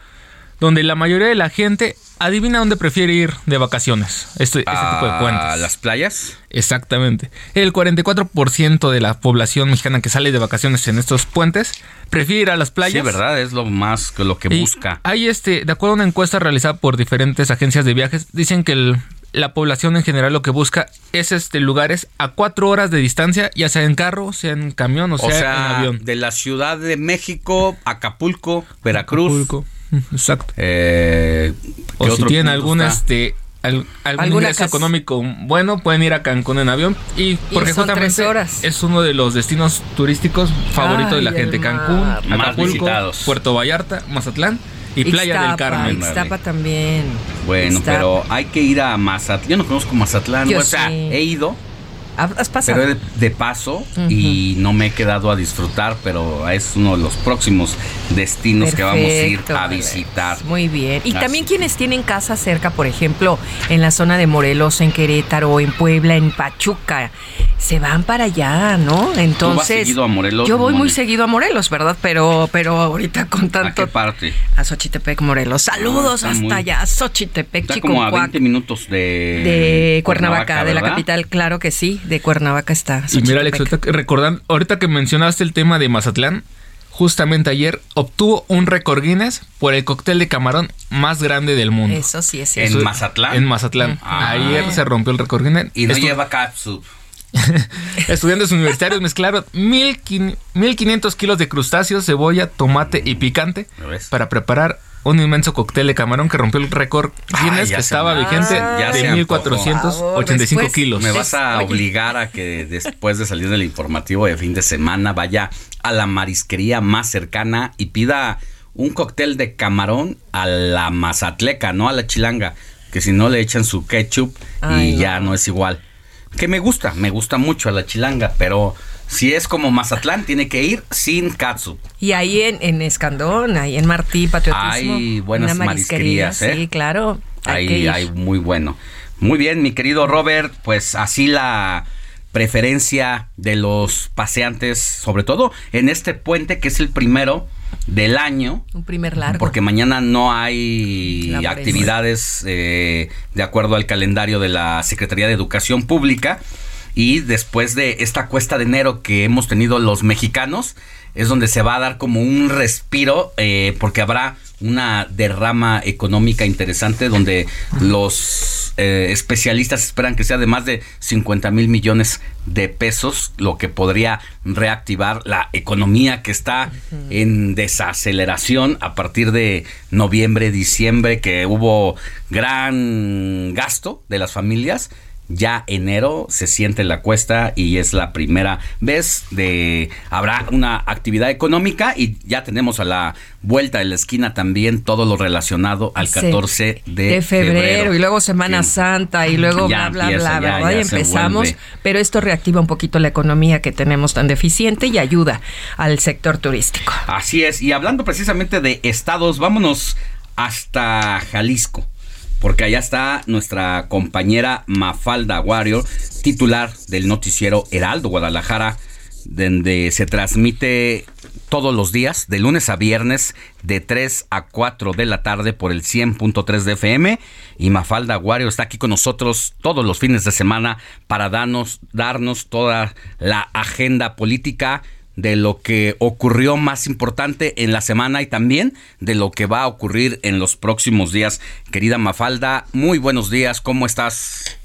donde la mayoría de la gente adivina dónde prefiere ir de vacaciones. Este, este tipo de puentes.
¿A las playas?
Exactamente. El 44% de la población mexicana que sale de vacaciones en estos puentes prefiere ir a las playas.
Sí, ¿verdad? Es lo más que lo que
Y
busca.
Hay este, de acuerdo a una encuesta realizada por diferentes agencias de viajes, dicen que el- la población en general lo que busca es este lugares a cuatro horas de distancia, ya sea en carro, sea en camión o,
O
sea, en avión.
de la Ciudad de México, Acapulco, Veracruz.
Acapulco. Exacto.
Eh,
O
¿qué
si tienen algún
está?
este al- algún ingreso económico bueno, pueden ir a Cancún en avión y porque
son
justamente
tres horas.
es uno de los destinos turísticos favoritos de la gente. Cancún, Acapulco. Puerto Vallarta, Mazatlán y Playa del Carmen.
Ixtapa también.
Bueno,
Ixtapa.
pero hay que ir a Mazatlán. Yo no conozco Mazatlán.
Yo
o sea,
sí.
he ido,
¿Has pasado?
pero de, paso y no me he quedado a disfrutar, pero es uno de los próximos destinos que vamos a ir a visitar.
Muy bien. Y
Así.
también quienes tienen casa cerca, por ejemplo, en la zona de Morelos, en Querétaro, en Puebla, en Pachuca, se van para allá, ¿no? Entonces,
seguido a Morelos,
Yo voy muy seguido a Morelos, ¿verdad? Pero pero ahorita con
¿A
tanto
qué parte?
a Xochitepec, Morelos. Saludos
está
hasta
muy-
allá, Xochitepec,
Está como a
Chiconcuac,
20 minutos de,
de Cuernavaca, de la capital, claro que sí, de Cuernavaca está.
Y mira, Alex, ahorita que, recordan- ahorita que mencionaste el tema de Mazatlán, justamente ayer obtuvo un récord Guinness por el cóctel de camarón más grande del mundo.
Eso sí es
¿En
cierto.
Mazatlán?
En Mazatlán.
Ah.
Ayer se rompió el récord Guinness.
Y no
Esto-
lleva catsup. <laughs>
Estudiantes universitarios mezclaron 1500 kilos de crustáceos, cebolla, tomate y picante para preparar un inmenso cóctel de camarón que rompió el récord Guinness que estaba vigente de 1485 kilos.
Me vas a obligar a que después de salir del informativo de fin de semana vaya a la marisquería más cercana y pida un cóctel de camarón a la mazatleca, no a la chilanga, que si no le echan su ketchup y ya no es igual. Que me gusta, me gusta mucho a la chilanga, pero si es como Mazatlán, tiene que ir sin katsu.
Y ahí en, en Escandón, ahí en Martí, Patriotismo.
Hay buenas marisquerías, ¿eh?
Sí, claro.
Ahí hay muy bueno. Muy bien, mi querido Robert, pues así la preferencia de los paseantes, sobre todo en este puente que es el primero del año.
Un primer largo.
Porque mañana no hay actividades eh, de acuerdo al calendario de la Secretaría de Educación Pública. Y después de esta cuesta de enero que hemos tenido los mexicanos, es donde se va a dar como un respiro, eh, porque habrá una derrama económica interesante donde los eh, especialistas esperan que sea de más de 50 mil millones de pesos, lo que podría reactivar la economía que está en desaceleración a partir de noviembre, diciembre, que hubo gran gasto de las familias ya enero se siente la cuesta y es la primera vez de habrá una actividad económica y ya tenemos a la vuelta de la esquina también todo lo relacionado al 14 de, febrero.
y luego Semana Santa y luego bla bla bla, ¿verdad? y empezamos, pero esto reactiva un poquito la economía que tenemos tan deficiente y ayuda al sector turístico.
Así es, y hablando precisamente de estados, vámonos hasta Jalisco porque allá está nuestra compañera Mafalda Warrior, titular del noticiero Heraldo Guadalajara, donde se transmite todos los días, de lunes a viernes, de 3 a 4 de la tarde por el 100.3 de FM. Y Mafalda Guario está aquí con nosotros todos los fines de semana para darnos toda la agenda política de lo que ocurrió más importante en la semana y también de lo que va a ocurrir en los próximos días. Querida Mafalda, muy buenos días, ¿cómo estás?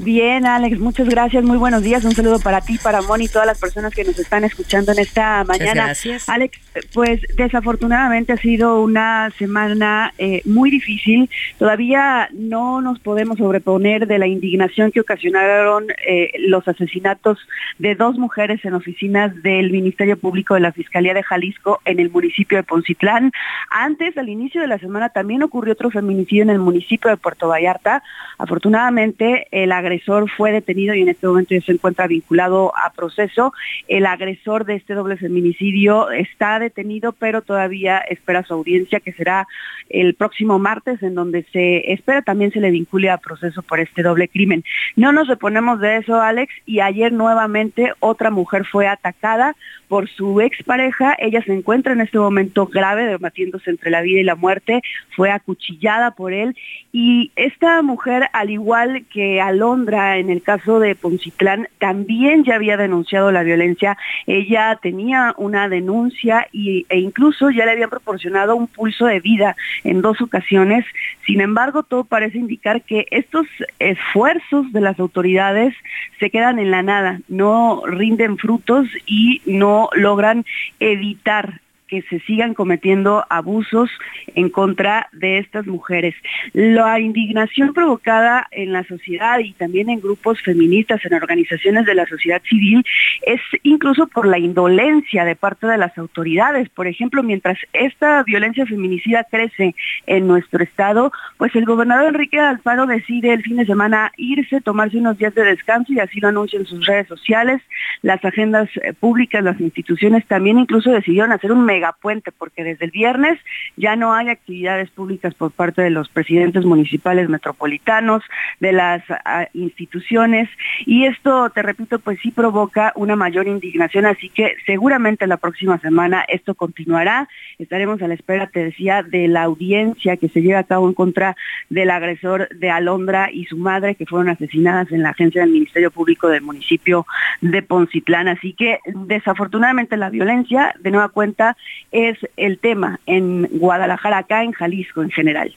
Bien, Alex, muchas gracias. Muy buenos días. Un saludo para ti, para Moni y todas las personas que nos están escuchando en esta mañana.
gracias.
Alex, pues desafortunadamente ha sido una semana eh, muy difícil. Todavía no nos podemos sobreponer de la indignación que ocasionaron eh, los asesinatos de dos mujeres en oficinas del Ministerio Público de la Fiscalía de Jalisco en el municipio de Poncitlán. Antes, al inicio de la semana, también ocurrió otro feminicidio en el municipio de Puerto Vallarta. Afortunadamente, la agresor fue detenido y en este momento ya se encuentra vinculado a proceso. El agresor de este doble feminicidio está detenido, pero todavía espera su audiencia, que será el próximo martes, en donde se espera también se le vincule a proceso por este doble crimen. No nos reponemos de eso, Alex, y ayer nuevamente otra mujer fue atacada por su expareja. Ella se encuentra en este momento grave, debatiéndose entre la vida y la muerte. Fue acuchillada por él. Y esta mujer, al igual que Alondra en el caso de Poncitlán, también ya había denunciado la violencia. Ella tenía una denuncia y, e incluso ya le habían proporcionado un pulso de vida en dos ocasiones. Sin embargo, todo parece indicar que estos esfuerzos de las autoridades se quedan en la nada, no rinden frutos y no logran evitar que se sigan cometiendo abusos en contra de estas mujeres. La indignación provocada en la sociedad y también en grupos feministas, en organizaciones de la sociedad civil, es incluso por la indolencia de parte de las autoridades. Por ejemplo, mientras esta violencia feminicida crece en nuestro estado, pues el gobernador Enrique Alfaro decide el fin de semana irse, tomarse unos días de descanso y así lo anuncia en sus redes sociales. Las agendas eh, públicas, las instituciones también incluso decidieron hacer un megapuente porque desde el viernes ya no hay actividades públicas por parte de los presidentes municipales metropolitanos, de las ah, instituciones y esto, te repito, pues sí provoca una mayor indignación, así que seguramente la próxima semana esto continuará. Estaremos a la espera, te decía, de la audiencia que se lleva a cabo en contra del agresor de Alondra y su madre que fueron asesinadas en la agencia del Ministerio Público del municipio de Poncitlán. Así que desafortunadamente la violencia, de nueva cuenta, es el tema en Guadalajara, acá en Jalisco en general.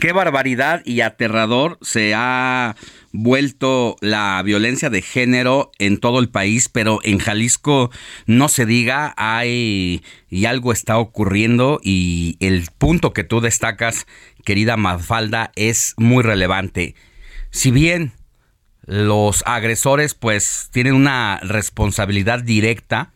Qué barbaridad y aterrador se ha vuelto la violencia de género en todo el país, pero en Jalisco no se diga, hay y algo está ocurriendo y el punto que tú destacas, querida Mafalda, es muy relevante. Si bien los agresores pues tienen una responsabilidad directa,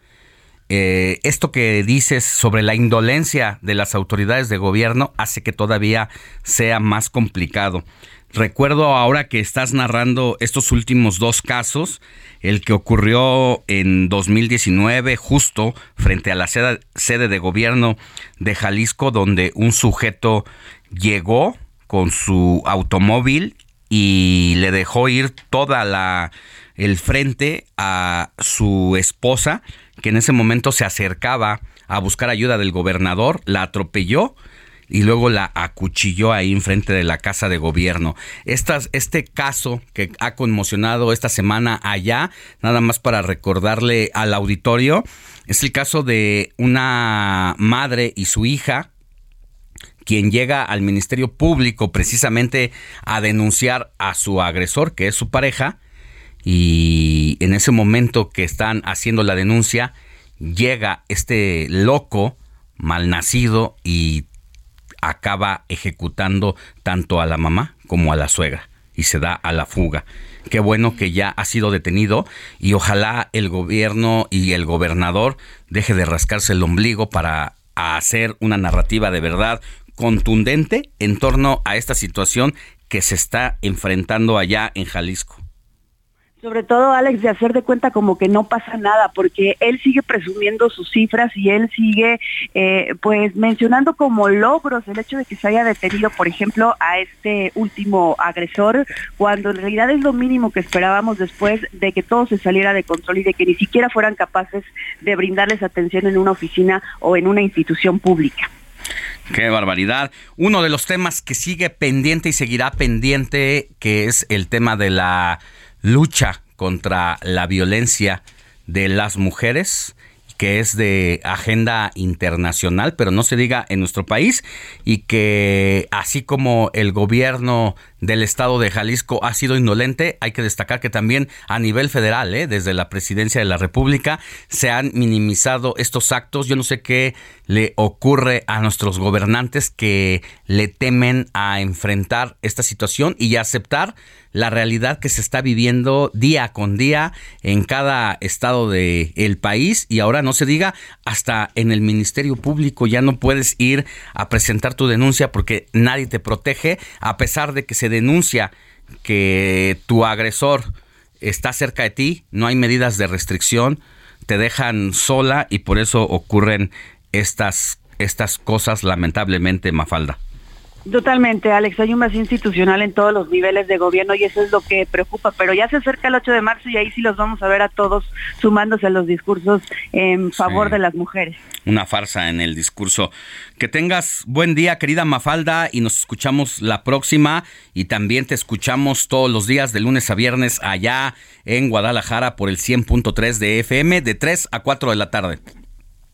eh, esto que dices sobre la indolencia de las autoridades de gobierno hace que todavía sea más complicado. Recuerdo ahora que estás narrando estos últimos dos casos, el que ocurrió en 2019 justo frente a la sede, sede de gobierno de Jalisco, donde un sujeto llegó con su automóvil y le dejó ir toda la el frente a su esposa, que en ese momento se acercaba a buscar ayuda del gobernador, la atropelló y luego la acuchilló ahí enfrente de la casa de gobierno. Este caso que ha conmocionado esta semana allá, nada más para recordarle al auditorio, es el caso de una madre y su hija quien llega al Ministerio Público precisamente a denunciar a su agresor, que es su pareja, y en ese momento que están haciendo la denuncia, llega este loco malnacido y acaba ejecutando tanto a la mamá como a la suegra y se da a la fuga. Qué bueno que ya ha sido detenido y ojalá el gobierno y el gobernador deje de rascarse el ombligo para hacer una narrativa de verdad contundente en torno a esta situación que se está enfrentando allá en Jalisco
sobre todo Alex, de hacer de cuenta como que no pasa nada, porque él sigue presumiendo sus cifras y él sigue eh, pues mencionando como logros el hecho de que se haya detenido, por ejemplo, a este último agresor, cuando en realidad es lo mínimo que esperábamos después de que todo se saliera de control y de que ni siquiera fueran capaces de brindarles atención en una oficina o en una institución pública.
Qué barbaridad. Uno de los temas que sigue pendiente y seguirá pendiente, que es el tema de la lucha contra la violencia de las mujeres que es de agenda internacional, pero no se diga en nuestro país, y que así como el gobierno del estado de Jalisco ha sido indolente, hay que destacar que también a nivel federal, ¿eh? desde la presidencia de la República, se han minimizado estos actos. Yo no sé qué le ocurre a nuestros gobernantes que le temen a enfrentar esta situación y a aceptar la realidad que se está viviendo día con día en cada estado del el país y ahora no se diga hasta en el Ministerio Público ya no puedes ir a presentar tu denuncia porque nadie te protege a pesar de que se denuncia que tu agresor está cerca de ti, no hay medidas de restricción, te dejan sola y por eso ocurren estas, estas cosas lamentablemente, Mafalda.
Totalmente, Alex. Hay un vacío institucional en todos los niveles de gobierno y eso es lo que preocupa. Pero ya se acerca el 8 de marzo y ahí sí los vamos a ver a todos sumándose a los discursos en favor de las mujeres.
Una farsa en el discurso. Que tengas buen día, querida Mafalda, y nos escuchamos la próxima. Y también te escuchamos todos los días de lunes a viernes allá en Guadalajara por el 100.3 de FM de 3 a 4 de la tarde.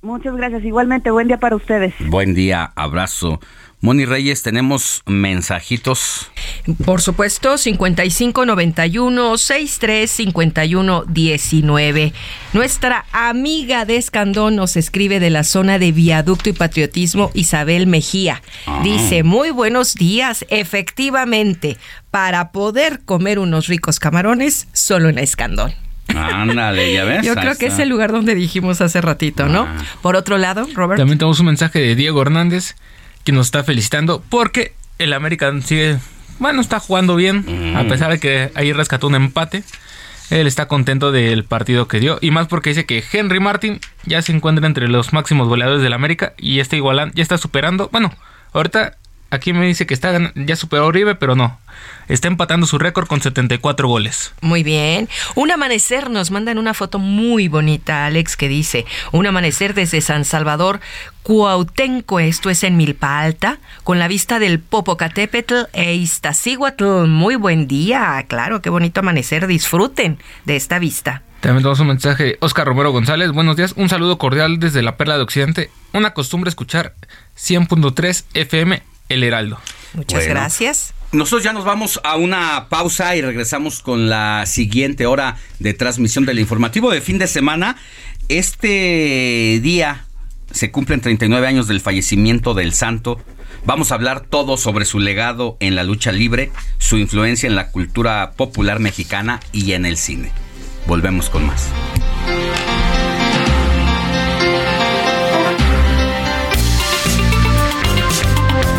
Muchas gracias. Igualmente, buen día para ustedes.
Buen día, abrazo. Moni Reyes, tenemos mensajitos.
Por supuesto, 5591 6351 19. Nuestra amiga de Escandón nos escribe de la zona de Viaducto y Patriotismo, Isabel Mejía.
Ah.
Dice, muy buenos días. Efectivamente, para poder comer unos ricos camarones, solo en Escandón.
Ándale, ya <laughs> ves.
Yo creo que es el lugar donde dijimos hace ratito, ¿no?
Ah.
Por otro lado, Robert.
También tenemos un mensaje de Diego Hernández que nos está felicitando porque el América sigue, bueno, está jugando bien, a pesar de que ahí rescató un empate. Él está contento del partido que dio y más porque dice que Henry Martin ya se encuentra entre los máximos goleadores del América y está igualando, ya está superando. Bueno, ahorita aquí me dice que está ya superó a Uribe, pero no. Está empatando su récord con 74 goles.
Muy bien. Un amanecer nos mandan una foto muy bonita, Alex, que dice, un amanecer desde San Salvador, Cuautenco, esto es en Milpa Alta, con la vista del Popocatépetl e Iztaccíhuatl. Muy buen día, claro, qué bonito amanecer, disfruten de esta vista.
También tenemos un mensaje Oscar Romero González. Buenos días. Un saludo cordial desde la Perla de Occidente. Una costumbre escuchar 100.3 FM El Heraldo.
Muchas
Bueno.
gracias.
Nosotros ya nos vamos a una pausa y regresamos con la siguiente hora de transmisión del informativo de fin de semana. Este día se cumplen 39 años del fallecimiento del santo. Vamos a hablar todo sobre su legado en la lucha libre, su influencia en la cultura popular mexicana y en el cine. Volvemos con más.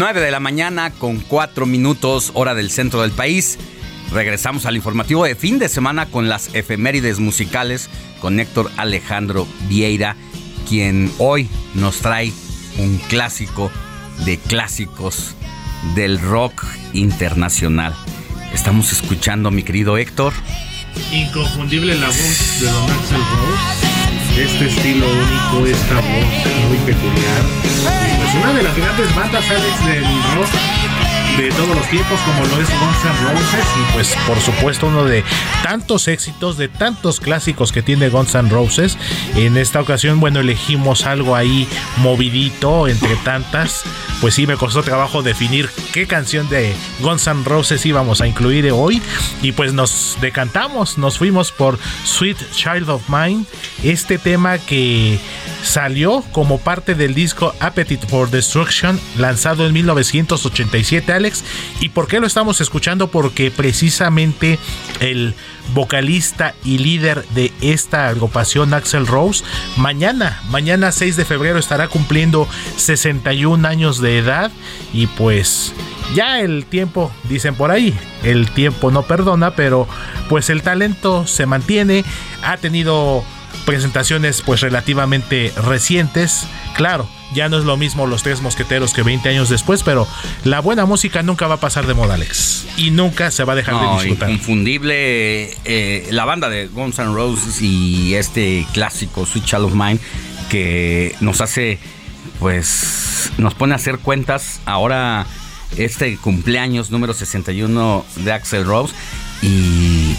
Nueve de la mañana con cuatro minutos hora del centro del país. Regresamos al informativo de fin de semana con las efemérides musicales con Héctor Alejandro Vieira, quien hoy nos trae un clásico de clásicos del rock internacional. Estamos escuchando, mi querido Héctor.
Inconfundible la voz de Don Axel Rose. Este estilo único, esta voz muy peculiar. Una de las grandes bandas, Alex, del rock de todos los tiempos, como lo es Guns N' Roses. Y pues, por supuesto, uno de tantos éxitos, de tantos clásicos que tiene Guns N' Roses. En esta ocasión, bueno, elegimos algo ahí movidito entre tantas. Pues sí, me costó trabajo definir qué canción de Guns N' Roses íbamos a incluir hoy. Y pues nos decantamos, nos fuimos por Sweet Child of Mine. Este tema que salió como parte del disco Appetite for Destruction, lanzado en 1987, Alex. ¿Y por qué lo estamos escuchando? Porque precisamente el vocalista y líder de esta agrupación, Axel Rose, mañana, mañana 6 de febrero estará cumpliendo 61 años de edad. Y pues ya el tiempo, dicen por ahí, el tiempo no perdona, pero pues el talento se mantiene, ha tenido presentaciones pues relativamente recientes, claro, ya no es lo mismo los tres mosqueteros que 20 años después, pero la buena música nunca va a pasar de moda, Alex, y nunca se va a dejar de disfrutar.
inconfundible eh, la banda de Guns N' Roses y este clásico Sweet Child of Mine que nos hace, pues, nos pone a hacer cuentas. Ahora este cumpleaños número 61 de Axel Rose y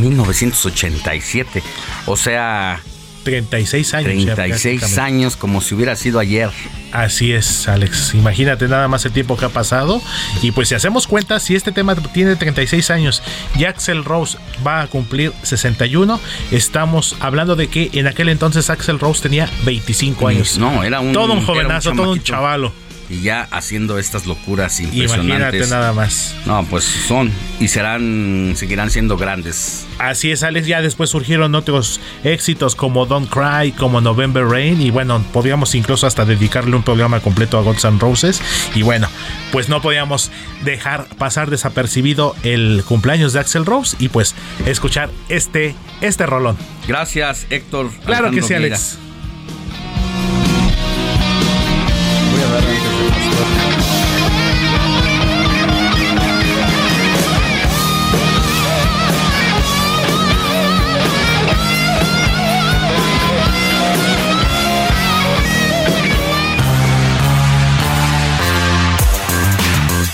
1987, o sea,
36 años.
36 años como si hubiera sido ayer.
Así es, Alex. Imagínate nada más el tiempo que ha pasado. Y pues si hacemos cuenta, si este tema tiene 36 años y Axel Rose va a cumplir 61, estamos hablando de que en aquel entonces Axel Rose tenía 25 años.
No, era un...
Todo un jovenazo, todo un chavalo
y ya haciendo estas locuras impresionantes.
Imagínate nada más.
No, pues son y serán, seguirán siendo grandes.
Así es, Alex. Ya después surgieron otros éxitos como Don't Cry, como November Rain. Y bueno, podríamos incluso hasta dedicarle un programa completo a Guns N' Roses. Y bueno, pues no podíamos dejar pasar desapercibido el cumpleaños de Axel Rose y pues escuchar este, este rolón.
Gracias, Héctor.
Claro que sí, Alex.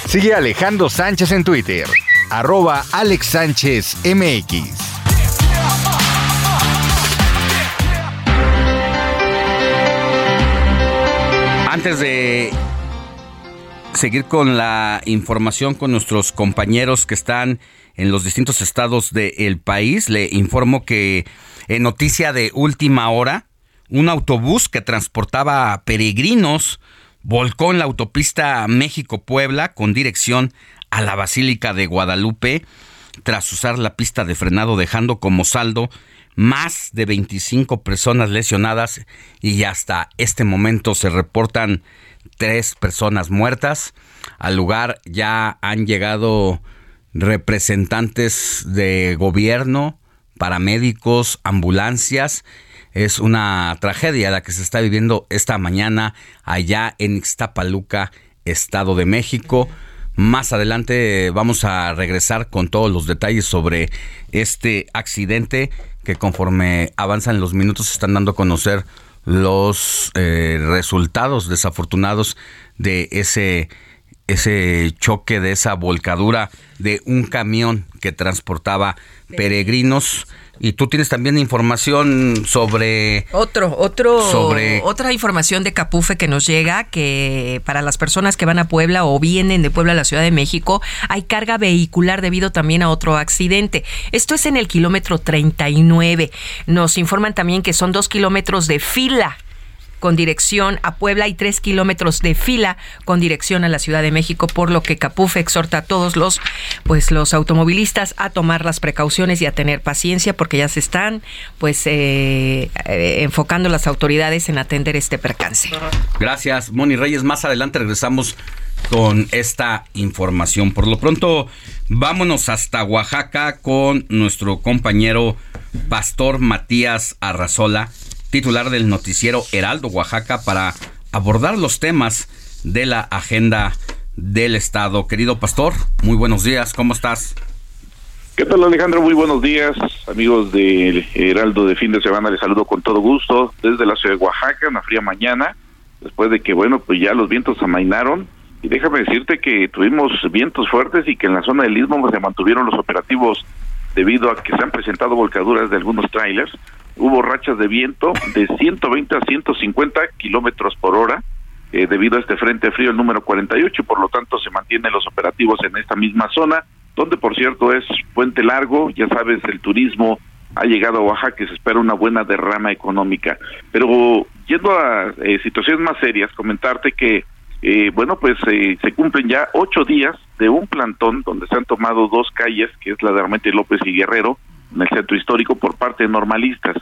Sigue Alejandro Sánchez en Twitter, arroba Alex Sánchez MX.
Antes de seguir con la información con nuestros compañeros que están en los distintos estados del país, le informo que en noticia de última hora, un autobús que transportaba peregrinos volcó en la autopista México-Puebla con dirección a la Basílica de Guadalupe tras usar la pista de frenado dejando como saldo más de 25 personas lesionadas y hasta este momento se reportan tres personas muertas. Al lugar ya han llegado representantes de gobierno, paramédicos, ambulancias es una tragedia la que se está viviendo esta mañana allá en Ixtapaluca, Estado de México. Más adelante vamos a regresar con todos los detalles sobre este accidente que conforme avanzan los minutos están dando a conocer los eh, resultados desafortunados de ese ese choque de esa volcadura de un camión que transportaba peregrinos y tú tienes también información sobre
otro otro sobre otra información de Capufe que nos llega que para las personas que van a Puebla o vienen de Puebla a la Ciudad de México hay carga vehicular debido también a otro accidente. Esto es en el kilómetro 39. Nos informan también que son dos kilómetros de fila con dirección a Puebla y tres kilómetros de fila con dirección a la Ciudad de México, por lo que Capufe exhorta a todos los, pues, los automovilistas a tomar las precauciones y a tener paciencia porque ya se están, pues, eh, eh, enfocando las autoridades en atender este percance.
Gracias, Moni Reyes. Más adelante regresamos con esta información. Por lo pronto, vámonos hasta Oaxaca con nuestro compañero Pastor Matías Arrazola titular del noticiero Heraldo Oaxaca, para abordar los temas de la agenda del Estado. Querido pastor, muy buenos días, ¿cómo estás?
¿Qué tal Alejandro? Muy buenos días, amigos del Heraldo de fin de semana, les saludo con todo gusto desde la ciudad de Oaxaca, una fría mañana, después de que, bueno, pues ya los vientos amainaron, y déjame decirte que tuvimos vientos fuertes y que en la zona del Istmo se mantuvieron los operativos debido a que se han presentado volcaduras de algunos trailers, hubo rachas de viento de 120 a 150 kilómetros por hora eh, debido a este frente frío el número 48 y por lo tanto se mantienen los operativos en esta misma zona donde por cierto es puente largo ya sabes el turismo ha llegado a Oaxaca y se espera una buena derrama económica. Pero yendo a eh, situaciones más serias comentarte que eh, bueno pues se cumplen ya ocho días de un plantón donde se han tomado dos calles que es la de Armente López y Guerrero en el centro histórico por parte de normalistas.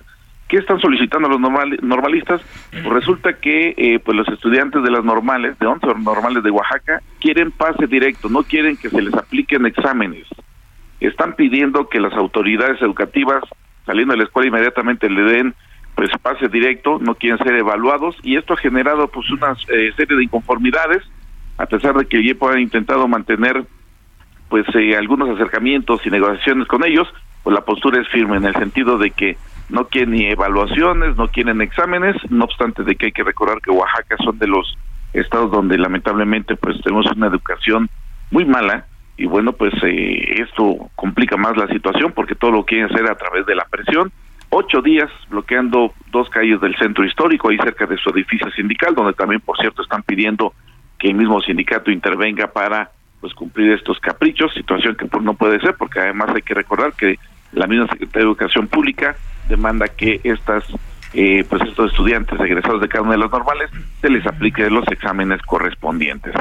¿Qué están solicitando los normalistas? Pues resulta que eh, pues los estudiantes de las normales, de 11 normales de Oaxaca, quieren pase directo, no quieren que se les apliquen exámenes. Están pidiendo que las autoridades educativas, saliendo de la escuela inmediatamente le den pues pase directo, no quieren ser evaluados y esto ha generado pues una eh, serie de inconformidades, a pesar de que el IEPO ha intentado mantener pues eh, algunos acercamientos y negociaciones con ellos, pues la postura es firme en el sentido de que no quieren ni evaluaciones, no quieren exámenes, no obstante de que hay que recordar que Oaxaca son de los estados donde lamentablemente pues tenemos una educación muy mala y bueno pues eh, esto complica más la situación porque todo lo quieren hacer a través de la presión ocho días bloqueando dos calles del centro histórico, ahí cerca de su edificio sindical, donde también, por cierto, están pidiendo que el mismo sindicato intervenga para pues cumplir estos caprichos, situación que pues, no puede ser, porque además hay que recordar que la misma Secretaría de Educación Pública demanda que estas eh, pues estos estudiantes egresados de cada una de las normales se les aplique los exámenes correspondientes.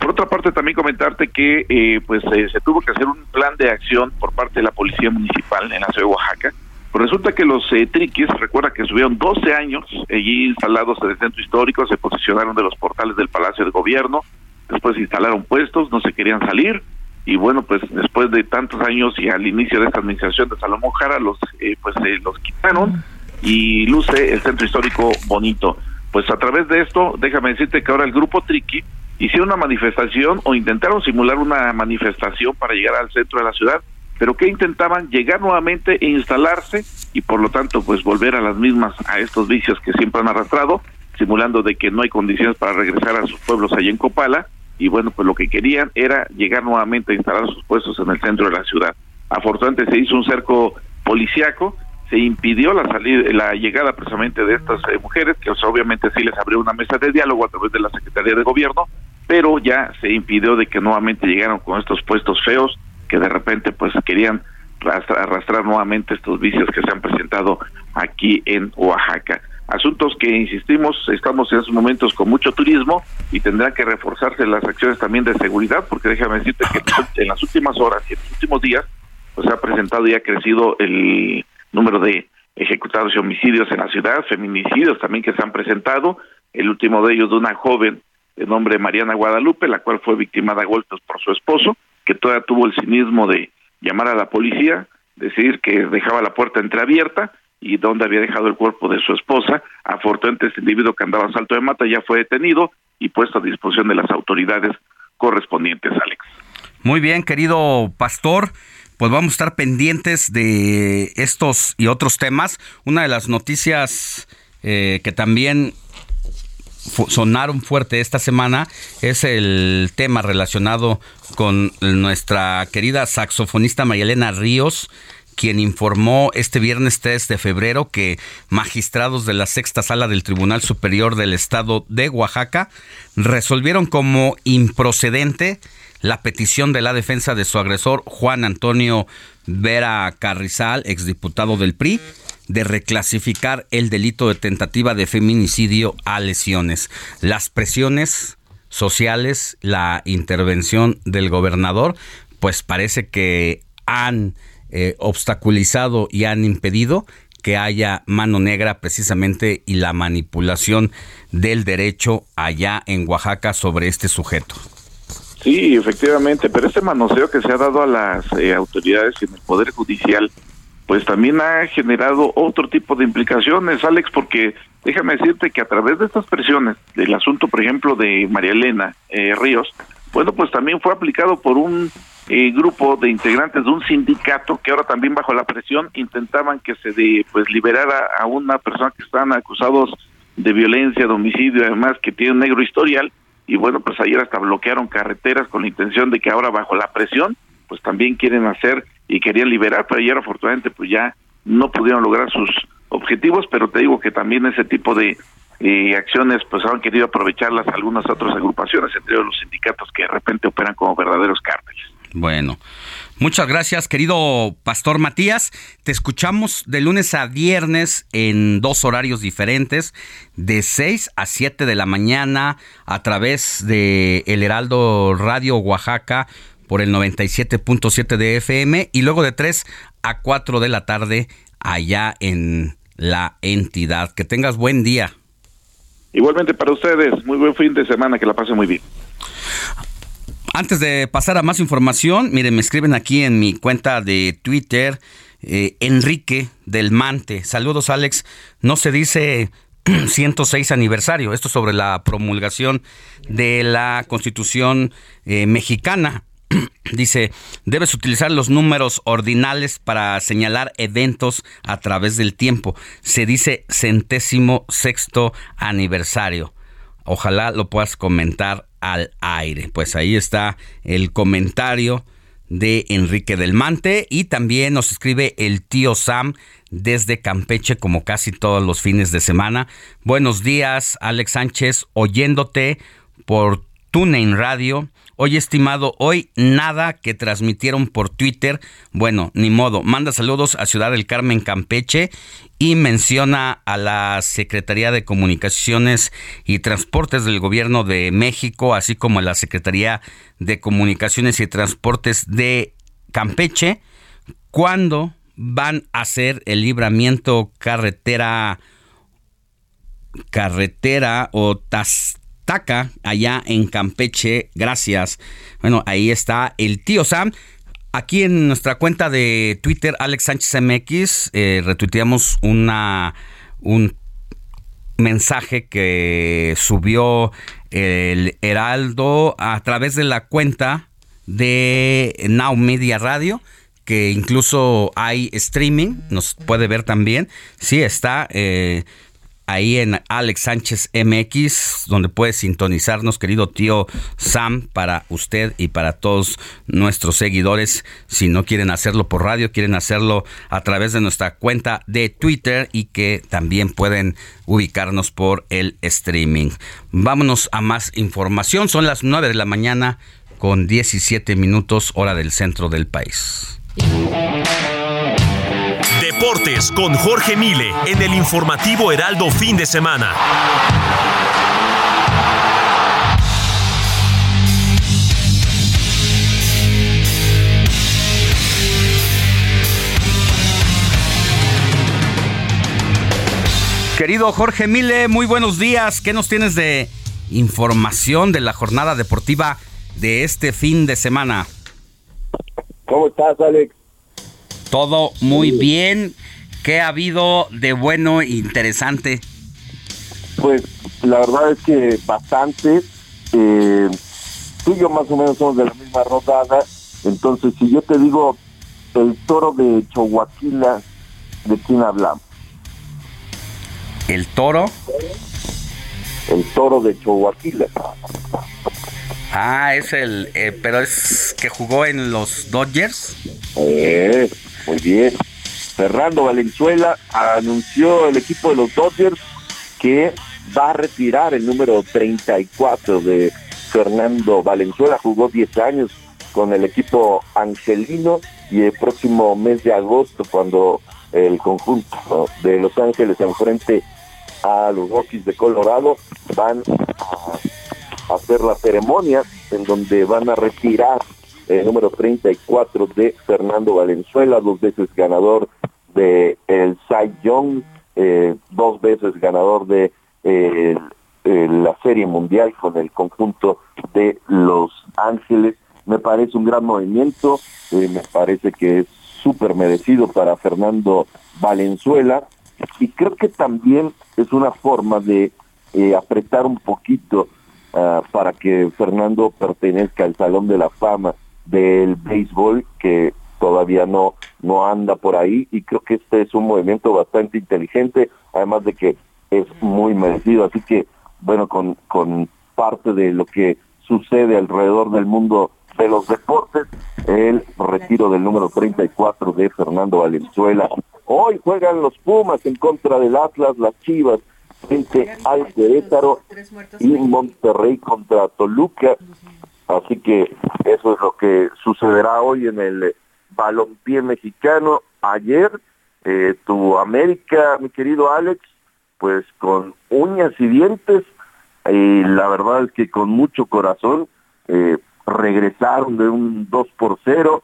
Por otra parte, también comentarte que eh, pues eh, se tuvo que hacer un plan de acción por parte de la Policía Municipal en la ciudad de Oaxaca. Pues resulta que los triquis, recuerda que estuvieron 12 años allí instalados en el centro histórico, se posicionaron de los portales del Palacio de Gobierno, después instalaron puestos, no se querían salir, y bueno, pues después de tantos años y al inicio de esta administración de Salomón Jara, los, pues los quitaron y luce el centro histórico bonito. Pues a través de esto, déjame decirte que ahora el grupo Triqui hicieron una manifestación o intentaron simular una manifestación para llegar al centro de la ciudad, pero que intentaban llegar nuevamente e instalarse y por lo tanto pues volver a las mismas, a estos vicios que siempre han arrastrado, simulando de que no hay condiciones para regresar a sus pueblos allá en Copala y bueno pues lo que querían era llegar nuevamente a instalar sus puestos en el centro de la ciudad. Afortunadamente se hizo un cerco policiaco se impidió la salida, la llegada precisamente de estas eh, mujeres, que obviamente sí les abrió una mesa de diálogo a través de la Secretaría de Gobierno, pero ya se impidió de que nuevamente llegaran con estos puestos feos que de repente pues querían arrastrar, nuevamente estos vicios que se han presentado aquí en Oaxaca. Asuntos que, insistimos, estamos en esos momentos con mucho turismo y tendrán que reforzarse las acciones también de seguridad, porque déjame decirte que en las últimas horas y en los últimos días, pues se ha presentado y ha crecido el número de ejecutados y homicidios en la ciudad, feminicidios también que se han presentado, el último de ellos de una joven de nombre Mariana Guadalupe, la cual fue víctima de golpes por su esposo, que todavía tuvo el cinismo de llamar a la policía, decir que dejaba la puerta entreabierta y donde había dejado el cuerpo de su esposa. Afortunadamente este individuo que andaba en salto de mata ya fue detenido y puesto a disposición de las autoridades correspondientes, Alex.
Muy bien, querido pastor pues vamos a estar pendientes de estos y otros temas. Una de las noticias eh, que también sonaron fuerte esta semana es el tema relacionado con nuestra querida saxofonista Mayelena Ríos, quien informó este viernes 3 de febrero que magistrados de la sexta sala del Tribunal Superior del Estado de Oaxaca resolvieron como improcedente la petición de la defensa de su agresor Juan Antonio Vera Carrizal, exdiputado del PRI, de reclasificar el delito de tentativa de feminicidio a lesiones. Las presiones sociales, la intervención del gobernador, pues parece que han eh, obstaculizado y han impedido que haya mano negra precisamente y la manipulación del derecho allá en Oaxaca sobre este sujeto.
Sí, efectivamente, pero este manoseo que se ha dado a las eh, autoridades en el Poder Judicial, pues también ha generado otro tipo de implicaciones, Alex, porque déjame decirte que a través de estas presiones, del asunto, por ejemplo, de María Elena eh, Ríos, bueno, pues también fue aplicado por un eh, grupo de integrantes de un sindicato que ahora también bajo la presión intentaban que se de, pues liberara a una persona que estaban acusados de violencia, de homicidio, además que tiene un negro historial, y bueno, pues ayer hasta bloquearon carreteras con la intención de que ahora bajo la presión, pues también quieren hacer y querían liberar, pero ayer afortunadamente pues ya no pudieron lograr sus objetivos, pero te digo que también ese tipo de acciones pues han querido aprovecharlas algunas otras agrupaciones, entre ellos los sindicatos que de repente operan como verdaderos cárteles.
Bueno, Muchas gracias, querido Pastor Matías. Te escuchamos de lunes a viernes en dos horarios diferentes, de 6 a 7 de la mañana a través de El Heraldo Radio Oaxaca por el 97.7 de FM y luego de 3 a 4 de la tarde allá en la entidad. Que tengas buen día.
Igualmente para ustedes, muy buen fin de semana, que la pasen muy bien.
Antes de pasar a más información, miren, me escriben aquí en mi cuenta de Twitter, eh, Enrique del Mante. Saludos, Alex. No se dice <clears throat> 106 aniversario. Esto sobre la promulgación de la Constitución eh, mexicana. <clears throat> Dice, debes utilizar los números ordinales para señalar eventos a través del tiempo. Se dice centésimo sexto aniversario. Ojalá lo puedas comentar al aire. Pues ahí está el comentario de Enrique del Mante y también nos escribe el tío Sam desde Campeche como casi todos los fines de semana. Buenos días, Alex Sánchez, oyéndote por TuneIn Radio. Hoy, estimado, hoy nada que transmitieron por Twitter. Bueno, ni modo. Manda saludos a Ciudad del Carmen, Campeche y menciona a la Secretaría de Comunicaciones y Transportes del Gobierno de México, así como a la Secretaría de Comunicaciones y Transportes de Campeche, cuando van a hacer el libramiento carretera carretera o tas, Taca, allá en Campeche. Gracias. Bueno, ahí está el tío Sam. Aquí en nuestra cuenta de Twitter, Alex Sánchez MX, eh, retuiteamos una, un mensaje que subió el Heraldo a través de la cuenta de Now Media Radio que incluso hay streaming, nos puede ver también. Sí, está. Eh, ahí en Alex Sánchez MX, donde puede sintonizarnos, querido tío Sam, para usted y para todos nuestros seguidores. Si no quieren hacerlo por radio, quieren hacerlo a través de nuestra cuenta de Twitter y que también pueden ubicarnos por el streaming. Vámonos a más información. Son las 9 de la mañana con 17 minutos hora del centro del país.
Deportes con Jorge Mile en el informativo Heraldo fin de semana.
Querido Jorge Mile, muy buenos días. ¿Qué nos tienes de información de la jornada deportiva de este fin de semana?
¿Cómo estás, Alex?
Todo muy bien. ¿Qué ha habido de bueno e interesante?
Pues la verdad es que bastante. Eh, tú y yo más o menos somos de la misma rodada. Entonces, si yo te digo el toro de Chihuahua, ¿de quién hablamos?
¿El toro?
El toro de Chihuahua.
Ah, es el, eh, pero es que jugó en los Dodgers.
Eh, muy bien. Fernando Valenzuela anunció el equipo de los Dodgers que va a retirar el número 34 de Fernando Valenzuela. Jugó 10 años con el equipo angelino y el próximo mes de agosto, cuando el conjunto de Los Ángeles enfrente a los Rockies de Colorado, van a hacer la ceremonia en donde van a retirar el número 34 de Fernando Valenzuela, dos veces ganador de el Cy Young, eh, dos veces ganador de eh, la Serie Mundial con el conjunto de Los Ángeles. Me parece un gran movimiento, eh, me parece que es súper merecido para Fernando Valenzuela y creo que también es una forma de apretar un poquito ah, para que Fernando pertenezca al Salón de la Fama del béisbol que todavía no, no anda por ahí y creo que este es un movimiento bastante inteligente, además de que es muy merecido. Así que, bueno, con, con parte de lo que sucede alrededor del mundo de los deportes, el retiro del número 34 de Fernando Valenzuela. Hoy juegan los Pumas en contra del Atlas, las Chivas frente al Querétaro y Monterrey contra Toluca. Así que eso es lo que sucederá hoy en el balompié mexicano. Ayer eh, tu América, mi querido Alex, pues con uñas y dientes, y la verdad es que con mucho corazón eh, regresaron de un 2 por 0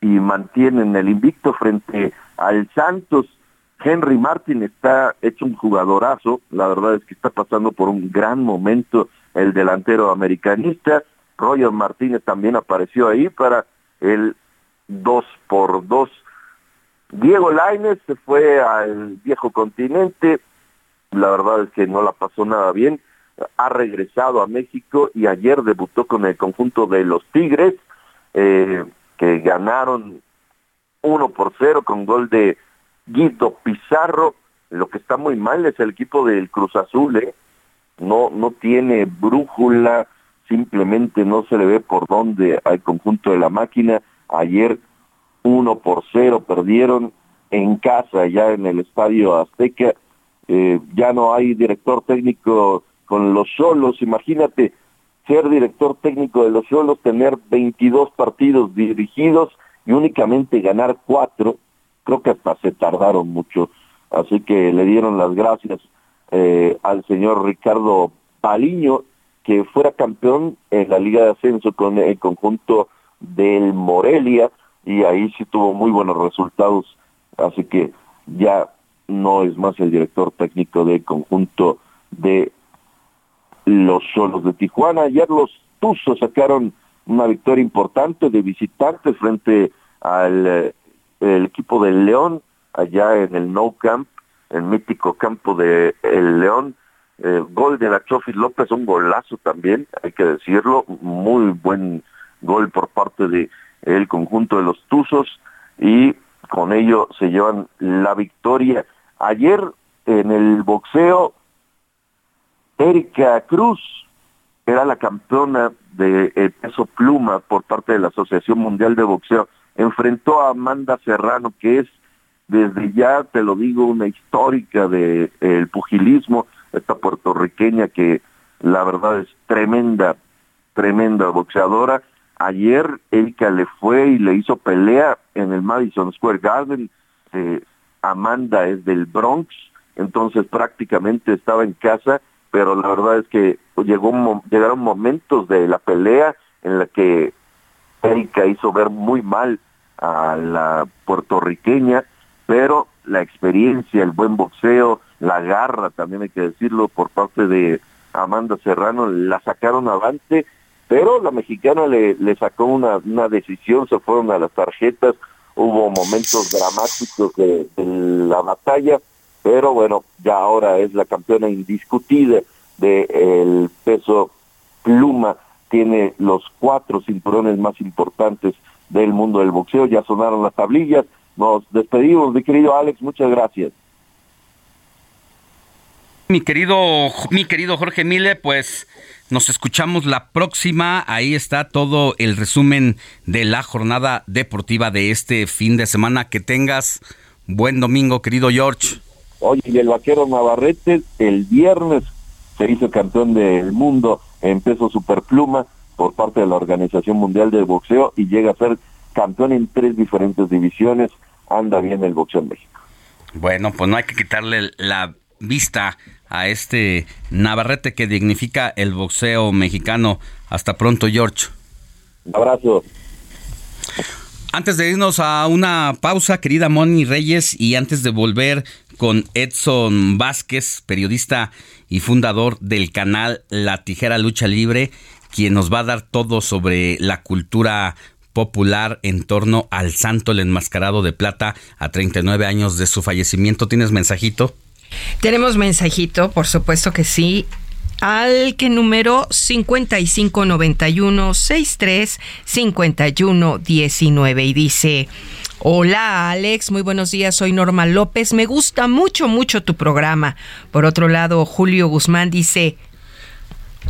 y mantienen el invicto frente al Santos. Henry Martin está hecho un jugadorazo, la verdad es que está pasando por un gran momento el delantero americanista. Roger Martínez también apareció ahí para el 2 por 2. Diego Lainez se fue al viejo continente, la verdad es que no la pasó nada bien, ha regresado a México y ayer debutó con el conjunto de los Tigres, eh, que ganaron 1 por 0 con gol de Guido Pizarro. Lo que está muy mal es el equipo del Cruz Azul, ¿eh? no, no tiene brújula, simplemente no se le ve por dónde al conjunto de la máquina. Ayer uno por cero perdieron en casa, ya en el estadio Azteca. Eh, ya no hay director técnico con los solos. Imagínate ser director técnico de los solos, tener 22 partidos dirigidos y únicamente ganar cuatro. Creo que hasta se tardaron mucho. Así que le dieron las gracias eh, al señor Ricardo Paliño, que fuera campeón en la Liga de Ascenso con el conjunto del Morelia y ahí sí tuvo muy buenos resultados. Así que ya no es más el director técnico del conjunto de los Solos de Tijuana. Ayer los Tuzos sacaron una victoria importante de visitantes frente al eh, equipo del León allá en el No Camp, el mítico campo de el León. Eh, gol de la Chofis López, un golazo también, hay que decirlo, muy buen gol por parte de conjunto de los Tuzos y con ello se llevan la victoria. Ayer en el boxeo, Erika Cruz era la campeona de eh, peso pluma por parte de la Asociación Mundial de Boxeo. Enfrentó a Amanda Serrano, que es desde ya, te lo digo, una histórica del de, el pugilismo, esta puertorriqueña que la verdad es tremenda, tremenda boxeadora. Ayer Erika le fue y le hizo pelea en el Madison Square Garden. Eh, Amanda es del Bronx, entonces prácticamente estaba en casa, pero la verdad es que llegaron momentos de la pelea en la que Erika hizo ver muy mal a la puertorriqueña, pero la experiencia, el buen boxeo, la garra, también hay que decirlo, por parte de Amanda Serrano, la sacaron avante, pero la mexicana le, sacó una, decisión, se fueron a las tarjetas, hubo momentos dramáticos de la batalla, pero bueno, ya ahora es la campeona indiscutida del peso pluma, tiene los cuatro cinturones más importantes del mundo del boxeo, ya sonaron las tablillas, nos despedimos, mi querido Alex, muchas gracias.
Mi querido, mi querido Jorge Mile, pues nos escuchamos la próxima. Ahí está todo el resumen de la jornada deportiva de este fin de semana. Que tengas buen domingo, querido George.
Oye, y el vaquero Navarrete el viernes se hizo campeón del mundo en peso superpluma por parte de la Organización Mundial del Boxeo y llega a ser campeón en tres diferentes divisiones. Anda bien el boxeo en México.
Bueno, pues no hay que quitarle la vista a este Navarrete que dignifica el boxeo mexicano. Hasta pronto, George.
Un abrazo.
Antes de irnos a una pausa, querida Moni Reyes, y antes de volver con Edson Vázquez, periodista y fundador del canal La Tijera Lucha Libre, quien nos va a dar todo sobre la cultura popular en torno al santo el enmascarado de plata a 39 años de su fallecimiento. ¿Tienes mensajito?
Tenemos mensajito, por supuesto que sí. Al que número 5591 63 51 19 y dice Hola Alex, muy buenos días, soy Norma López, me gusta mucho, mucho tu programa. Por otro lado, Julio Guzmán dice...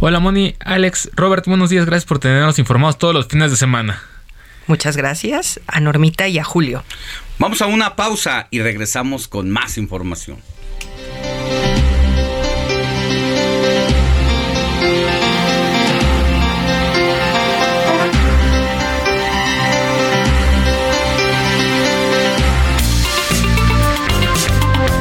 Hola Moni, Alex, Robert, buenos días, gracias por tenernos informados todos los fines de semana.
Muchas gracias a Normita y a Julio.
Vamos a una pausa y regresamos con más información.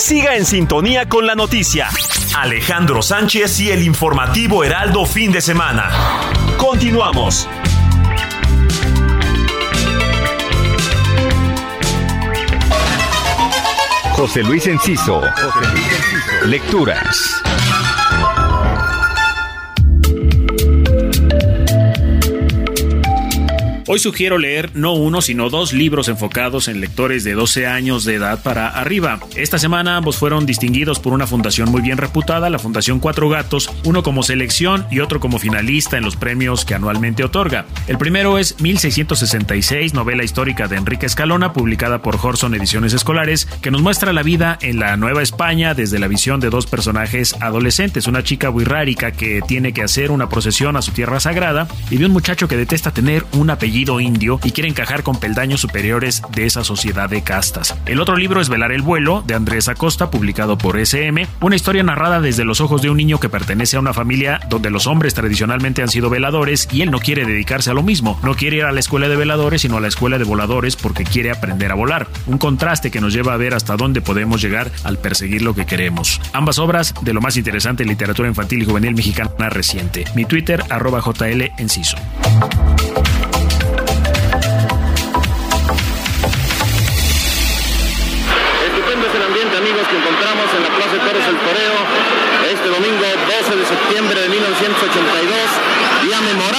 Siga en sintonía con la noticia. Alejandro Sánchez y el informativo Heraldo fin de semana. Continuamos.
José Luis Enciso. Lecturas.
Hoy sugiero leer no uno, sino dos libros enfocados en lectores de 12 años de edad para arriba. Esta semana ambos fueron distinguidos por una fundación muy bien reputada, la Fundación Cuatro Gatos, uno como selección y otro como finalista en los premios que anualmente otorga. El primero es 1666, novela histórica de Enrique Escalona, publicada por Horson Ediciones Escolares, que nos muestra la vida en la Nueva España desde la visión de dos personajes adolescentes, una chica wixárika que tiene que hacer una procesión a su tierra sagrada y de un muchacho que detesta tener un apellido indio y quiere encajar con peldaños superiores de esa sociedad de castas. El otro libro es Velar el vuelo, de Andrés Acosta, publicado por SM, una historia narrada desde los ojos de un niño que pertenece a una familia donde los hombres tradicionalmente han sido veladores y él no quiere dedicarse a lo mismo, no quiere ir a la escuela de veladores, sino a la escuela de voladores porque quiere aprender a volar. Un contraste que nos lleva a ver hasta dónde podemos llegar al perseguir lo que queremos. Ambas obras de lo más interesante en literatura infantil y juvenil mexicana reciente. Mi Twitter, arroba JL Enciso.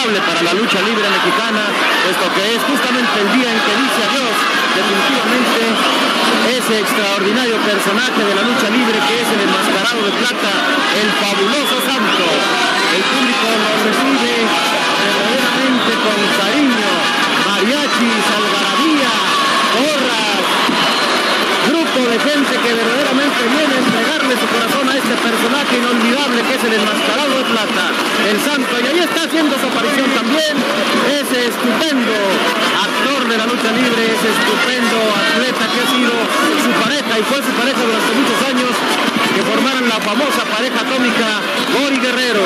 Para la lucha libre mexicana, puesto que es justamente el día en que dice adiós definitivamente ese extraordinario personaje de la lucha libre que es el enmascarado de plata, el fabuloso santo. El público lo recibe verdaderamente con cariño, mariachis, algarabía, porras, grupo de gente que verdaderamente viene a entregarle su corazón a este personaje inolvidable que es el enmascarado de plata, el santo. Y ahí está haciendo su aparición también ese estupendo actor de la lucha libre, ese estupendo atleta que ha sido su pareja y fue su pareja durante muchos años, que formaron la famosa pareja atómica Gori Guerrero.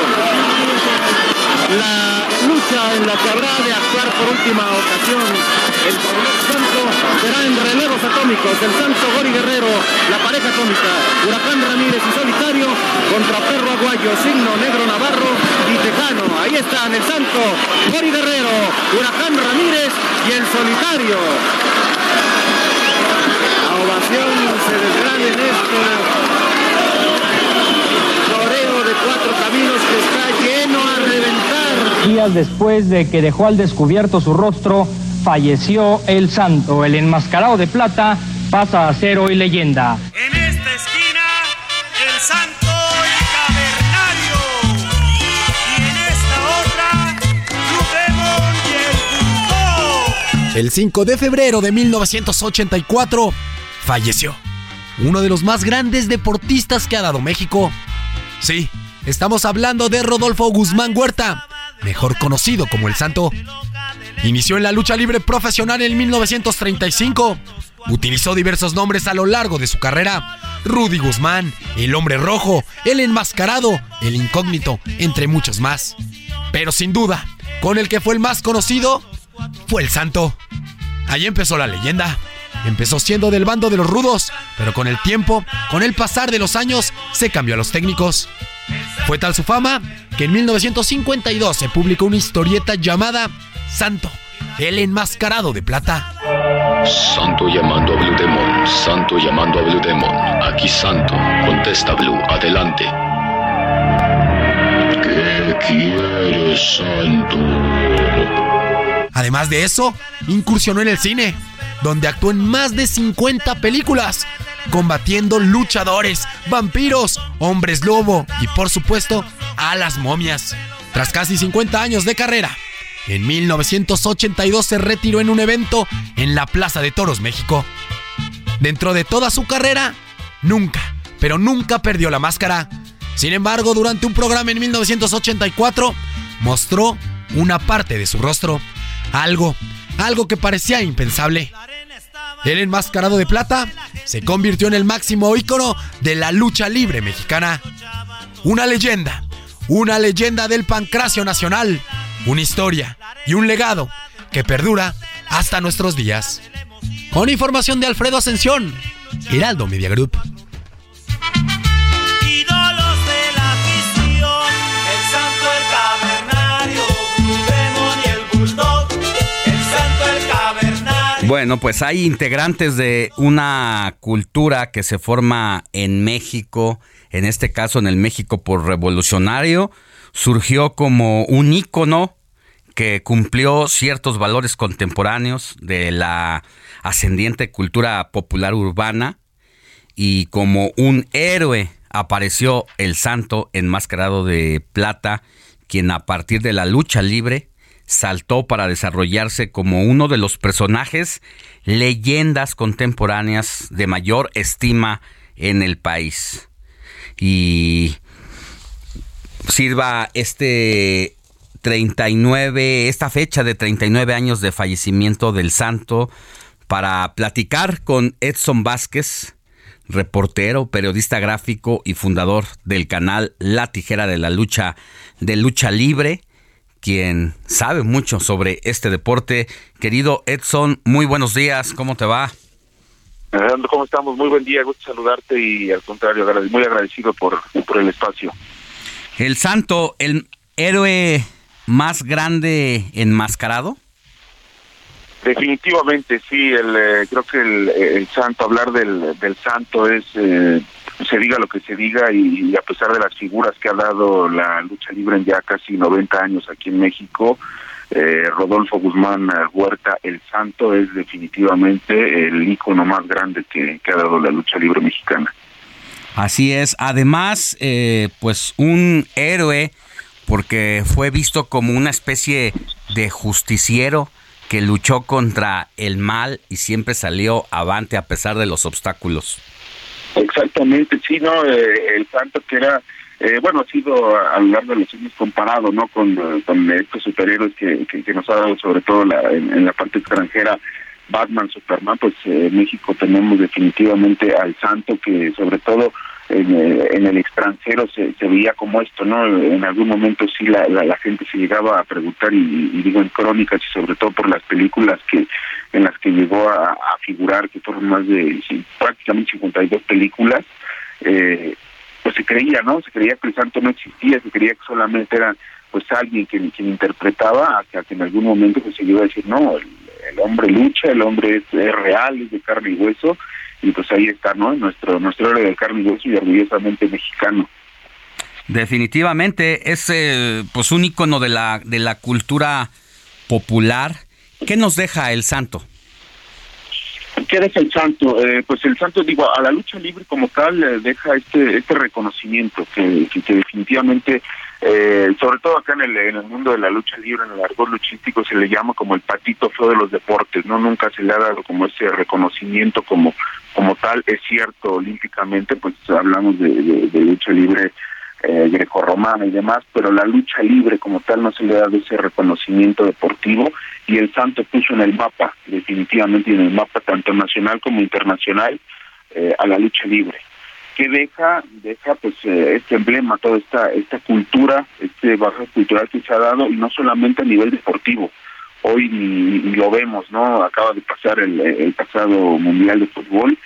La lucha en la que habrá de actuar por última ocasión el santo será en relevos atómicos. El santo Gori Guerrero, la pareja atómica, Huracán Ramírez y Solitario contra Perro Aguayo, Signo Negro Navarro y Tejano. Ahí están el santo Gori Guerrero, Huracán Ramírez y el Solitario. La ovación se desgrana en este toreo de cuatro caminos que está lleno a.
Días después de que dejó al descubierto su rostro, falleció el santo. El enmascarado de plata pasa a ser hoy leyenda.
En esta esquina, el santo y cavernario. Y en esta otra, y el Bulldog.
El 5 de febrero de 1984 falleció uno de los más grandes deportistas que ha dado México. Sí, estamos hablando de Rodolfo Guzmán Huerta, mejor conocido como El Santo. Inició en la lucha libre profesional en 1935. Utilizó diversos nombres a lo largo de su carrera. Rudy Guzmán, el hombre rojo, el enmascarado, el incógnito, entre muchos más. Pero sin duda, con el que fue el más conocido, fue el santo. Ahí empezó la leyenda. Empezó siendo del bando de los rudos, pero con el tiempo, con el pasar de los años, se cambió a los técnicos. Fue tal su fama que en 1952 se publicó una historieta llamada Santo, el enmascarado de plata.
Santo llamando a Blue Demon, Santo llamando a Blue Demon. Aquí Santo, contesta Blue, adelante. ¿Qué quieres, Santo?
Además de eso, incursionó en el cine, donde actuó en más de 50 películas, combatiendo luchadores, vampiros, hombres lobo y por supuesto a las momias. Tras casi 50 años de carrera, en 1982 se retiró en un evento en la Plaza de Toros, México. Dentro de toda su carrera, nunca, pero nunca perdió la máscara. Sin embargo, durante un programa en 1984, mostró una parte de su rostro. Algo, algo que parecía impensable. El enmascarado de plata se convirtió en el máximo ícono de la lucha libre mexicana. Una leyenda, una leyenda del pancracio nacional, una historia y un legado que perdura hasta nuestros días. Con información de Alfredo Ascensión, Heraldo Media Group.
Bueno, pues hay integrantes de una cultura que se forma en México, en este caso en el México por revolucionario, surgió como un ícono que cumplió ciertos valores contemporáneos de la ascendiente cultura popular urbana y como un héroe apareció el santo enmascarado de plata, quien a partir de la lucha libre saltó para desarrollarse como uno de los personajes leyendas contemporáneas de mayor estima en el país. Y sirva este 39, esta fecha de 39 años de fallecimiento del santo para platicar con Edson Vázquez, reportero, periodista gráfico y fundador del canal La Tijera de la Lucha de Lucha Libre, quien sabe mucho sobre este deporte. Querido Edson, muy buenos días, ¿cómo te va?
¿Cómo estamos? Muy buen día, gusto saludarte y al contrario, muy agradecido por, por el espacio.
El santo, el héroe más grande enmascarado.
Definitivamente, sí. El, eh, creo que el, santo, hablar del, del santo es, eh, se diga lo que se diga y, a pesar de las figuras que ha dado la lucha libre en ya casi 90 años aquí en México, eh, Rodolfo Guzmán Huerta, el santo, es definitivamente el ícono más grande que, que ha dado la lucha libre mexicana.
Así es. Además, pues un héroe porque fue visto como una especie de justiciero que luchó contra el mal y siempre salió avante a pesar de los obstáculos.
Exactamente, sí, ¿no? Eh, el santo que era, eh, bueno, ha sido a lo largo de los años comparado, ¿no? Con, estos superhéroes que, que, nos ha dado sobre todo la, en, la parte extranjera Batman, Superman, pues eh, en México tenemos definitivamente al santo que sobre todo eh, en, el extranjero se, veía como esto, ¿no? En algún momento sí la, la, gente se llegaba a preguntar, y, digo en crónicas y sobre todo por las películas que en las que llegó a, figurar, que fueron más de prácticamente 52 películas, eh, pues se creía, ¿no? Se creía que el santo no existía, se creía que solamente era pues alguien quien, quien interpretaba, hasta que en algún momento pues, se llegó a decir, no, el, hombre lucha, el hombre es real, es de carne y hueso, y pues ahí está, ¿no? Nuestro, nuestro héroe de carne y hueso y orgullosamente mexicano.
Definitivamente es eh, pues un icono de la, de la cultura popular. ¿Qué nos deja el santo?
¿Qué deja el santo? Eh, pues el santo, digo, a la lucha libre como tal eh, deja este este reconocimiento que, que definitivamente eh, sobre todo acá en el, mundo de la lucha libre, en el argot luchístico, se le llama como el patito feo de los deportes, ¿no? Nunca se le ha dado como ese reconocimiento como, como tal. Es cierto, olímpicamente, pues hablamos de, de, lucha libre eh, grecorromana y demás, pero la lucha libre como tal no se le ha dado ese reconocimiento deportivo y el Santo puso en el mapa, definitivamente en el mapa tanto nacional como internacional, eh, a la lucha libre que deja deja pues eh, este emblema toda esta esta cultura este bajo cultural que se ha dado y no solamente a nivel deportivo. Hoy ni, lo vemos no acaba de pasar el, pasado mundial de fútbol.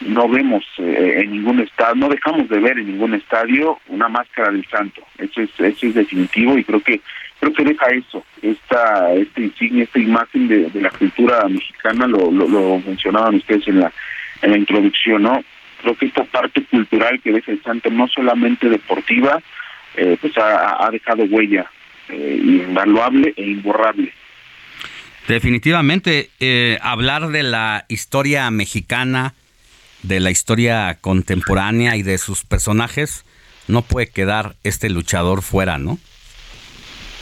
No vemos eh, en ningún estadio no dejamos de ver en ningún estadio una máscara del santo. Eso es eso es definitivo y creo que creo que deja eso esta esta insignia esta imagen de, de la cultura mexicana lo, lo, lo mencionaban ustedes en la en la introducción no creo que esta parte cultural que deja el santo, no solamente deportiva, eh, pues ha, dejado huella eh, invaluable e imborrable.
Definitivamente, eh, hablar de la historia mexicana, de la historia contemporánea y de sus personajes, no puede quedar este luchador fuera, ¿no?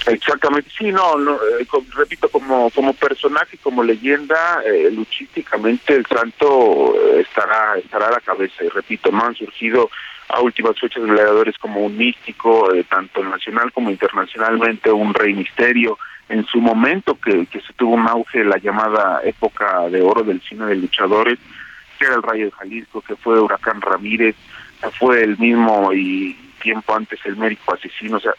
Exactamente, sí, no, no eh, repito, como como personaje, como leyenda, eh, luchísticamente el santo eh, estará estará a la cabeza y repito, no han surgido a últimas fechas gladiadores como un místico, eh, tanto nacional como internacionalmente, un rey misterio. En su momento que, que se tuvo un auge, la llamada época de oro del cine de luchadores, que era el Rayo de Jalisco, que fue Huracán Ramírez, fue el mismo y tiempo antes el médico asesino, o sea,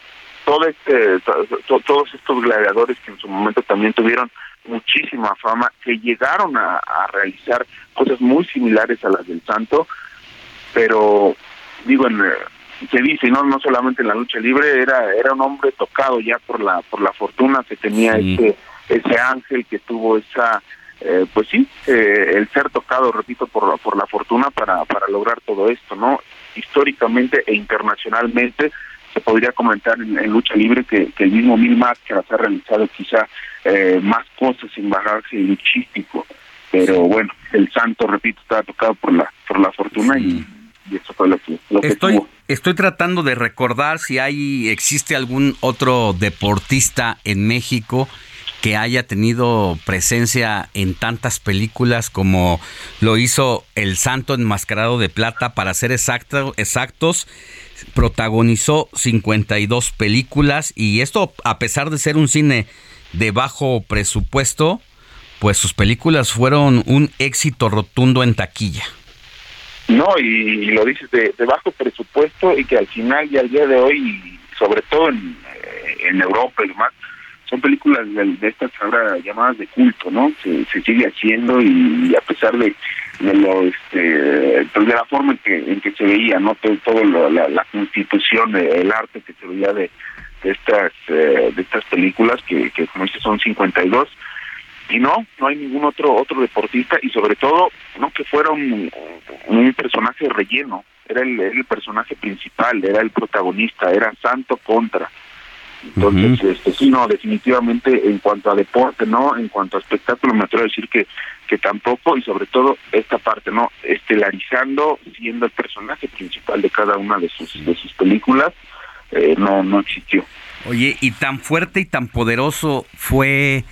todo este, todos estos gladiadores que en su momento también tuvieron muchísima fama, que llegaron a, realizar cosas muy similares a las del Santo, pero digo, en, eh, se dice, no no solamente en la lucha libre, era era un hombre tocado ya por la por la fortuna que tenía ese ese ángel que tuvo esa eh, pues sí, eh, el ser tocado, repito, por, por la fortuna para, para lograr todo esto, ¿no? Históricamente e internacionalmente, se podría comentar en, lucha libre que, el mismo Mil Máscaras ha realizado quizá eh, más cosas en bagaje luchístico, pero bueno, el santo, repito, estaba tocado por la por la fortuna y, eso fue lo que,
estoy, Estoy tratando de recordar si hay existe algún otro deportista en México que haya tenido presencia en tantas películas como lo hizo El Santo Enmascarado de Plata, para ser exacto, exactos, protagonizó 52 películas y esto a pesar de ser un cine de bajo presupuesto, pues sus películas fueron un éxito rotundo en taquilla.
No, y, lo dices de, bajo presupuesto y que al final y al día de hoy, sobre todo en, eh, Europa y demás, son películas de, estas ahora llamadas de culto, ¿no? Se, sigue haciendo y, a pesar de, de lo este, pues de la forma en que en que se veía, ¿no? Todo, la, constitución, el arte que se veía de, estas eh, de estas películas que, como dice son 52 y no, no hay ningún otro otro deportista y sobre todo no que fuera un, personaje relleno, era el personaje principal, era el protagonista, era Santo contra entonces, este, sí, no, definitivamente en cuanto a deporte, ¿no? En cuanto a espectáculo, me atrevo a decir que, que tampoco, y sobre todo esta parte, ¿no? Estelarizando, siendo el personaje principal de cada una de sus, de sus películas, eh, no, no existió.
Oye, y tan fuerte y tan poderoso fue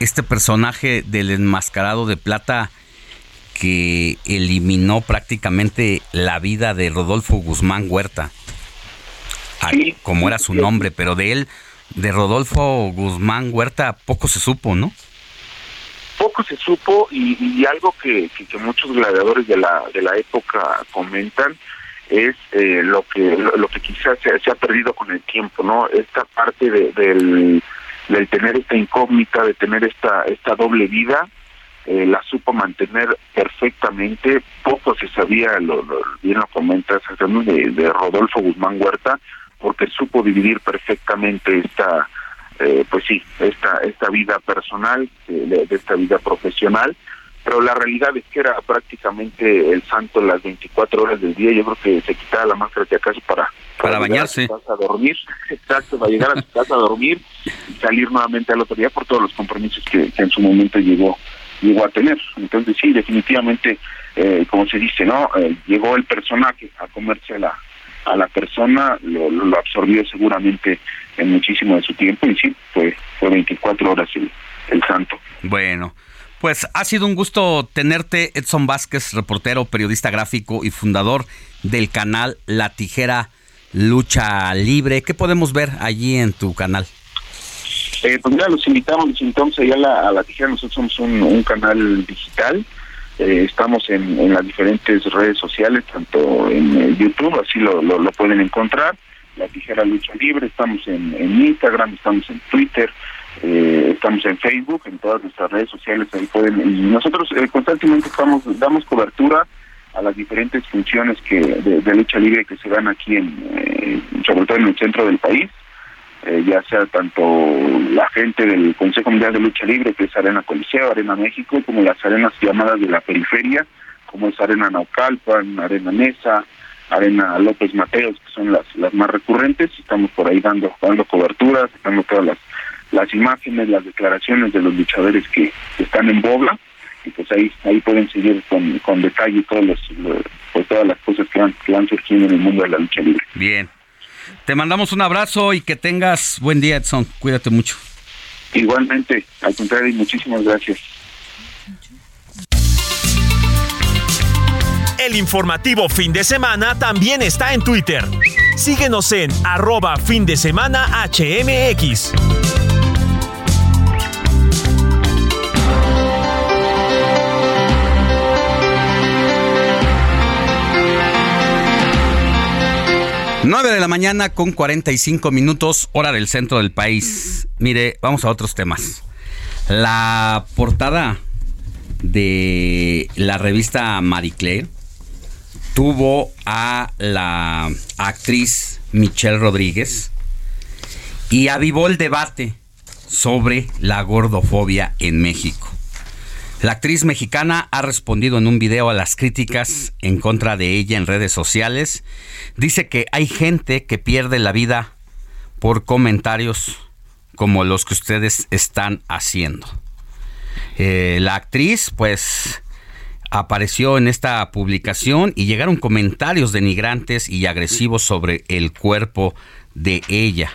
este personaje del enmascarado de plata que eliminó prácticamente la vida de Rodolfo Guzmán Huerta como era su nombre, pero de él, de Rodolfo Guzmán Huerta, poco se supo, ¿no?
Poco se supo y, algo que, muchos gladiadores de la, de la época comentan es eh, lo que lo que quizás se, ha perdido con el tiempo, ¿no? Esta parte de, del, del tener esta incógnita, de tener esta esta doble vida, eh, la supo mantener perfectamente. Poco se sabía, lo, bien lo comentas, de, de Rodolfo Guzmán Huerta, porque supo dividir perfectamente esta, eh, pues sí, esta, esta vida personal, de, esta vida profesional, pero la realidad es que era prácticamente el santo las 24 horas del día, yo creo que se quitaba la máscara de acaso para,
para, bañarse.
A, casa a dormir, <laughs> exacto, para llegar a su casa a dormir y salir nuevamente al otro día por todos los compromisos que, en su momento llegó llegó a tener. Entonces sí, definitivamente, eh, como se dice, ¿no? Eh, llegó el personaje a comerse la, a la persona, lo, absorbió seguramente en muchísimo de su tiempo y sí, fue, fue 24 horas el, el santo.
Bueno. Pues ha sido un gusto tenerte, Edson Vázquez, reportero, periodista gráfico y fundador del canal La Tijera Lucha Libre. ¿Qué podemos ver allí en tu canal?
Eh, pues mira, los invitamos, los invitamos allá a la, a la Tijera. Nosotros somos un, un canal digital eh, estamos en, las diferentes redes sociales, tanto en eh, YouTube, así lo, lo, pueden encontrar, La Tijera Lucha Libre, estamos en, Instagram, estamos en Twitter, eh, estamos en Facebook, en todas nuestras redes sociales, ahí pueden, y nosotros constantemente estamos, damos cobertura a las diferentes funciones que de, lucha libre que se dan aquí en, sobre todo en el centro del país, eh, ya sea tanto la gente del Consejo Mundial de Lucha Libre, que es Arena Coliseo, Arena México, como las arenas llamadas de la periferia, como es Arena Naucalpan, Arena Mesa, Arena López Mateos, que son las, las más recurrentes, estamos por ahí dando, dando cobertura, sacando todas las, imágenes, las declaraciones de los luchadores que están en Bogla, y pues ahí ahí pueden seguir con, con detalle todos los, pues todas las cosas que van, que van surgiendo en el mundo de la lucha libre.
Bien, te mandamos un abrazo y que tengas buen día, Edson. Cuídate mucho.
Igualmente, al contrario, muchísimas gracias.
El informativo fin de semana también está en Twitter. Síguenos en arroba fin de semana HMX.
9 de la mañana con 45 minutos, hora del centro del país. Mire, vamos a otros temas. La portada de la revista Marie Claire tuvo a la actriz Michelle Rodríguez y avivó el debate sobre la gordofobia en México. La actriz mexicana ha respondido en un video a las críticas en contra de ella en redes sociales. Dice que hay gente que pierde la vida por comentarios como los que ustedes están haciendo. Eh, la actriz, pues, apareció en esta publicación y llegaron comentarios denigrantes y agresivos sobre el cuerpo de ella.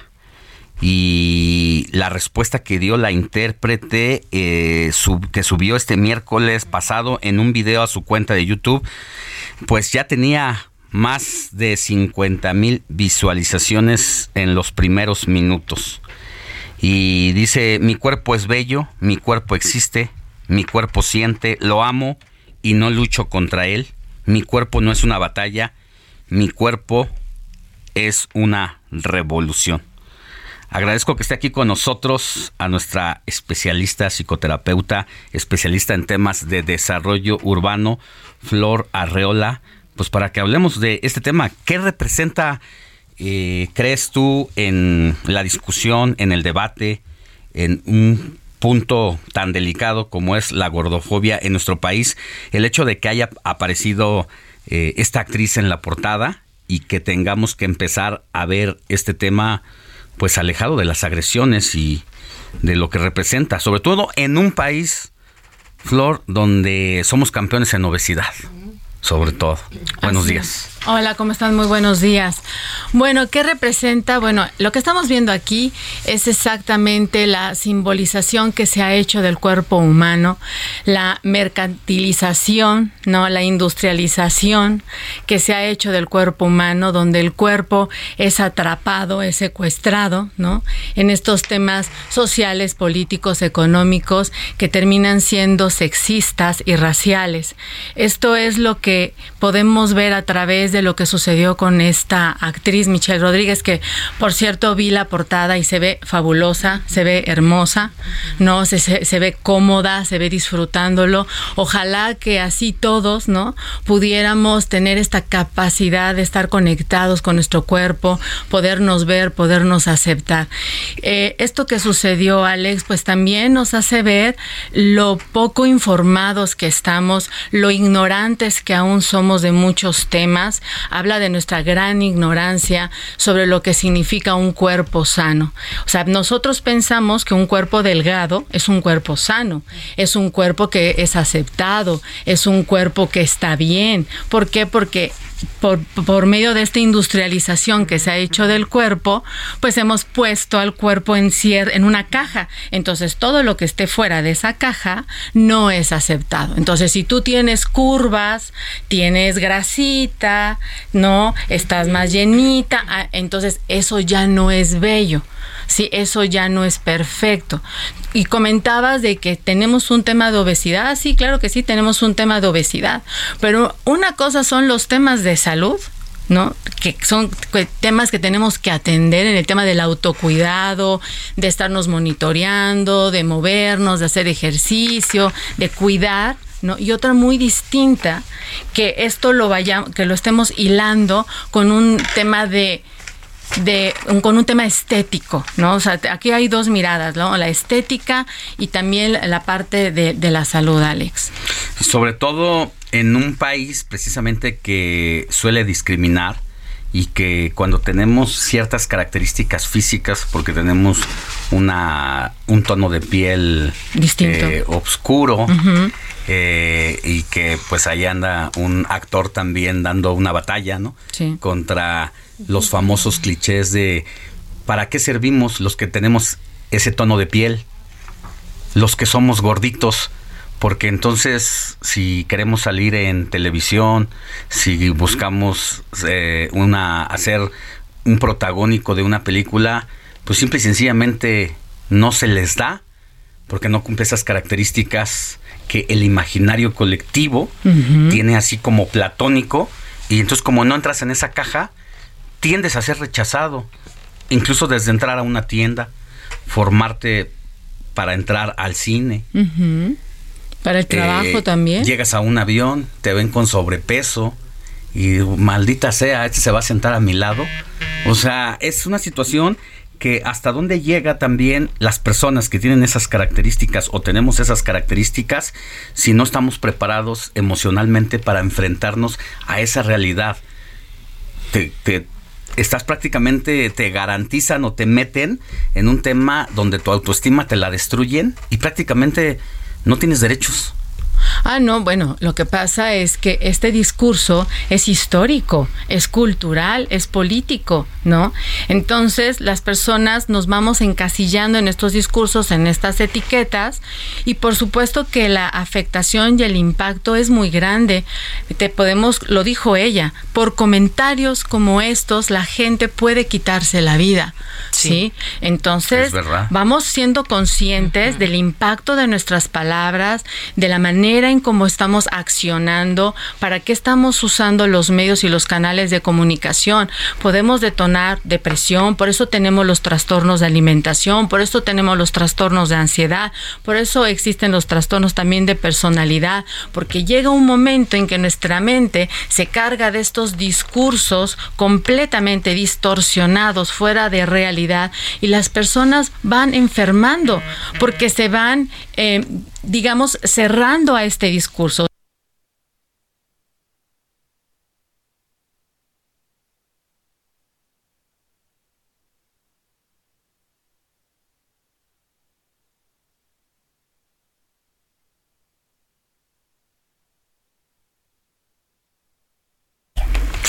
Y la respuesta que dio la intérprete eh, que subió este miércoles pasado en un video a su cuenta de YouTube, pues ya tenía más de 50 mil visualizaciones en los primeros minutos. Y dice, mi cuerpo es bello, mi cuerpo existe, mi cuerpo siente, lo amo y no lucho contra él. Mi cuerpo no es una batalla, mi cuerpo es una revolución. Agradezco que esté aquí con nosotros a nuestra especialista psicoterapeuta, especialista en temas de desarrollo urbano, Flor Arreola, pues para que hablemos de este tema. ¿Qué representa, eh, crees tú, en la discusión, en el debate, en un punto tan delicado como es la gordofobia en nuestro país, el hecho de que haya aparecido eh, esta actriz en la portada y que tengamos que empezar a ver este tema pues alejado de las agresiones y de lo que representa, sobre todo en un país, Flor, donde somos campeones en obesidad, sobre todo. Buenos días.
Hola, ¿cómo están? Muy buenos días. Bueno, ¿qué representa? Bueno, lo que estamos viendo aquí es exactamente la simbolización que se ha hecho del cuerpo humano, la mercantilización, ¿no? La industrialización que se ha hecho del cuerpo humano, donde el cuerpo es atrapado, es secuestrado, ¿no? En estos temas sociales, políticos, económicos, que terminan siendo sexistas y raciales. Esto es lo que podemos ver a través de lo que sucedió con esta actriz Michelle Rodríguez, que por cierto vi la portada y se ve fabulosa, se ve hermosa, no se, se, ve cómoda, se ve disfrutándolo. Ojalá que así todos, ¿no? Pudiéramos tener esta capacidad de estar conectados con nuestro cuerpo, podernos ver, podernos aceptar. Eh, esto que sucedió, Alex, pues también nos hace ver lo poco informados que estamos, lo ignorantes que aún somos de muchos temas habla de nuestra gran ignorancia sobre lo que significa un cuerpo sano. O sea, nosotros pensamos que un cuerpo delgado es un cuerpo sano, es un cuerpo que es aceptado, es un cuerpo que está bien. ¿Por qué? Porque por, por, medio de esta industrialización que se ha hecho del cuerpo, pues hemos puesto al cuerpo en, en una caja. Entonces, todo lo que esté fuera de esa caja no es aceptado. Entonces, si tú tienes curvas, tienes grasita, ¿no? Estás más llenita, ah, entonces eso ya no es bello. Sí, eso ya no es perfecto. Y comentabas de que tenemos un tema de obesidad. Sí, claro que sí, tenemos un tema de obesidad. Pero una cosa son los temas de salud, ¿no? Que son temas que tenemos que atender en el tema del autocuidado, de estarnos monitoreando, de movernos, de hacer ejercicio, de cuidar. ¿No? Y otra muy distinta, que esto lo vayamos, que lo estemos hilando con un tema de de con un tema estético, ¿no? O sea, aquí hay dos miradas, ¿no? La estética y también la parte de, de la salud, Alex.
Sobre todo en un país precisamente que suele discriminar y que cuando tenemos ciertas características físicas, porque tenemos una un tono de piel
distinto,
eh, oscuro, eh, y que pues ahí anda un actor también dando una batalla, ¿no?
Sí.
Contra los famosos clichés de ¿para qué servimos los que tenemos ese tono de piel? Los que somos gorditos, porque entonces si queremos salir en televisión, si buscamos eh, una hacer un protagónico de una película, pues simple y sencillamente no se les da porque no cumple esas características que el imaginario colectivo tiene así como platónico. Y entonces como no entras en esa caja, tiendes a ser rechazado, incluso desde entrar a una tienda, formarte para entrar al cine.
Para el trabajo también.
Llegas a un avión, te ven con sobrepeso y maldita sea, este se va a sentar a mi lado. O sea, es una situación que hasta dónde llega también las personas que tienen esas características o tenemos esas características si no estamos preparados emocionalmente para enfrentarnos a esa realidad. te, estás prácticamente, te garantizan o te meten en un tema donde tu autoestima te la destruyen y prácticamente no tienes derechos.
Ah, no, bueno, lo que pasa es que este discurso es histórico, es cultural, es político, ¿no? Entonces las personas nos vamos encasillando en estos discursos, en estas etiquetas, y por supuesto que la afectación y el impacto es muy grande. Te podemos, lo dijo ella, por comentarios como estos la gente puede quitarse la vida, ¿sí? Entonces vamos siendo conscientes del impacto de nuestras palabras, de la manera en cómo estamos accionando, para qué estamos usando los medios y los canales de comunicación. Podemos detonar depresión, por eso tenemos los trastornos de alimentación, por eso tenemos los trastornos de ansiedad, por eso existen los trastornos también de personalidad, porque llega un momento en que nuestra mente se carga de estos discursos completamente distorsionados, fuera de realidad, y las personas van enfermando porque se van, eh, digamos, cerrando a este discurso.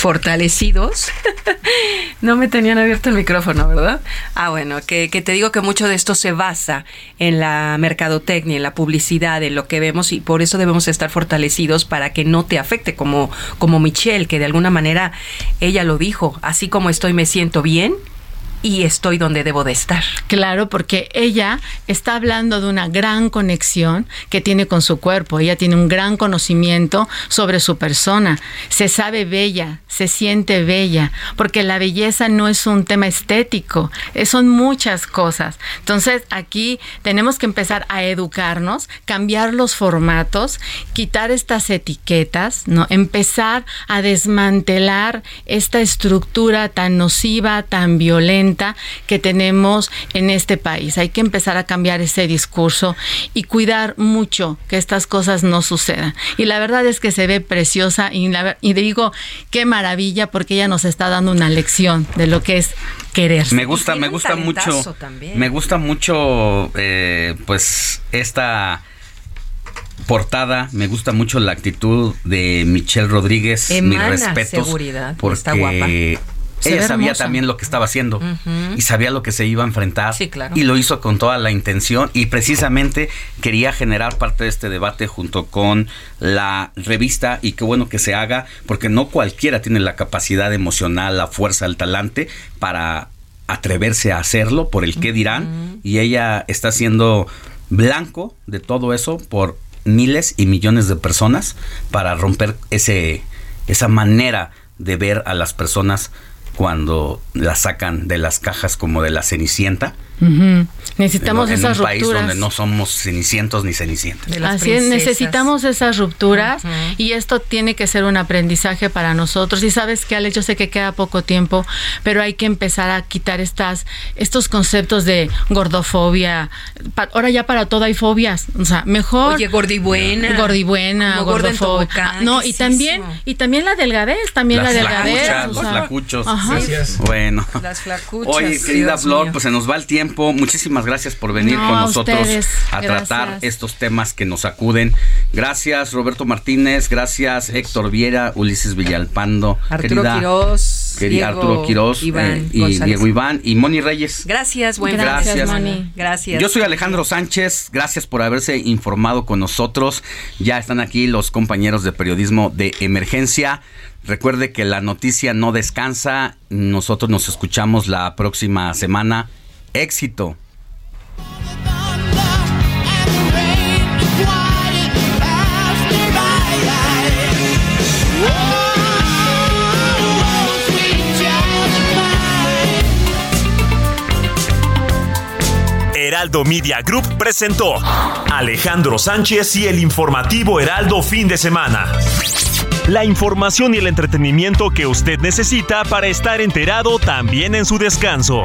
Fortalecidos. <laughs> no me tenían abierto el micrófono, ¿verdad? Ah, bueno, que, te digo que mucho de esto se basa en la mercadotecnia, en la publicidad, en lo que vemos y por eso debemos estar fortalecidos para que no te afecte, como, como Michelle, que de alguna manera ella lo dijo, así como estoy me siento bien y estoy donde debo de estar.
Claro, porque ella está hablando de una gran conexión que tiene con su cuerpo. Ella tiene un gran conocimiento sobre su persona. Se sabe bella, se siente bella, porque la belleza no es un tema estético, eh, son muchas cosas. Entonces, aquí tenemos que empezar a educarnos, cambiar los formatos, quitar estas etiquetas, ¿no? Empezar a desmantelar esta estructura tan nociva, tan violenta que tenemos en este país. Hay que empezar a cambiar ese discurso y cuidar mucho que estas cosas no sucedan. Y la verdad es que se ve preciosa y, la y digo, qué maravilla porque ella nos está dando una lección de lo que es querer.
Me gusta, me gusta mucho. Me gusta mucho, eh, pues, esta portada. Me gusta mucho la actitud de Michelle Rodríguez.
Emana
mis respetos.
seguridad,
Porque
está guapa. Se
ella sabía
hermosa.
también lo que estaba haciendo y sabía lo que se iba a enfrentar.
Sí, claro.
Y lo hizo con toda la intención y precisamente quería generar parte de este debate junto con la revista y qué bueno que se haga porque no cualquiera tiene la capacidad emocional, la fuerza, el talante para atreverse a hacerlo por el qué dirán y ella está siendo blanco de todo eso por miles y millones de personas para romper ese esa manera de ver a las personas cuando las sacan de las cajas como de la cenicienta.
Necesitamos
en, en
esas
un país
rupturas.
donde no somos cenicientos ni cenicientas.
Así es, necesitamos esas rupturas y esto tiene que ser un aprendizaje para nosotros. Y sabes que, Alex, yo sé que queda poco tiempo, pero hay que empezar a quitar estas, estos conceptos de gordofobia. Pa- ahora ya para todo hay fobias. O sea, mejor.
Oye, gordibuena.
Gordibuena,
en
gordofobia. no,
¿qué
y
es
también,
eso?
y también la delgadez, también
Las
la delgadez.
flacuchas,
o
los flacuchos.
ajá.
Bueno.
Las flacuchas.
Oye, querida Flor,
mío.
pues se nos va el tiempo. Muchísimas gracias por venir
No,
con nosotros
ustedes.
a tratar estos temas que nos acuden. Gracias, Roberto Martínez. Gracias, Héctor Viera, Ulises Villalpando.
Arturo
querida-
Quirós,
querida
Diego
Arturo Quirós
Iván
eh, y
González.
Diego Iván y Moni Reyes.
Gracias, buen
Gracias, Moni.
Gracias.
Yo soy Alejandro Sánchez, gracias por haberse informado con nosotros. Ya están aquí los compañeros de periodismo de emergencia. Recuerde que la noticia no descansa. Nosotros nos escuchamos la próxima semana. Éxito.
Heraldo Media Group presentó Alejandro Sánchez y el informativo Heraldo fin de semana. La información y el entretenimiento que usted necesita para estar enterado también en su descanso.